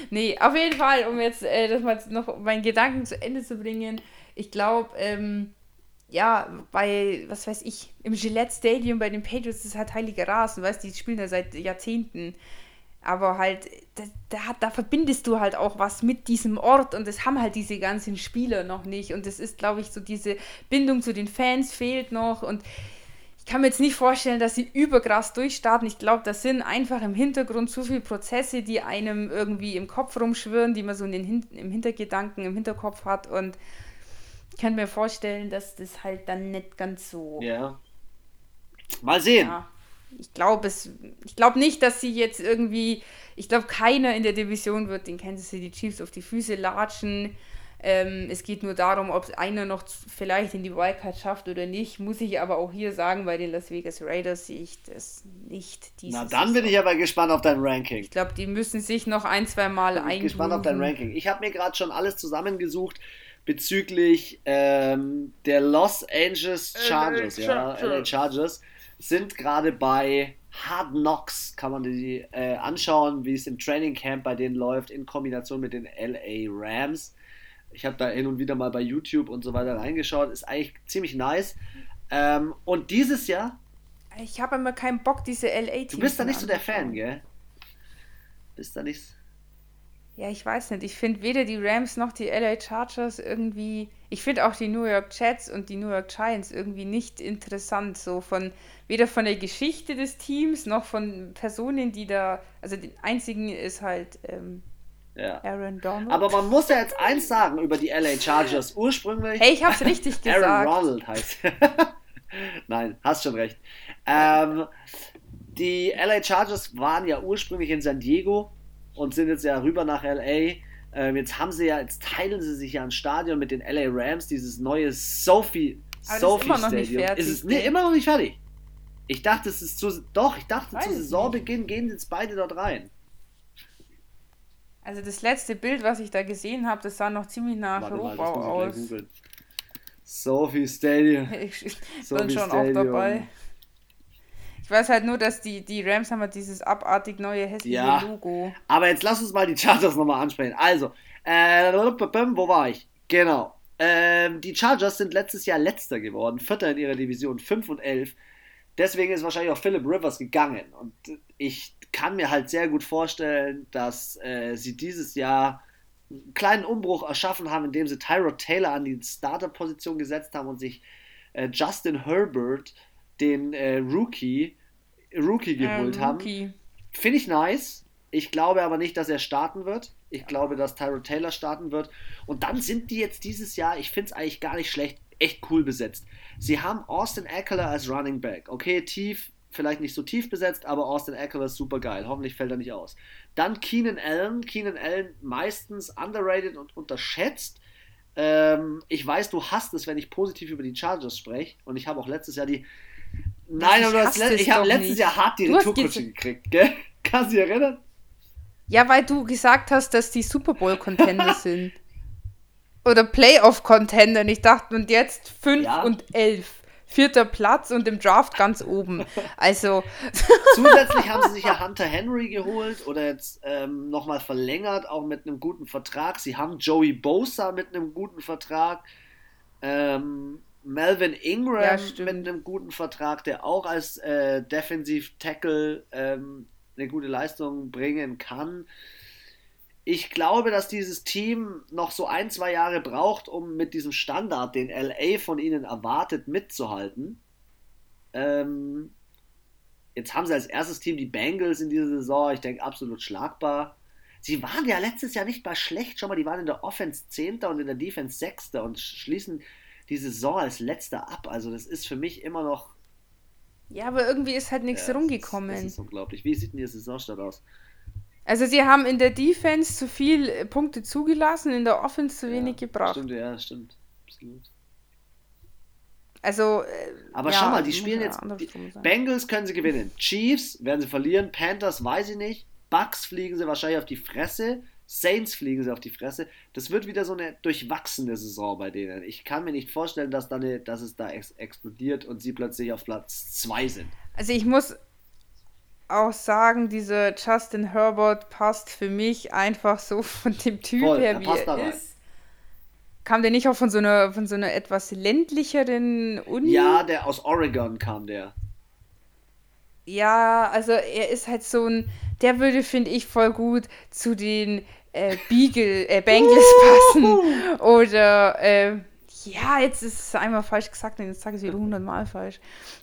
nee, auf jeden Fall, um jetzt äh, das mal noch meinen Gedanken zu Ende zu bringen. Ich glaube, ähm, ja, bei, was weiß ich, im Gillette Stadium bei den Patriots ist halt heilige Rasen, weißt du, die spielen da seit Jahrzehnten. Aber halt, da, da, da, verbindest du halt auch was mit diesem Ort und das haben halt diese ganzen Spieler noch nicht. Und das ist, glaube ich, so diese Bindung zu den Fans fehlt noch. Und ich kann mir jetzt nicht vorstellen, dass sie überkrass durchstarten. Ich glaube, das sind einfach im Hintergrund zu viele Prozesse, die einem irgendwie im Kopf rumschwirren, die man so in den, im Hintergedanken, im Hinterkopf hat. Und ich kann mir vorstellen, dass das halt dann nicht ganz so. Ja. Mal sehen. Ja ich glaube es, ich glaube nicht, dass sie jetzt irgendwie, ich glaube keiner in der Division wird den Kansas City Chiefs auf die Füße latschen. Ähm, es geht nur darum, ob einer noch vielleicht in die Wildcard schafft oder nicht. Muss ich aber auch hier sagen, bei den Las Vegas Raiders sehe ich das nicht. Na, dann bin ich aber gespannt auf dein Ranking. Ich glaube, die müssen sich noch ein, zwei Mal ein. gespannt auf dein Ranking. Ich habe mir gerade schon alles zusammengesucht bezüglich ähm, der Los Angeles Chargers, LA ja, LA Chargers sind gerade bei Hard Knocks, kann man die äh, anschauen, wie es im Training Camp bei denen läuft, in Kombination mit den LA Rams. Ich habe da hin und wieder mal bei YouTube und so weiter reingeschaut, ist eigentlich ziemlich nice. Ähm, und dieses Jahr. Ich habe immer keinen Bock, diese LA-Teams. Du bist da nicht so der Fan, gell? Bist da nicht. Ja, ich weiß nicht. Ich finde weder die Rams noch die LA Chargers irgendwie. Ich finde auch die New York Jets und die New York Giants irgendwie nicht interessant. So von weder von der Geschichte des Teams noch von Personen, die da. Also den einzigen ist halt ähm, ja. Aaron Donald. Aber man muss ja jetzt eins sagen über die LA Chargers. Ursprünglich. Hey, ich hab's richtig gesagt. Aaron Ronald heißt. Nein, hast schon recht. Ähm, die LA Chargers waren ja ursprünglich in San Diego und sind jetzt ja rüber nach LA. Ähm, jetzt haben sie ja, jetzt teilen sie sich ja ein Stadion mit den LA Rams, dieses neue Sophie, Sophie ist Stadium. Fertig, ist es nee, immer noch nicht fertig? Ich dachte, es ist zu. Doch, ich dachte, zu Saisonbeginn nicht. gehen jetzt beide dort rein. Also das letzte Bild, was ich da gesehen habe, das sah noch ziemlich nach Warte Rohbau mal, aus. Sophie Stadium. Ich bin Sophie schon Stadium. auch dabei. Ich weiß halt nur, dass die, die Rams haben halt dieses abartig neue hässliche ja, Logo. Aber jetzt lass uns mal die Chargers nochmal ansprechen. Also, äh, wo war ich? Genau. Ähm, die Chargers sind letztes Jahr letzter geworden, Vierter in ihrer Division, 5 und 11. Deswegen ist wahrscheinlich auch Philip Rivers gegangen. Und ich kann mir halt sehr gut vorstellen, dass äh, sie dieses Jahr einen kleinen Umbruch erschaffen haben, indem sie Tyrod Taylor an die Starter-Position gesetzt haben und sich äh, Justin Herbert den äh, Rookie, Rookie geholt ähm, Rookie. haben. Finde ich nice. Ich glaube aber nicht, dass er starten wird. Ich glaube, dass Tyrod Taylor starten wird. Und dann sind die jetzt dieses Jahr, ich finde es eigentlich gar nicht schlecht, echt cool besetzt. Sie haben Austin Eckler als Running Back. Okay, tief, vielleicht nicht so tief besetzt, aber Austin Eckler ist super geil. Hoffentlich fällt er nicht aus. Dann Keenan Allen. Keenan Allen meistens underrated und unterschätzt. Ähm, ich weiß, du hast es, wenn ich positiv über die Chargers spreche. Und ich habe auch letztes Jahr die Nein, aber das, ich habe letztes nicht. Jahr hart die Retourkutsche gekriegt, gell? Kannst du dich erinnern? Ja, weil du gesagt hast, dass die Super Bowl-Contender sind. oder Playoff-Contender. Und ich dachte, und jetzt 5 ja. und 11. Vierter Platz und im Draft ganz oben. Also. Zusätzlich haben sie sich ja Hunter Henry geholt oder jetzt ähm, nochmal verlängert, auch mit einem guten Vertrag. Sie haben Joey Bosa mit einem guten Vertrag. Ähm, Melvin Ingram ja, mit einem guten Vertrag, der auch als äh, Defensiv-Tackle ähm, eine gute Leistung bringen kann ich glaube, dass dieses Team noch so ein, zwei Jahre braucht, um mit diesem Standard, den LA von ihnen erwartet, mitzuhalten. Ähm, jetzt haben sie als erstes Team die Bengals in dieser Saison, ich denke, absolut schlagbar. Sie waren ja letztes Jahr nicht mal schlecht, schon mal, die waren in der Offense 10. und in der Defense 6. und schließen die Saison als letzter ab. Also das ist für mich immer noch. Ja, aber irgendwie ist halt nichts ja, rumgekommen. Das ist, das ist unglaublich. Wie sieht denn die Saisonstart aus? Also sie haben in der Defense zu viel äh, Punkte zugelassen, in der Offense zu wenig ja, gebracht. Stimmt, ja, stimmt. Absolut. Also. Äh, Aber ja, schau mal, die spielen jetzt. Bengals können sie gewinnen. Chiefs werden sie verlieren. Panthers weiß ich nicht. Bucks fliegen sie wahrscheinlich auf die Fresse. Saints fliegen sie auf die Fresse. Das wird wieder so eine durchwachsene Saison bei denen. Ich kann mir nicht vorstellen, dass, da eine, dass es da ex explodiert und sie plötzlich auf Platz 2 sind. Also ich muss auch sagen, dieser Justin Herbert passt für mich einfach so von dem Typ Voll, her, wie er ist. Kam der nicht auch von so einer, von so einer etwas ländlicheren Uni? Ja, der aus Oregon kam der. Ja, also er ist halt so ein, der würde, finde ich, voll gut zu den äh, Beagle, äh, Bengals passen. Oder, äh, ja, jetzt ist es einmal falsch gesagt und jetzt sage ich es wieder hundertmal falsch.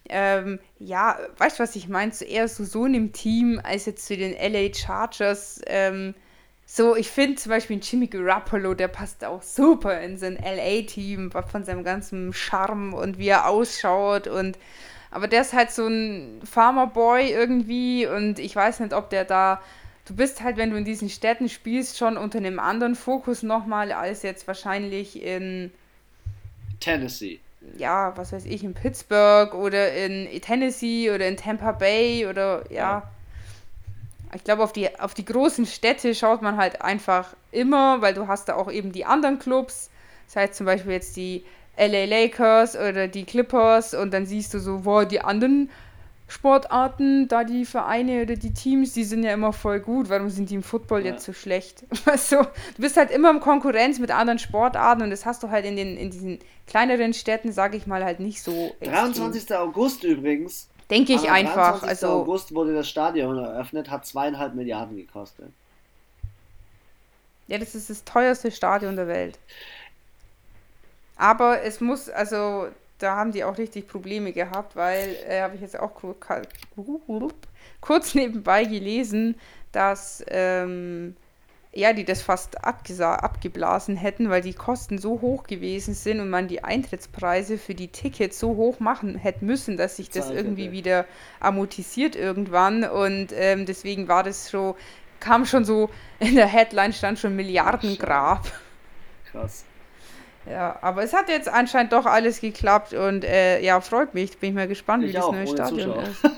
Ähm, ja, weißt du, was ich meine? Zuerst so, so in dem Team als jetzt zu den LA Chargers. Ähm, so, ich finde zum Beispiel Jimmy Garoppolo, der passt auch super in sein LA-Team von seinem ganzen Charme und wie er ausschaut und aber der ist halt so ein Farmer-Boy irgendwie und ich weiß nicht, ob der da du bist halt, wenn du in diesen Städten spielst, schon unter einem anderen Fokus nochmal als jetzt wahrscheinlich in Tennessee. Ja, was weiß ich, in Pittsburgh oder in Tennessee oder in Tampa Bay oder ja. ja. Ich glaube, auf die, auf die großen Städte schaut man halt einfach immer, weil du hast da auch eben die anderen Clubs. Das heißt zum Beispiel jetzt die LA Lakers oder die Clippers und dann siehst du so, wo die anderen Sportarten, da die Vereine oder die Teams, die sind ja immer voll gut. Warum sind die im Football ja. jetzt so schlecht? Also, du bist halt immer in Konkurrenz mit anderen Sportarten und das hast du halt in, den, in diesen kleineren Städten, sage ich mal, halt nicht so. 23. Extrem. August übrigens. Denke ich einfach. 23. Also, August wurde das Stadion eröffnet, hat zweieinhalb Milliarden gekostet. Ja, das ist das teuerste Stadion der Welt. Aber es muss, also da haben die auch richtig Probleme gehabt, weil, äh, habe ich jetzt auch kurz nebenbei gelesen, dass ähm, ja, die das fast abgeblasen hätten, weil die Kosten so hoch gewesen sind und man die Eintrittspreise für die Tickets so hoch machen hätte müssen, dass sich das irgendwie wieder amortisiert irgendwann und ähm, deswegen war das so, kam schon so, in der Headline stand schon Milliardengrab. Krass. Ja, aber es hat jetzt anscheinend doch alles geklappt und äh, ja, freut mich. Bin ich mal gespannt, ich wie das neue Stadion Zuschauer. ist.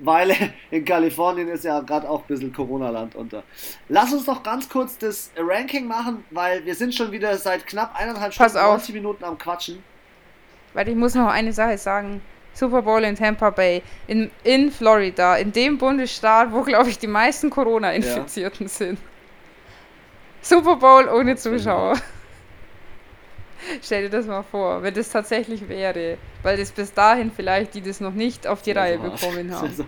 Weil in Kalifornien ist ja gerade auch ein bisschen Corona-Land unter. Lass uns doch ganz kurz das Ranking machen, weil wir sind schon wieder seit knapp eineinhalb Stunden, 90 Minuten am Quatschen. Weil ich muss noch eine Sache sagen. Super Bowl in Tampa Bay, in, in Florida, in dem Bundesstaat, wo, glaube ich, die meisten Corona-Infizierten ja. sind. Super Bowl ohne Zuschauer. Stell dir das mal vor, wenn das tatsächlich wäre. Weil das bis dahin vielleicht die das noch nicht auf die Reihe bekommen haben.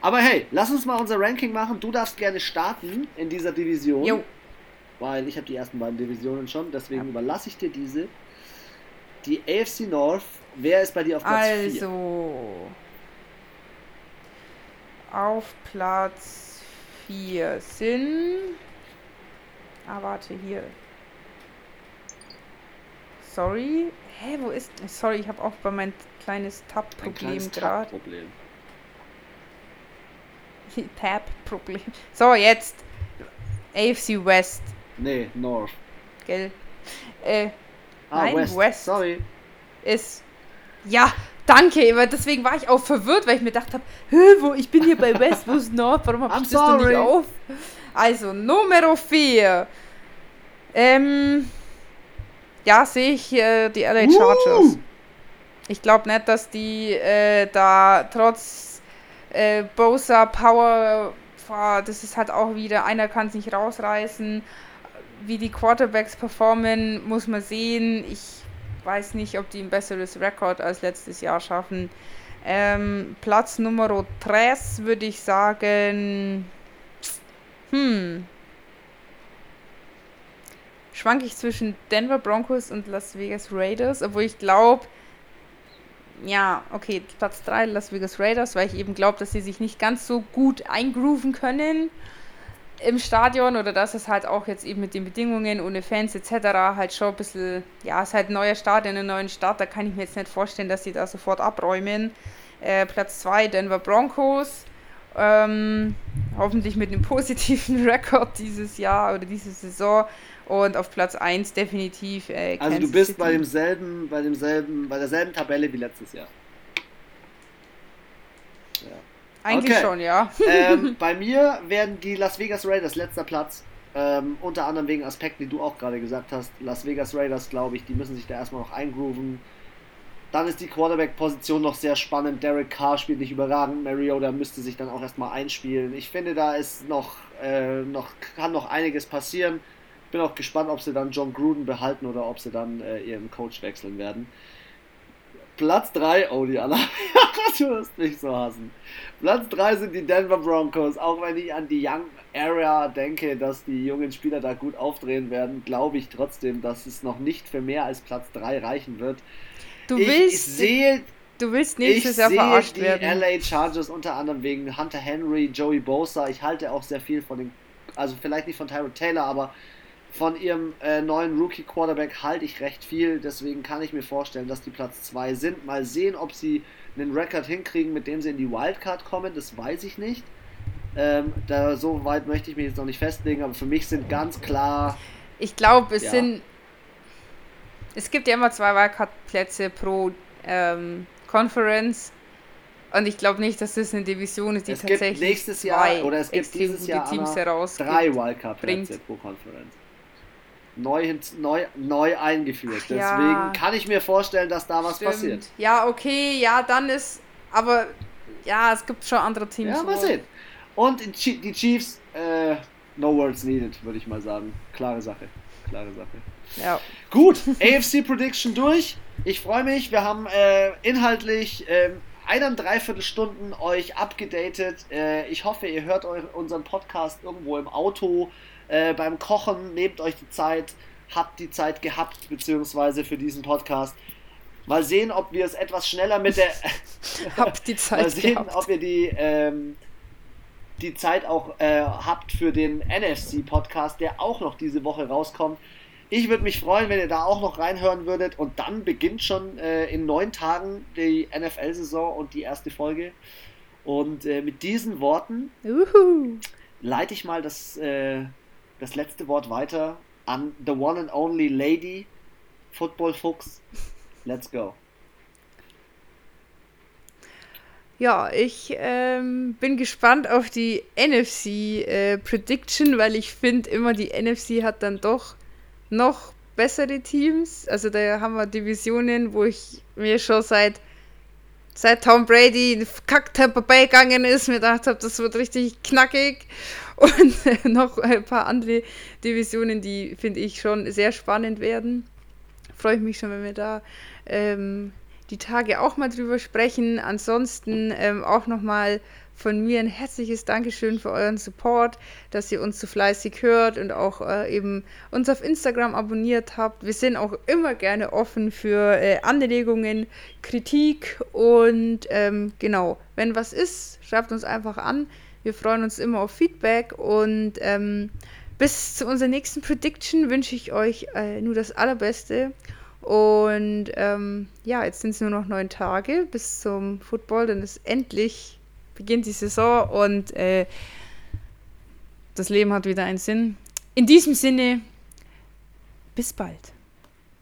Aber hey, lass uns mal unser Ranking machen. Du darfst gerne starten in dieser Division. Jo. Weil ich habe die ersten beiden Divisionen schon, deswegen ja. überlasse ich dir diese. Die AFC North, wer ist bei dir auf Platz 4? Also, auf Platz 4 sind. Ah, warte, hier. Sorry. Hä, wo ist. Sorry, ich habe auch bei mein kleines Tab-Problem gerade. Tab-Problem. Tab-Problem. So, jetzt. AFC West. Nee, North. Gell? Äh. Ah, nein, West. West. Sorry. Ist. Ja, danke, deswegen war ich auch verwirrt, weil ich mir gedacht habe, wo, ich bin hier bei West, wo ist North, warum habe ich das denn nicht auf? Also, Numero 4. Ähm, ja, sehe ich äh, die LA Chargers. Uh. Ich glaube nicht, dass die äh, da trotz äh, Bosa Power, das ist halt auch wieder, einer kann es nicht rausreißen. Wie die Quarterbacks performen, muss man sehen. Ich weiß nicht, ob die ein besseres Rekord als letztes Jahr schaffen. Ähm, Platz Nummer 3 würde ich sagen. Hm. Schwanke ich zwischen Denver Broncos und Las Vegas Raiders, obwohl ich glaube, ja, okay, Platz 3 Las Vegas Raiders, weil ich eben glaube, dass sie sich nicht ganz so gut eingrooven können im Stadion oder dass es halt auch jetzt eben mit den Bedingungen ohne Fans etc. halt schon ein bisschen, ja, es ist halt ein neuer Start in einer neuen Stadt, da kann ich mir jetzt nicht vorstellen, dass sie da sofort abräumen. Äh, Platz 2 Denver Broncos, ähm, hoffentlich mit einem positiven Rekord dieses Jahr oder diese Saison und auf Platz 1 definitiv äh, Also du bist City. bei demselben, bei demselben, bei derselben Tabelle wie letztes Jahr. Ja. Eigentlich okay. schon, ja. ähm, bei mir werden die Las Vegas Raiders letzter Platz. Ähm, unter anderem wegen Aspekten, die du auch gerade gesagt hast. Las Vegas Raiders, glaube ich, die müssen sich da erstmal noch eingrooven. Dann ist die Quarterback-Position noch sehr spannend. Derek Carr spielt nicht überragend. Mariota müsste sich dann auch erstmal einspielen. Ich finde, da ist noch, äh, noch, kann noch einiges passieren. Bin auch gespannt, ob sie dann John Gruden behalten oder ob sie dann äh, ihren Coach wechseln werden. Platz 3, oh die Anna, du wirst mich so hassen. Platz 3 sind die Denver Broncos. Auch wenn ich an die Young Area denke, dass die jungen Spieler da gut aufdrehen werden, glaube ich trotzdem, dass es noch nicht für mehr als Platz 3 reichen wird. Du ich, willst, sehe, du willst nächstes Jahr verarscht die werden. LA Chargers unter anderem wegen Hunter Henry, Joey Bosa. Ich halte auch sehr viel von den, also vielleicht nicht von Tyrod Taylor, aber von ihrem äh, neuen Rookie Quarterback halte ich recht viel. Deswegen kann ich mir vorstellen, dass die Platz 2 sind. Mal sehen, ob sie einen Rekord hinkriegen, mit dem sie in die Wildcard kommen. Das weiß ich nicht. Ähm, da so weit möchte ich mich jetzt noch nicht festlegen, aber für mich sind ganz klar. Ich glaube, es ja. sind. Es gibt ja immer zwei Wildcard-Plätze pro ähm, Conference. Und ich glaube nicht, dass das eine Division ist, die es tatsächlich gibt nächstes Jahr oder es gibt dieses Jahr Teams drei Wildcard-Plätze pro Conference neu, neu, neu eingeführt. Ach, Deswegen ja. kann ich mir vorstellen, dass da was Stimmt. passiert. Ja, okay, ja, dann ist. Aber ja, es gibt schon andere Teams. Ja, mal sehen. Und die Chiefs, äh, no words needed, würde ich mal sagen. Klare Sache. Klare Sache. Ja. Gut, AFC Prediction durch. Ich freue mich. Wir haben äh, inhaltlich äh, eineinviertel Stunden euch abgedatet. Äh, ich hoffe, ihr hört unseren Podcast irgendwo im Auto, äh, beim Kochen, nehmt euch die Zeit, habt die Zeit gehabt, beziehungsweise für diesen Podcast. Mal sehen, ob wir es etwas schneller mit der. habt die Zeit Mal sehen, gehabt. ob ihr die, ähm, die Zeit auch äh, habt für den NFC-Podcast, der auch noch diese Woche rauskommt. Ich würde mich freuen, wenn ihr da auch noch reinhören würdet. Und dann beginnt schon äh, in neun Tagen die NFL-Saison und die erste Folge. Und äh, mit diesen Worten Uhu. leite ich mal das äh, das letzte Wort weiter an the one and only Lady, Football Fuchs. Let's go. Ja, ich ähm, bin gespannt auf die NFC äh, Prediction, weil ich finde immer, die NFC hat dann doch noch bessere Teams. Also da haben wir Divisionen, wo ich mir schon seit seit Tom Brady in Kack Tampa ist, mir gedacht habe, das wird richtig knackig und noch ein paar andere Divisionen, die finde ich schon sehr spannend werden. Freue ich mich schon, wenn wir da ähm, die Tage auch mal drüber sprechen. Ansonsten ähm, auch nochmal von mir ein herzliches Dankeschön für euren Support, dass ihr uns so fleißig hört und auch äh, eben uns auf Instagram abonniert habt. Wir sind auch immer gerne offen für äh, Anregungen, Kritik und ähm, genau, wenn was ist, schreibt uns einfach an. Wir freuen uns immer auf Feedback und ähm, bis zu unserer nächsten Prediction wünsche ich euch äh, nur das Allerbeste. Und ähm, ja, jetzt sind es nur noch neun Tage bis zum Football, dann ist endlich beginnt die Saison und äh, das Leben hat wieder einen Sinn. In diesem Sinne, bis bald.